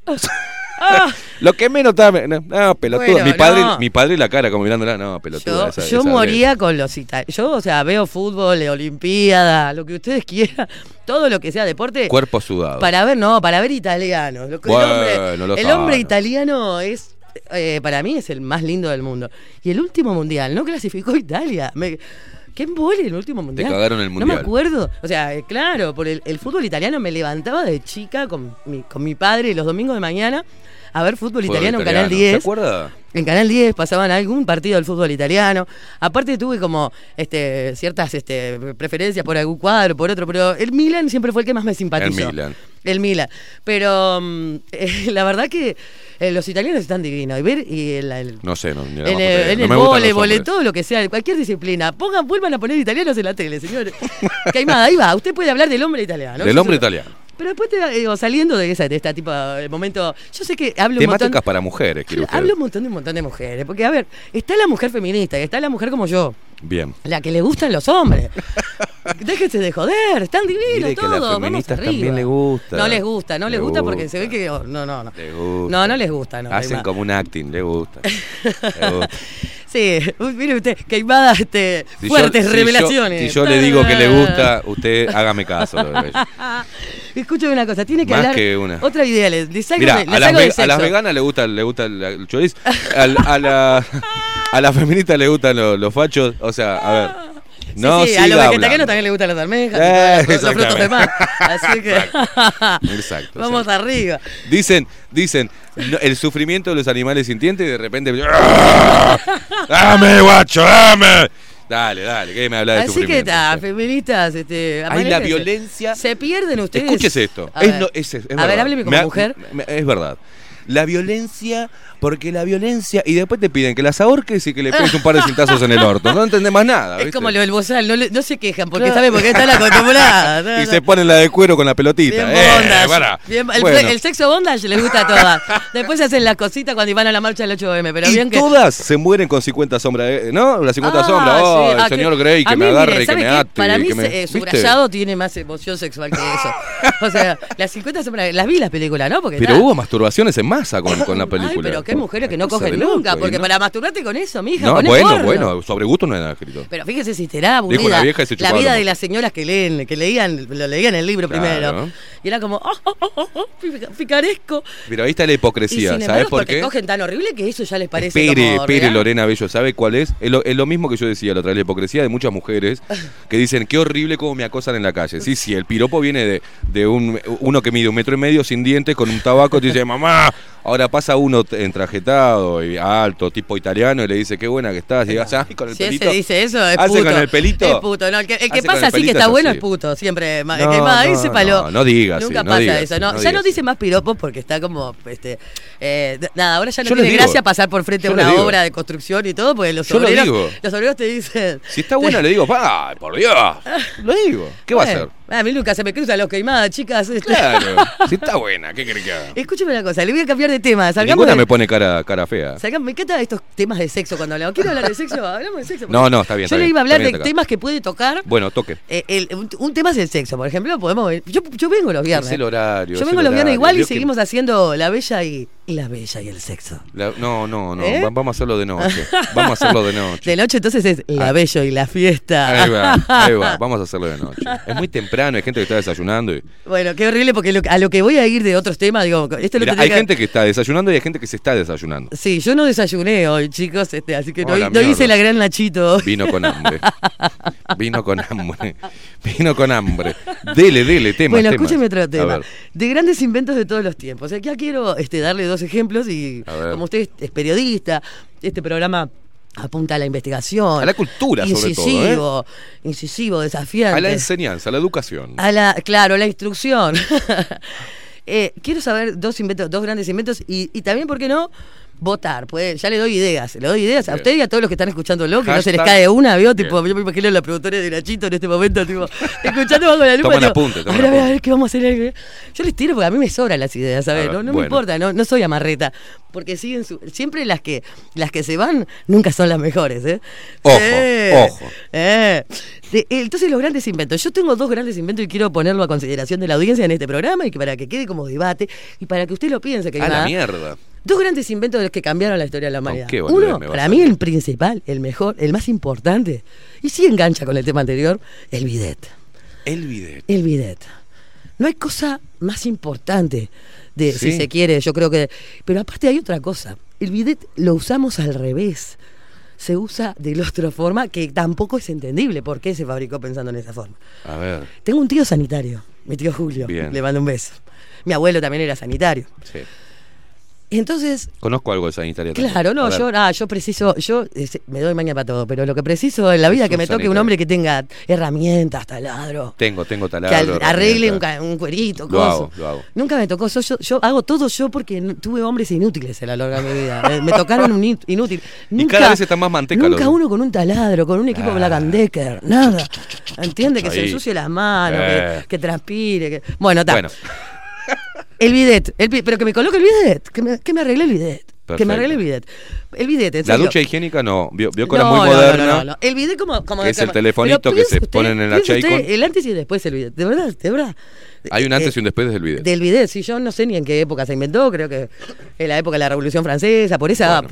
Lo que menos estaba, no, no, pelotudo. Bueno, mi padre, no. mi padre la cara como mirándola, no, pelotudo. yo esa- yo esa- moría con los italianos. Yo, o sea, veo fútbol, olimpiada, lo que ustedes quieran, todo lo que sea deporte. Cuerpo sudado. Para ver, no, para ver italianos. Lo que- Bueno, el hombre, lo el hombre italiano es, eh, para mí, es el más lindo del mundo. Y el último mundial no clasificó Italia. Me, ¿Qué embole el último mundial? cagaron el No mundial. me acuerdo. O sea, eh, claro, por el, el fútbol italiano me levantaba de chica con mi, con mi padre los domingos de mañana a ver fútbol, Fútbol italiano en Canal italiano. 10. ¿Se acuerda? En Canal 10 pasaban algún partido del fútbol italiano. Aparte tuve como este, ciertas este, preferencias por algún cuadro, por otro, pero el Milan siempre fue el que más me simpatizó. El Milan. El Milan. Pero mm, eh, la verdad que eh, los italianos están divinos. Y ver y el, el- No sé, no, en el, en el voleibol, todo lo que sea, cualquier disciplina. Pongan, vuelvan a poner italianos en la tele, señores. Caimada, ahí va. Usted puede hablar del hombre italiano. Del hombre italiano. Pero después te, digo, saliendo de, esa, de este tipo de momento, yo sé que hablo un Temáticas montón... para mujeres, usted. Hablo un montón de un montón de mujeres. Porque, a ver, está la mujer feminista y está la mujer como yo, Bien. la que le gustan los hombres. Déjense de joder, están divinos que las todos. vamos feministas también le gusta. No les gusta, no les Le gusta porque se ve que. oh, no, no, no. Le gusta. No, no les gusta, no. Hacen como un acting, le gusta. Le gusta. Sí, uy, mire usted, Caimada, este, Si yo- fuertes si yo- revelaciones. si yo le digo que le gusta, usted hágame caso. Escúchame una cosa, tiene que Más hablar. que una. Otra idea, le, le salgo, Mira, de, le a las, salgo a veganas le gusta, le gusta el, el chorizo, al- a, la, a las feministas le gustan los, los fachos. O sea, a ver. Sí, No sí, a siga los vegetarianos también les gustan las almejas, Eh, los, los frutos de mar. Así que Exacto. vamos exacto. arriba. Dicen, dicen, el sufrimiento de los animales sintientes y de repente. ¡Dame, guacho, dame! Dale, dale, ¿qué me habla de Así que está, feministas, este, Hay la violencia. Se pierden ustedes. Escúchese esto. A Es, ver. no- es- es A verdad. ver, hábleme como Me mujer. me- es verdad. La violencia, porque la violencia. Y después te piden que las ahorques y que le pegues un par de cintazos en el orto. No entendés más nada. Es como lo del bozal, no, se quejan porque Claro. saben por qué están acostumbradas. No, Y no. se ponen la de cuero con la pelotita. Bien Eh, bondage. Bien- el, Bueno. el sexo bondage les gusta a todas. Después se hacen las cositas cuando van a la marcha del 8M. Pero y bien que. todas se mueren con 50 sombras, eh, ¿no? Las 50 Ah, sombras. Oh, sí. el Ah, señor que- Grey que me agarre y que ¿sabe me ate. Para mí, me- eh, subrayado tiene más emoción sexual que eso. O sea, las 50 sombras. Las vi las películas, ¿no? Porque Pero nada, hubo masturbaciones en masa con, con la Ay, película. pero que hay mujeres que no cogen loco, nunca, y porque no- para masturbarte con eso, mija, No, bueno, porno. bueno, sobre gusto no hay nada escrito. Pero fíjese si será Dijo una aburrida vieja y se la vida de las señoras que leen, que leían, lo leían el libro Claro. primero. Y era como, oh, oh, oh, oh, oh, pica- picaresco. Pero ahí está la Y hipocresía, ¿sabes por porque qué? cogen tan horrible que eso ya les parece Espere, como real. Lorena Bello, ¿sabe cuál es? Es lo, es lo mismo que yo decía la otra vez, la hipocresía de muchas mujeres que dicen, qué horrible cómo me acosan en la calle. Sí, sí, el piropo viene de, de un, uno que mide un metro y medio sin dientes, con un tabaco, te dice, mamá, ahora pasa uno t- entrajetado y alto, tipo italiano, y le dice, qué buena que estás, y hace, ay, con el Si pelito. ese dice eso, es Hace puto. con el pelito. Es puto. No, el que, el pasa el así que está es bueno así. es puto. Siempre. No, que más, no, ese palo. no, no diga así, Nunca pasa diga eso. así, No, no ya no dice más piropos porque está como. Este, eh, nada, ahora ya no Yo tiene gracia pasar por frente a una obra de construcción y todo, porque los obreros, los obreros te dicen. Si está buena, le digo, pa, por Dios. Lo digo. ¿Qué va a hacer? A mí nunca se me cruzan los queimadas, chicas. Claro. Si está buena, ¿qué querés que haga? Escúcheme una cosa, le voy a cambiar de tema. Salgamos Ninguna de- me pone cara, cara fea. Salgamos- me encantan estos temas de sexo cuando hablamos. ¿Quiero hablar de sexo? Hablamos de sexo. No, no, está bien, Yo está le bien, iba a hablar de temas que puede tocar. Bueno, toque. Eh, el- un, un tema es el sexo, por ejemplo, podemos yo, yo vengo los viernes. Es el horario. Yo vengo los viernes igual y que- seguimos haciendo la bella y la bella y el sexo. La- no, no, no. ¿Eh? va- Vamos a hacerlo de noche. Vamos a hacerlo de noche. De noche entonces es la Ah. bella y la fiesta. Ahí va, ahí va. Vamos a hacerlo de noche. Es muy temprano, hay gente que está desayunando. Y... Bueno, qué horrible porque lo- a lo que voy a ir de otros temas, digo, esto lo Mira, tendría hay que- gente que está desayunando y hay gente que se está desayunando. Sí, yo no desayuné hoy, chicos, este, así que no, la no hice la gran Nachito. Vino con hambre. Vino con hambre. Vino con hambre. Dele, dele, temas. bueno, escúcheme otro tema. De grandes inventos de todos los tiempos. Acá quiero este, darle dos ejemplos y A como usted es periodista, este programa apunta a la investigación. A la cultura, sobre todo, ¿eh? incisivo, incisivo, desafiante. A la enseñanza, a la educación. A la, claro, la instrucción. Eh, quiero saber dos inventos, dos grandes inventos y, y también, ¿por qué no? Votar, pues ya le doy ideas, le doy ideas a usted y a todos los que están escuchándolo, que no se les cae una, ¿vio? Tipo, Bien. yo me imagino la productora de Nachito en este momento, tipo, escuchando bajo la lupa. Toman tipo, apunte, toman a ver, a ver, a ver, apunte. ¿qué vamos a hacer? Yo les tiro porque a mí me sobran las ideas, ¿sabes? Ver, No, no me importa, no, no soy amarreta. Porque siguen su- siempre las que las que se van nunca son las mejores, ¿eh? Ojo, ojo. Eh. De- entonces los grandes inventos. Yo tengo dos grandes inventos y quiero ponerlo a consideración de la audiencia en este programa y que para que quede como debate y para que usted lo piense. Que A la mierda. Dos grandes inventos de los que cambiaron la historia de la humanidad. qué boludez Uno, para mí el principal, el mejor, el más importante, y sí engancha con el tema anterior, el bidet. El bidet. El bidet. No hay cosa más importante de, si se quiere, yo creo que... Pero aparte hay otra cosa. El bidet lo usamos al revés. Se usa de la otra forma que tampoco es entendible por qué se fabricó pensando en esa forma. A ver. Tengo un tío sanitario, mi tío Julio. Bien. Le mando un beso. Mi abuelo también era sanitario. Sí. Entonces, Conozco algo de sanitaria. Claro, no, yo, ah, yo preciso, yo eh, se- me doy maña para todo, pero lo que preciso en la vida Es que me toque un hombre que tenga herramientas, taladro, Tengo, tengo que taladro. al- arregle un, un cuerito, Lo hago, lo hago. Nunca me tocó, yo, yo, yo hago todo yo porque tuve hombres inútiles a lo largo de mi vida. Me, me tocaron un in- inútil. Y Nunca, cada vez están más manteca Nunca uno con un taladro, con un equipo Ah. Black and Decker, nada. Entiende que se ensucie las manos, Eh. que, que transpire. Que... Bueno, está. Bueno, El bidet, el pero que me coloque el bidet, que me, que me arregle el bidet. Que me arregle el bidet. El bidet, en la serio. ducha higiénica no. Vio, vio que era No, muy no, no, moderna. no, no, no. El bidet como, como es el telefonito que se ponen en la Chaycon. El antes y después el bidet. De verdad, de verdad. Hay un Eh, antes y un después del bidet. Del bidet, sí, yo no sé ni en qué época se inventó, creo que en la época de la Revolución Francesa, por esa,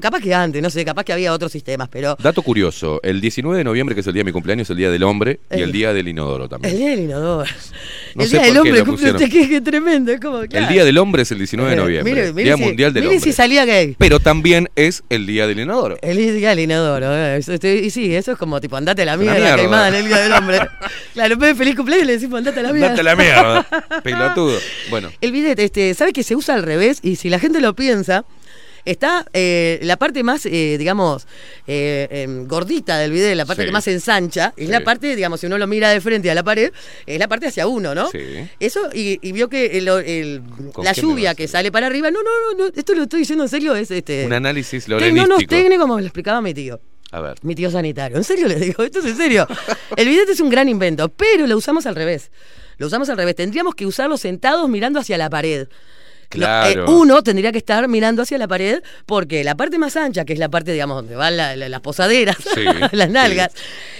capaz que antes, no sé, capaz que había otros sistemas, pero Dato curioso, el 19 de noviembre, que es el día de mi cumpleaños, es el día del hombre y El- el día del inodoro también. el día del inodoro. No el día del hombre, cumple usted que, que tremendo, es como, El claro. día del hombre es el 19 de Eh, noviembre. mire, mire día si- mundial del mire hombre. si salía gay. Pero también es el día del inodoro. El día del inodoro, eh, y sí, eso es como tipo, andate a la mierda, queimada en el día del hombre. claro, feliz cumpleaños le decimos andate a la mierda. Date la mierda, pelotudo. Bueno, El bidet, este, ¿sabe que se usa al revés? Y si la gente lo piensa, está eh, la parte más, eh, digamos, eh, em, gordita del bidet, la parte Sí. que más ensancha, es Sí. la parte, digamos, si uno lo mira de frente a la pared, es la parte hacia uno, ¿no? Sí. Eso, y, y vio que el- el- ¿Con la lluvia que sale para arriba, no, no, no, no, esto lo estoy diciendo en serio, es este... un análisis tec- no, lorenístico. no, técnico como me lo explicaba mi tío. A ver. Mi tío sanitario. En serio les digo, esto es en serio. El bidet es un gran invento, pero lo usamos al revés. Lo usamos al revés. Tendríamos que usarlo sentados mirando hacia la pared. Claro. eh, uno tendría que estar mirando hacia la pared porque la parte más ancha, que es la parte, digamos, donde van la- la- las posaderas, Sí, las nalgas,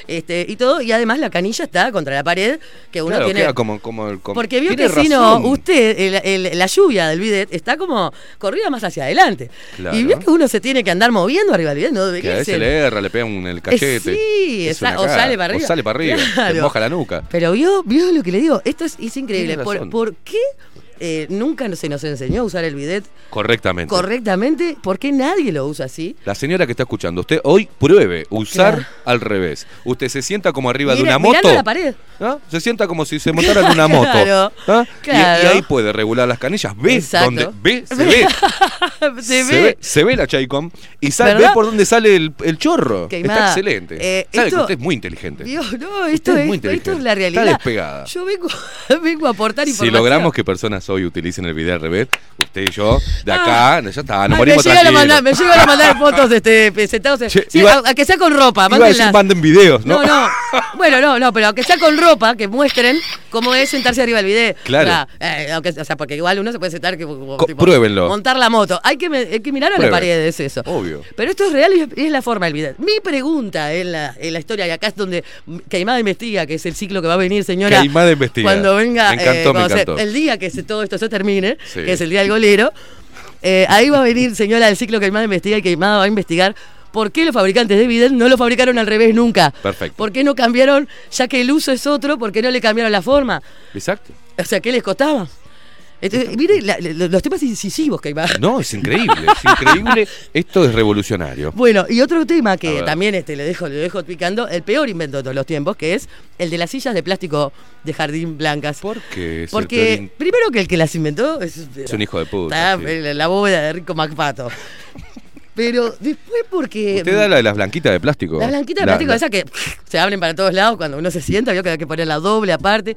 este, y todo, y además la canilla está contra la pared, que uno Claro, tiene... como, como, el- como- Porque vio que si no, usted, el- el- la lluvia del bidet está como corrida más hacia adelante. Claro. Y vio que uno se tiene que andar moviendo arriba del bidet, no Que a veces le erra, le pega un el cachete. sí, Es esa- o sale para arriba. O sale para arriba. Claro. Te moja la nuca. Pero vio, vio lo que le digo, esto es, es increíble. Tiene ¿Por, razón. por qué eh, nunca se nos enseñó a usar el bidet Correctamente. correctamente? ¿Por qué nadie lo usa así? La señora que está escuchando, usted hoy pruebe usar Claro. al revés. Usted se sienta como arriba de una moto. la pared. ¿ah? Se sienta como si se montara en una moto. Claro, ¿ah? Y- claro. Y, ahí puede regular las canillas. Ve Exacto. donde ve, se ve. se ve. se ve la Chaycom y ve por dónde sale el, el chorro. Queimada. Está excelente. Eh, sabe esto- que usted es muy inteligente. Vio, no, esto es es, muy esto inteligente. es la realidad. Está despegada. Yo vengo, vengo a aportar Si información. logramos que personas hoy utilicen el video al revés, usted y yo, de acá, ya está, nos Ay, morimos me llegan, a mandar, me llegan a mandar fotos este, sentados. en- Che, sí, iba- a, a que sea con ropa, Iba a decir manden videos, ¿no? No, no. Bueno, no, no, pero aunque sea con ropa, que muestren cómo es sentarse arriba del video. Claro. O sea, eh, aunque- o sea, porque igual uno se puede sentar que pruébenlo. montar la moto. Hay que, hay que mirar a Prueben. la pared, es eso. Obvio. Pero esto es real y es, la forma del video. Mi pregunta en la, en la historia, y acá es donde Caimada investiga, que es el ciclo que va a venir, señora. Caimada investiga. Cuando venga, Me encantó, eh, me cuando se- encantó. el día que se- todo esto se termine, Sí. que es el día del golero, eh, ahí va a venir, señora, el ciclo Caimada investiga y Caimada va a investigar. ¿Por qué los fabricantes de bidet no lo fabricaron al revés nunca? Perfecto. ¿Por qué no cambiaron, ya que el uso es otro, por qué no le cambiaron la forma? Exacto. O sea, ¿qué les costaba? Entonces, mire la- la- los temas incisivos que hay. No, es increíble, es increíble. Esto es revolucionario. Bueno, y otro tema que también este, le dejo, le dejo picando, el peor invento de todos los tiempos, que es el de las sillas de plástico de jardín blancas. ¿Por qué? es Porque primero que el que las inventó es, Es un hijo de puta. está sí. en la bóveda de Rico MacPato. Pero después porque... Usted da la de las blanquitas de plástico. Las blanquitas de La- plástico, la- esas que se abren para todos lados cuando uno se sienta, vio que hay que ponerla doble aparte.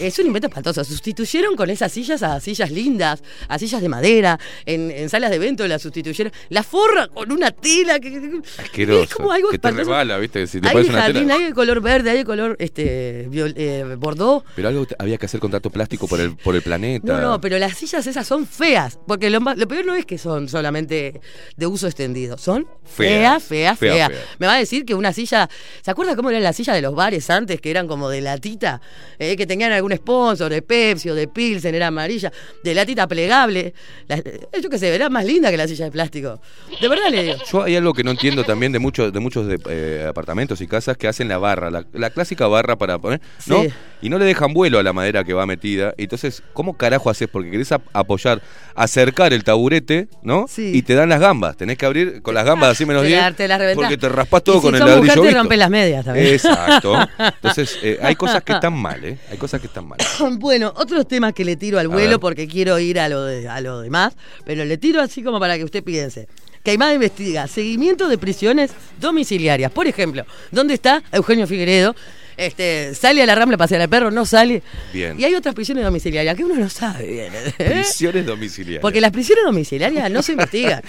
Es un invento espantoso. Sustituyeron con esas sillas a sillas lindas, a sillas de madera. En, en salas de evento las sustituyeron. La forra con una tela. Que, Asqueroso. Es como algo que te espantoso. rebala, ¿viste? Si te hay pones una jardín, tela. hay de color verde, hay de color este, viol- eh, bordó. Pero algo te- había que hacer contrato plástico por el, por el planeta. No, no, pero las sillas esas son feas. Porque lo, ma- lo peor no es que son solamente de uso extendido. Son Fea. feas, feas, Fea, feas. fea. Me va a decir que una silla. ¿Se acuerda cómo eran las sillas de los bares antes? Que eran como de latita. eh, que tenían algún sponsor de Pepsi o de Pilsen, era amarilla. De latita plegable. La- eh, yo qué sé, era más linda que la silla de plástico. De verdad le digo. Yo hay algo que no entiendo también de muchos de muchos de, eh, apartamentos y casas que hacen la barra, la, la clásica barra para poner, ¿no? Sí. Y no le dejan vuelo a la madera que va metida. Entonces, ¿cómo carajo haces? Porque querés ap- apoyar, acercar el taburete, ¿no? Sí. Y te dan las gambas. Tenés que abrir con las gambas así menos Te 10. la- te la reventás. porque te raspas todo Y si con el ladrillo mujer, te visto. las medias también. Exacto. Entonces, eh, hay cosas que están mal, ¿eh? Hay cosas que están mal. Bueno, otros temas que le tiro al vuelo porque quiero ir a lo, de- a lo demás, pero le tiro así como para que usted piense. Caimada investiga seguimiento de prisiones domiciliarias. Por ejemplo, ¿dónde está Eugenio Figueredo? Este, sale a la rambla a pasear al perro, no sale. Bien. Y hay otras prisiones domiciliarias que uno no sabe bien. ¿eh? Prisiones domiciliarias. Porque las prisiones domiciliarias no se investigan.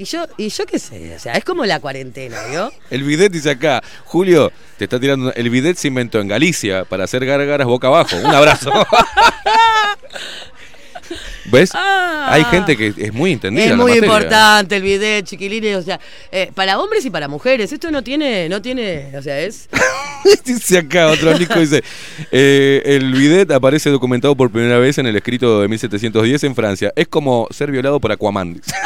Y yo, y yo qué sé, o sea, es como la cuarentena, ¿vio? El bidet dice acá, Julio, te está tirando. El bidet se inventó en Galicia para hacer gárgaras boca abajo. Un abrazo. ¿Ves? Hay gente que es muy entendida. Ah. Es en la muy importante el bidet, chiquilines, o sea, eh, para hombres y para mujeres. Esto no tiene, no tiene, o sea, es dice acá, otro Nico dice, eh, el bidet aparece documentado por primera vez en el escrito de 1710 en Francia. Es como ser violado por Aquaman. dice.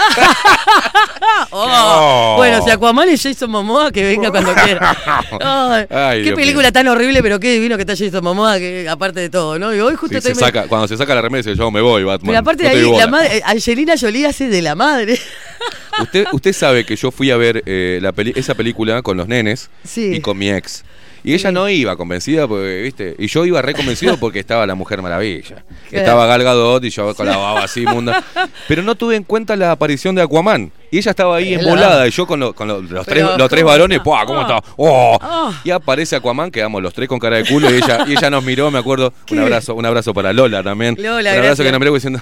Oh, Oh. Bueno, si Aquaman es Jason Momoa, que venga cuando quiera. Ay, qué Dios película mío. tan horrible, pero qué divino que está Jason Momoa, que aparte de todo, ¿no? Y hoy justo Sí, se estoy- saca, cuando se saca la remesa, dice, yo me voy, Batman. Pero aparte no de ahí, doy la bola". madre, eh, Angelina Jolie hace de la madre. Usted, usted sabe que yo fui a ver eh, la peli- esa película con los nenes Sí. y con mi ex. Y ella no iba convencida porque, ¿viste? Y yo iba reconvencido porque estaba la Mujer Maravilla. Claro. Estaba Gal Gadot y yo con la baba así munda. Pero no tuve en cuenta la aparición de Aquaman. Y ella estaba ahí la embolada y yo con, lo- con lo- los, tres, los tres ¿cómo varones? ¡puah! ¿Cómo Ah. está? ¡Oh! Ah. Y aparece Aquaman, quedamos los tres con cara de culo y ella, y ella nos miró, me acuerdo, un abrazo, un abrazo para Lola también. Lola, un abrazo gracias. que nos miró diciendo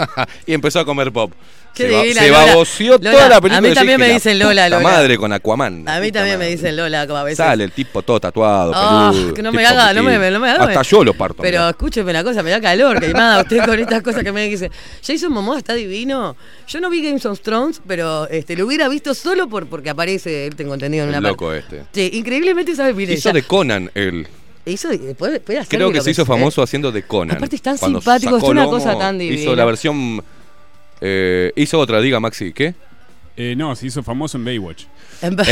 y empezó a comer pop. Qué se, divina, se Lola. toda la a película. mí y yo también me la dicen Lola, Lola. madre con Aquaman. A mí también me dicen Lola, como a veces. Sale el tipo todo tatuado, peludo, que no me haga, no me, piquín. no me haga. Hasta yo lo parto. Pero escúcheme una cosa, me da calor, que nada, usted con estas cosas que me dice. Jason Momoa está divino. Yo no vi Games of Thrones, pero este, lo hubiera visto solo por, porque aparece, él tengo entendido en una El parte. loco este. Sí, increíblemente sabe, mire, Hizo ya- de Conan él. hizo- puede, puede hacer Creo que se hizo famoso haciendo de Conan. Aparte es tan Cuando simpático, es una lomo, cosa tan Hizo divina. la versión. eh, hizo otra, diga Maxi, ¿qué? Eh, no, se hizo famoso en Baywatch. En, En Ba-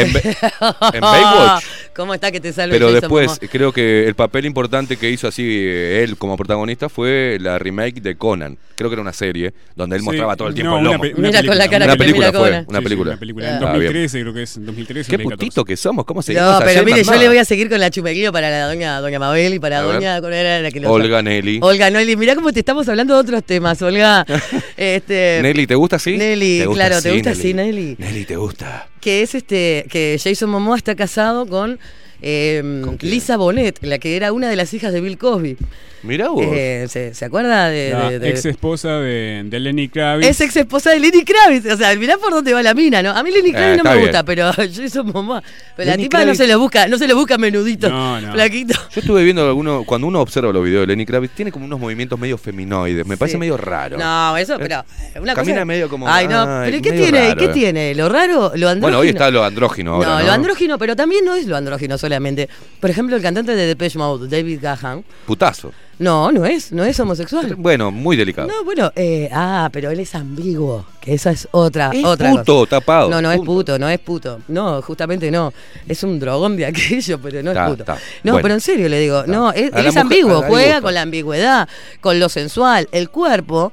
en Baywatch. ¿Cómo está que te salve Pero Jason después, Momoa? creo que el papel importante que hizo así eh, él como protagonista fue la remake de Conan. Creo que era una serie donde él Sí, mostraba todo el tiempo no, el una lomo. pe- una Mira con la cara Una que película mira fue, Conan. una Sí, sí, película. una película. En Ah, bien. 2013 creo que es, en 2013 Qué 2014. putito que somos, ¿cómo seguimos No, pero mire, yo le voy a seguir con la chumequillo para la doña, doña Mabel y para A doña. ¿cuál era la que Olga Nelly. Olga Nelly, mirá cómo te estamos hablando de otros temas, Olga. este, Nelly, ¿te gusta así? Nelly, claro, ¿te gusta así, Nelly? Nelly, ¿te gusta? Que es este, que Jason Momoa está casado con, eh, Lisa Bonet, la que era una de las hijas de Bill Cosby. Mirá vos. Eh, ¿se, se acuerda de, La de- de- ex esposa de, de Lenny Kravitz. Es ex esposa de Lenny Kravitz. O sea, mirá por dónde va la mina, ¿no? A mí Lenny Kravitz Eh, no me bien. gusta, pero Jason Momoa. Pero la tipa no se lo busca, no se lo busca menudito, No, no. flaquito. Yo estuve viendo algunos, cuando uno observa los videos de Lenny Kravitz, tiene como unos movimientos medio feminoides, me parece medio raro. No, eso, pero una Camina cosa- medio como, Ay, no, ay, pero ¿y ¿qué tiene? raro, ¿Qué eh. tiene? ¿Lo raro? ¿Lo andrógino? Bueno, hoy está lo andrógino ahora, no, ¿no? lo andrógino, pero también no es lo andrógino solamente. Por ejemplo, el cantante de Depeche Mode, David Gahan. Putazo. No, no es, no es homosexual. Bueno, muy delicado. No, bueno, eh, ah, pero él es ambiguo, que esa es otra, Es otra puto, cosa. tapado, No, no es puto, no es puto. No, justamente no. Es un drogón de aquello, pero no es puto. No, Bueno. pero en serio le digo, no, es- él es mujer- ambiguo, juega con la ambigüedad, con lo sensual, el cuerpo.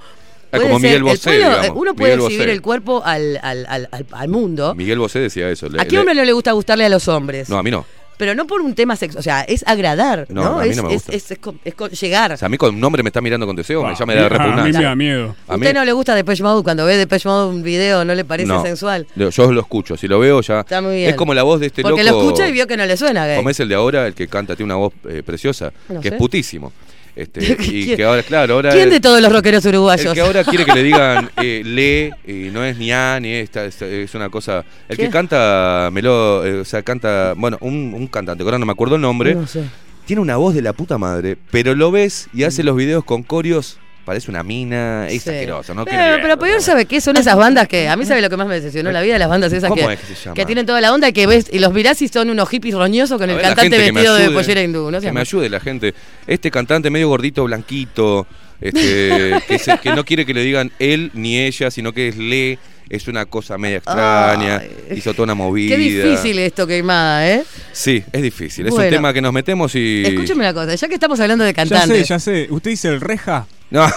Ah, puede como ser- Miguel el Bosé, pueblo- digamos, eh, Uno puede Miguel exhibir Bosé. el cuerpo al, al, al, al- al mundo. Miguel Bosé decía eso. le- ¿A qué le- hombre no le gusta gustarle a los hombres? No, a mí no. Pero no por un tema sexual, o sea, es agradar, No, ¿no? a mí es, no me es- gusta. es- es con- es con llegar. O sea, a mí con un hombre me está mirando con deseo, me Ah, ya me da a mí- A mí me repugnancia. da miedo. A mí- ¿Usted no le gusta Depeche Mode cuando ve Depeche Mode un video, no le parece no. sensual? Yo yo lo escucho, si lo veo ya. Está muy bien. Es como la voz de este Porque loco. lo escucha y vio que no le suena gay. Como es el de ahora, el que canta, tiene una voz eh, preciosa, No que sé. es putísimo. Este, y ¿Quién- que ahora, claro, ahora. ¿Quién de todos los rockeros uruguayos? El que ahora quiere que le digan eh, lee, y no es ni A ni esta, esta- es una cosa. El que canta, Melo, eh, o sea, canta, bueno, un, un cantante, ahora no me acuerdo el nombre, No sé. tiene una voz de la puta madre, pero lo ves y hace los videos con corios, parece una mina, es Sí. asqueroso, no quiero Pero, pero. ¿sabe qué? Son esas bandas que. A mí, ¿sabe lo que más me decepcionó la vida? Las bandas esas ¿Cómo que, es que se llama? que tienen toda la onda y que ves y los mirás y son unos hippies roñosos con A el ver, cantante vestido de pollera hindú. ¿no? Que me ayude la gente. Este cantante medio gordito, blanquito, este, que, se- que no quiere que le digan él ni ella, sino que es le, es una cosa media extraña, Ay. hizo toda una movida. Qué difícil esto, queimada, ¿eh? Sí, es difícil. Es un tema que nos metemos y. Escúcheme una cosa, ya que estamos hablando de Ya sé, cantantes. ya sé. ¿Usted dice el reja? No,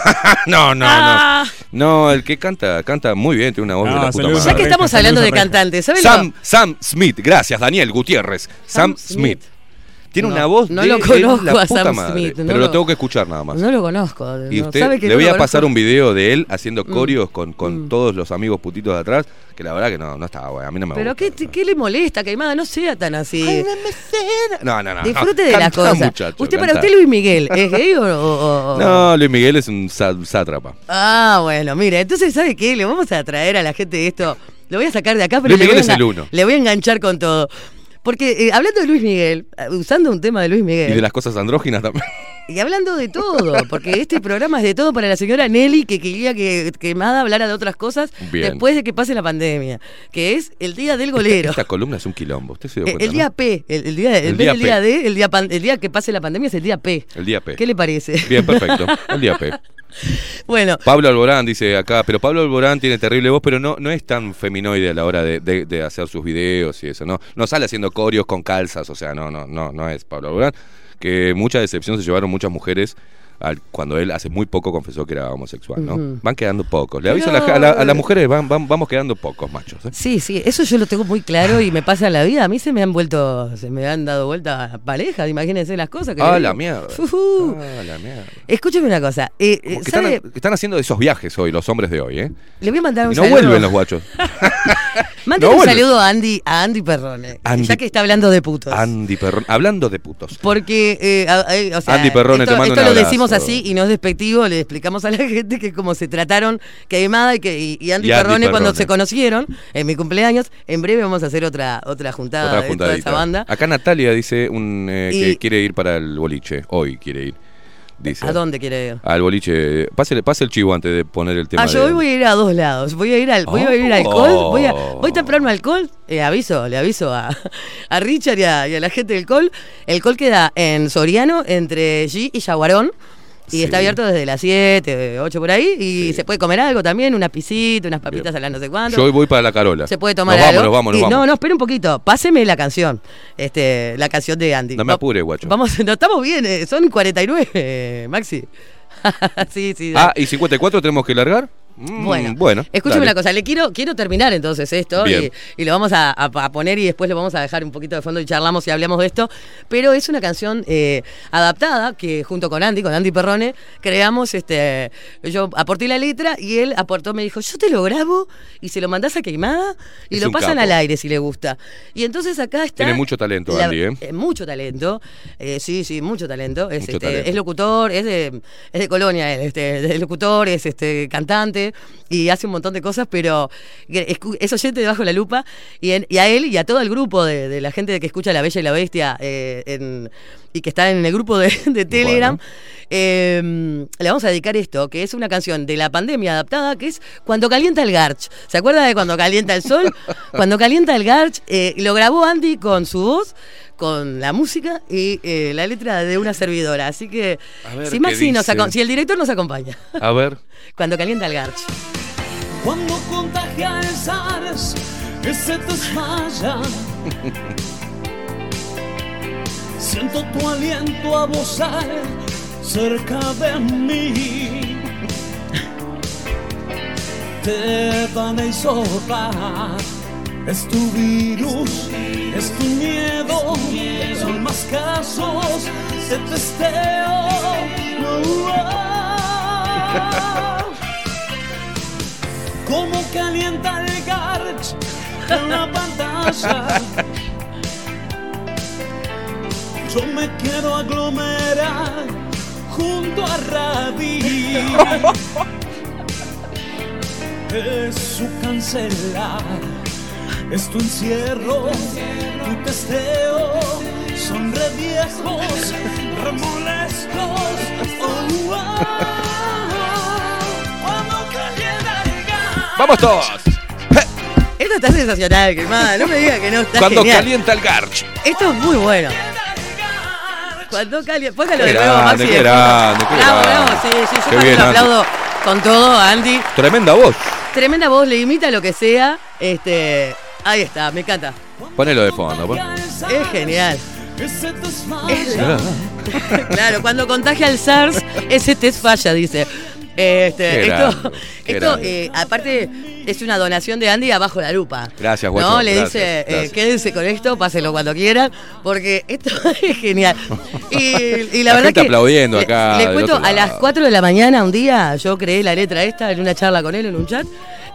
no, no, Ah. no. No, el que canta, canta muy bien, tiene una voz de la puta madre. Ya que estamos hablando de cantantes, ¿sabes Sam, Sam Smith, gracias, Daniel Gutiérrez. Sam, Sam Smith. Smith. Tiene No, una voz no de lo conozco la a puta Sam madre, Smith, no pero lo- lo tengo que escuchar nada más. No lo conozco. Y usted ¿sabe que le voy a pasar un video de él haciendo Mm. corios con, con todos los amigos putitos de atrás, que la verdad que no, no estaba bueno, a mí no me ¿Pero gusta. qué, qué le molesta, Queimada? No sea tan así. No, no, no. Disfrute de las cosas. muchacho, usted, para usted, Luis Miguel, ¿es gay o, o- o- No, Luis Miguel es un sá- sátrapa. Ah, bueno, mire, entonces, ¿sabe qué? Le vamos a traer a la gente esto. Lo voy a sacar de acá, pero Luis Miguel es el uno. le voy a enganchar con todo. Porque eh, hablando de Luis Miguel, eh, usando un tema de Luis Miguel, Y de las cosas andróginas también. y hablando de todo, porque este programa es de todo para la señora Nelly, que quería que Quemada hablara de otras cosas Bien. después de que pase la pandemia, que es el Día del Golero. Esta columna es un quilombo, usted se dio Eh, cuenta, el día ¿no? P, el, el día, El vez día día. D, el día, pan- el día que pase la pandemia es el día P. El día P. ¿Qué le parece? Bien, perfecto. El día P. Bueno, Pablo Alborán dice acá, pero Pablo Alborán tiene terrible voz, pero no, no es tan feminoide a la hora de, de- de hacer sus videos y eso, ¿no? No sale haciendo corios con calzas, o sea, no, no, no, no es Pablo Alborán. Que mucha decepción se llevaron muchas mujeres al- cuando él hace muy poco confesó que era homosexual, ¿no? Van quedando pocos. Le aviso Pero- a, la- a la- a las mujeres, van, van- vamos quedando pocos machos. ¿eh? Sí, sí, eso yo lo tengo muy claro y me pasa en la vida. A mí se me han vuelto, se me han dado vuelta parejas, imagínense las cosas que Ah, la mierda. Ah, la mierda. Escúcheme una cosa. eh, eh, Como que ¿sabe? están, están haciendo esos viajes hoy, los hombres de hoy, ¿eh? Le voy a mandar un Y no saludo. vuelven los guachos. No un saludo a Andy, a Andy Perrone. Andy- Ya que está hablando de putos. Andy Perrón. Hablando de putos. Porque, eh, a- o sea, Andy Perrone, esto, te mando esto un lo abrazo. Así y no es despectivo, le explicamos a la gente que como se trataron Queimada y, que, y, y Andy, Y Andy Perrone cuando se conocieron en mi cumpleaños, en breve vamos a hacer otra otra juntada Otra de toda esa banda. Acá Natalia dice un, eh, que quiere ir para el boliche. Hoy quiere ir. Dice. ¿A dónde quiere ir? Al boliche. Pase, pase el chivo antes de poner el tema. Ah, yo de- hoy voy a ir a dos lados. Voy a ir al, voy a ir al Oh. alcohol. Voy, a, voy temprano al alcohol. Eh, aviso, le aviso a, a Richard y a, y a la gente del col. El col queda en Soriano, entre G y Yaguarón. Y Sí. está abierto desde las 7, 8 por ahí. Y se puede comer algo también, una pisita, unas papitas a las no sé cuánto. Yo hoy voy para la Carola. Se puede tomar nos algo. Vamos, nos vamos, nos Y- vamos. No, no, espera un poquito. Páseme la canción. Este, la canción de Andy. No me apure, guacho. Vamos, no estamos bien, eh, son 49, Maxi. sí, sí. Ah, ¿y 54 tenemos que largar? Mm, Bueno, bueno. Escúcheme una cosa, le quiero, quiero terminar entonces esto y, y lo vamos a, poner y después lo vamos a dejar un poquito de fondo y charlamos y hablamos de esto. Pero es una canción eh, adaptada que junto con Andy, con Andy Perrone, creamos, este, yo aporté la letra y él aportó, me dijo, yo te lo grabo y se lo mandás a queimada y Es lo pasan capo. al aire si le gusta. Y entonces acá está... Tiene mucho talento, la- Andy, ¿eh? eh, mucho talento, eh, sí, sí, mucho talento. Es, Mucho este, talento. es locutor, es de, es de Colonia, él, este, es locutor, es este cantante y hace un montón de cosas, pero es oyente de Bajo la Lupa y, en- y a él y a todo el grupo de, de la gente que escucha La Bella y la Bestia eh, en- y que está en el grupo de, de Telegram. eh, le vamos a dedicar esto, que es una canción de la pandemia adaptada, que es Cuando calienta el Garch. ¿Se acuerda de Cuando calienta el sol? Cuando calienta el Garch, eh, lo grabó Andy con su voz, con la música y eh, la letra de una servidora. Así que, si ¿qué Maxi nos si el director nos acompaña, A ver. Cuando calienta el Garch. Cuando contagia el SARS, ese te desmaya. Siento tu aliento a bozar cerca de mí. Te van a hisopar. Es tu virus, es tu miedo. Son más casos de testeo. Oh. Cómo calienta el garch en la pantalla. Yo me quiero aglomerar junto a Radí. Es su cancelar, es tu encierro, tu testeo. Son re viejos, re molestos. Oh, oh. ¡Vamos todos! Esto está sensacional, quemada. No me diga que no está Cuando genial. calienta el garch. Esto es muy bueno. Cuando calienta. Póngalo de nuevo, Maxi. qué grande, qué Bravo, bravo. grande. Sí, sí, yo Qué también bien, lo Andy. aplaudo con todo, Andy. Tremenda voz. Tremenda voz, le imita lo que sea. Este. Ahí está, me encanta. Ponelo de fondo. pon- Es genial. Mirá. claro, cuando contagia el SARS, ese test falla, dice. Este, esto, esto eh, aparte, es una donación de Andy abajo la lupa. Gracias, guacho. No, le gracias, dice, eh, gracias. quédense con esto, pásenlo cuando quieran, porque esto es genial. Y, y la, La verdad gente que aplaudiendo acá Les cuento, a las lado. 4 de la mañana un día yo creé la letra esta en una charla con él en un chat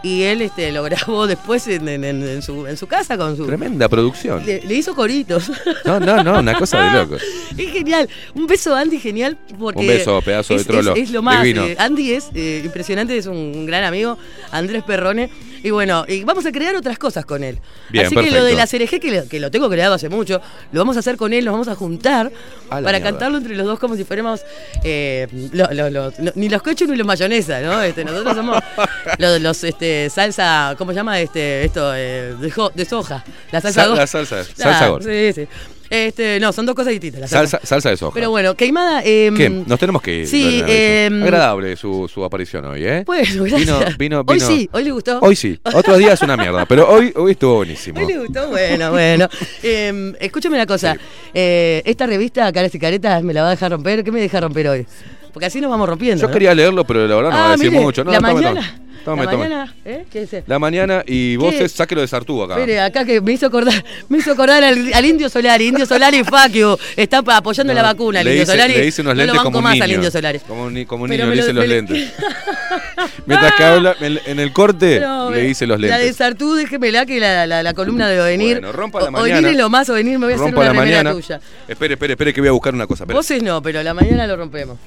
y él este, lo grabó después en, en- en- en su, en su casa con su... Tremenda producción. Le, le hizo coritos. No, no, no, una cosa de loco. Es genial. Un beso a Andy genial porque Un beso, pedazo de trolo. Es, es lo más. Eh, Andy es eh, impresionante, es un gran amigo, Andrés Perrone. Y bueno, y vamos a crear otras cosas con él. Bien, Así que lo de la CRG, que lo, que lo tengo creado hace mucho, lo vamos a hacer con él, nos vamos a juntar A para mierda. cantarlo entre los dos como si fuéramos eh, lo- lo- lo- no- ni los cochos ni los mayonesa, ¿no? Este, nosotros somos los, los, este, salsa, ¿cómo se llama? Este, esto, eh, de, jo- de soja. La salsa Sal- go- la salsa- salsa. Sí, sí. Este, no, son dos cosas distintas. la Salsa, salsa de soja. Pero bueno, Queimada. eh, ¿Qué? Nos tenemos que ir. Sí, eh, Agradable su, su aparición hoy, ¿eh? Bueno, gracias. Vino, vino, Hoy vino- sí, hoy le gustó. Hoy sí. Otros días es una mierda, pero hoy, hoy estuvo buenísimo. Hoy le gustó, bueno, bueno. Eh, escúchame una cosa. Eh, esta revista, Caras y Caretas, me la va a dejar romper. ¿Qué me deja romper hoy? Porque así nos vamos rompiendo. Yo ¿no? quería leerlo, pero la verdad no va a Ah, decir mire, mucho. No, la tome. mañana. Tome, la tome. mañana, ¿eh? ¿Qué dice? La mañana y vos ¿Qué? sáquelo de Sartú acá. Mire, acá que me hizo acordar, me hizo acordar al, al Indio Solari. Indio Solari, you. Está apoyando No, la vacuna, el le Indio hice- Solari. Le hice unos no lo lentes banco como un más niño. al Indio Solari. Como un, como un niño me le lo- hice los lo- lentes. Mientras que habla, en, el corte No, le hice los La de lentes. Sartú, déjemela que la, la, la columna de Ovenir. Bueno, rompa la mañana. Ovenir es lo más, Ovenir, me voy a hacer Rompa una la mañana. tuya. Espere, espere, espere que voy a buscar una cosa. espere. Voces no, pero la mañana lo rompemos.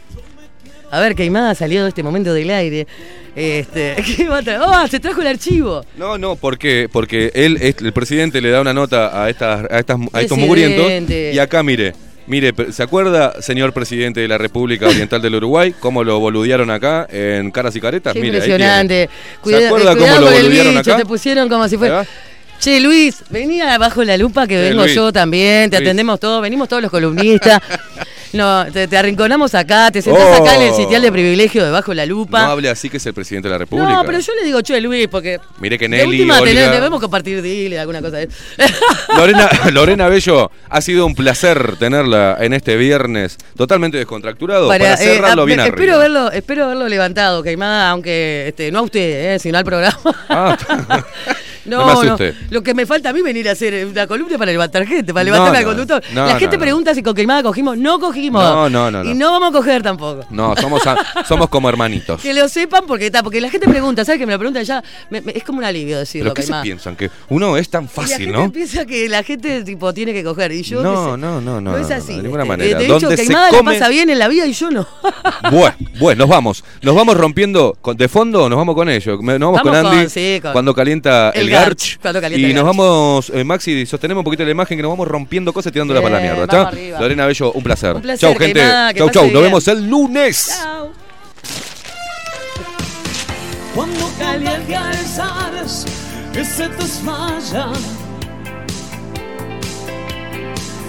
A ver, Queimada salió de este momento del aire. Este, ¿qué va a traer? ¡Oh, se trajo el archivo! No, no, porque porque él, el presidente le da una nota a estas a estas a estos mugrientos y acá mire, mire, ¿se acuerda, señor presidente de la República Oriental del Uruguay, cómo lo boludearon acá en Caras y Caretas? Qué Mire, ahí impresionante. Cuida- ¿Se acuerda cómo lo boludearon bicho, acá? te pusieron como si Ahí fuera... Che, Luis, venía bajo la lupa que Eh, vengo Luis. yo también, te Luis. atendemos todos, venimos todos los columnistas. No, te, te arrinconamos acá, te sentás Oh. acá en el sitial de privilegio de bajo la No lupa. hable así que es el presidente de la República. No, pero yo le digo, che, Luis, porque Mire que de Nelly, última Olga- tenés- debemos compartir dile, alguna cosa de Lorena, Lorena Bello, ha sido un placer tenerla en este viernes totalmente descontracturado para, eh, cerrarlo a- bien me- arriba. espero verlo, espero verlo levantado, Queimada, aunque este, no a usted, eh, sino al programa. Ah, No, No me no, asuste. Lo que me falta a mí venir a hacer una columna para levantar gente, para levantarme No, al no, conductor. no, La no, gente no. pregunta si con Queimada cogimos. No cogimos. No, no, no, no. Y no vamos a coger tampoco. No, somos, a- somos como hermanitos. Que lo sepan porque está, porque la gente pregunta, ¿sabes que me lo preguntan ya? Me- me- es como un alivio decirlo, ¿Pero qué se piensan? Que uno es tan Y la fácil, gente ¿no? piensa que la gente tipo tiene que coger y yo No, sé. no, no, no, es no, así. de ninguna manera. De hecho, ¿Dónde se Queimada come? le pasa bien en la vida y yo no. Bueno, bueno, nos vamos. Nos vamos rompiendo de fondo, nos vamos con ellos. Nos vamos, Vamos con con- Andy sí, con- cuando calienta el, el garch. Garch, y nos garch. vamos, eh, Maxi, sostenemos un poquito la imagen que nos vamos rompiendo cosas y tirándola para la Bien, mierda. ¿está? Lorena Bello, un placer. Un placer, chau, gente. Que chau, chau. Nos bien. vemos el lunes. El SARS, ese desmaya.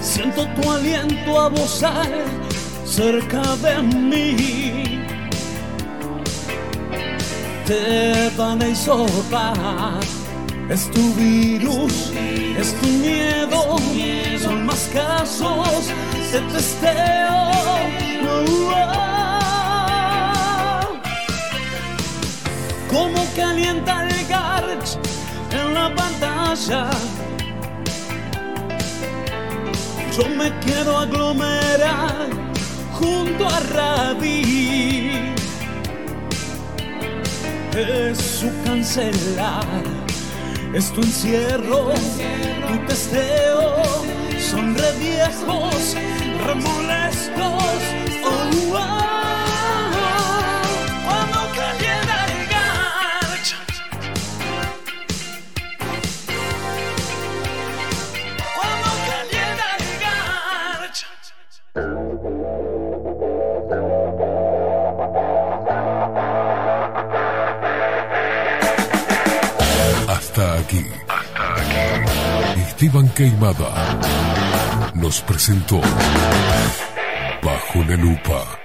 Siento tu aliento a bozar cerca de mí. Te van a. Es tu virus, es tu miedo, son más casos de testeo. Como calienta el garch en la pantalla. Yo me quiero aglomerar junto a Rabi. Es su cancelar, es tu encierro, tu testeo. Son reviejos, remolestos. Oh, oh. Cuando calienta el garch. Cuando el. Hasta aquí. Hasta aquí. Esteban Queimada nos presentó Bajo la Lupa.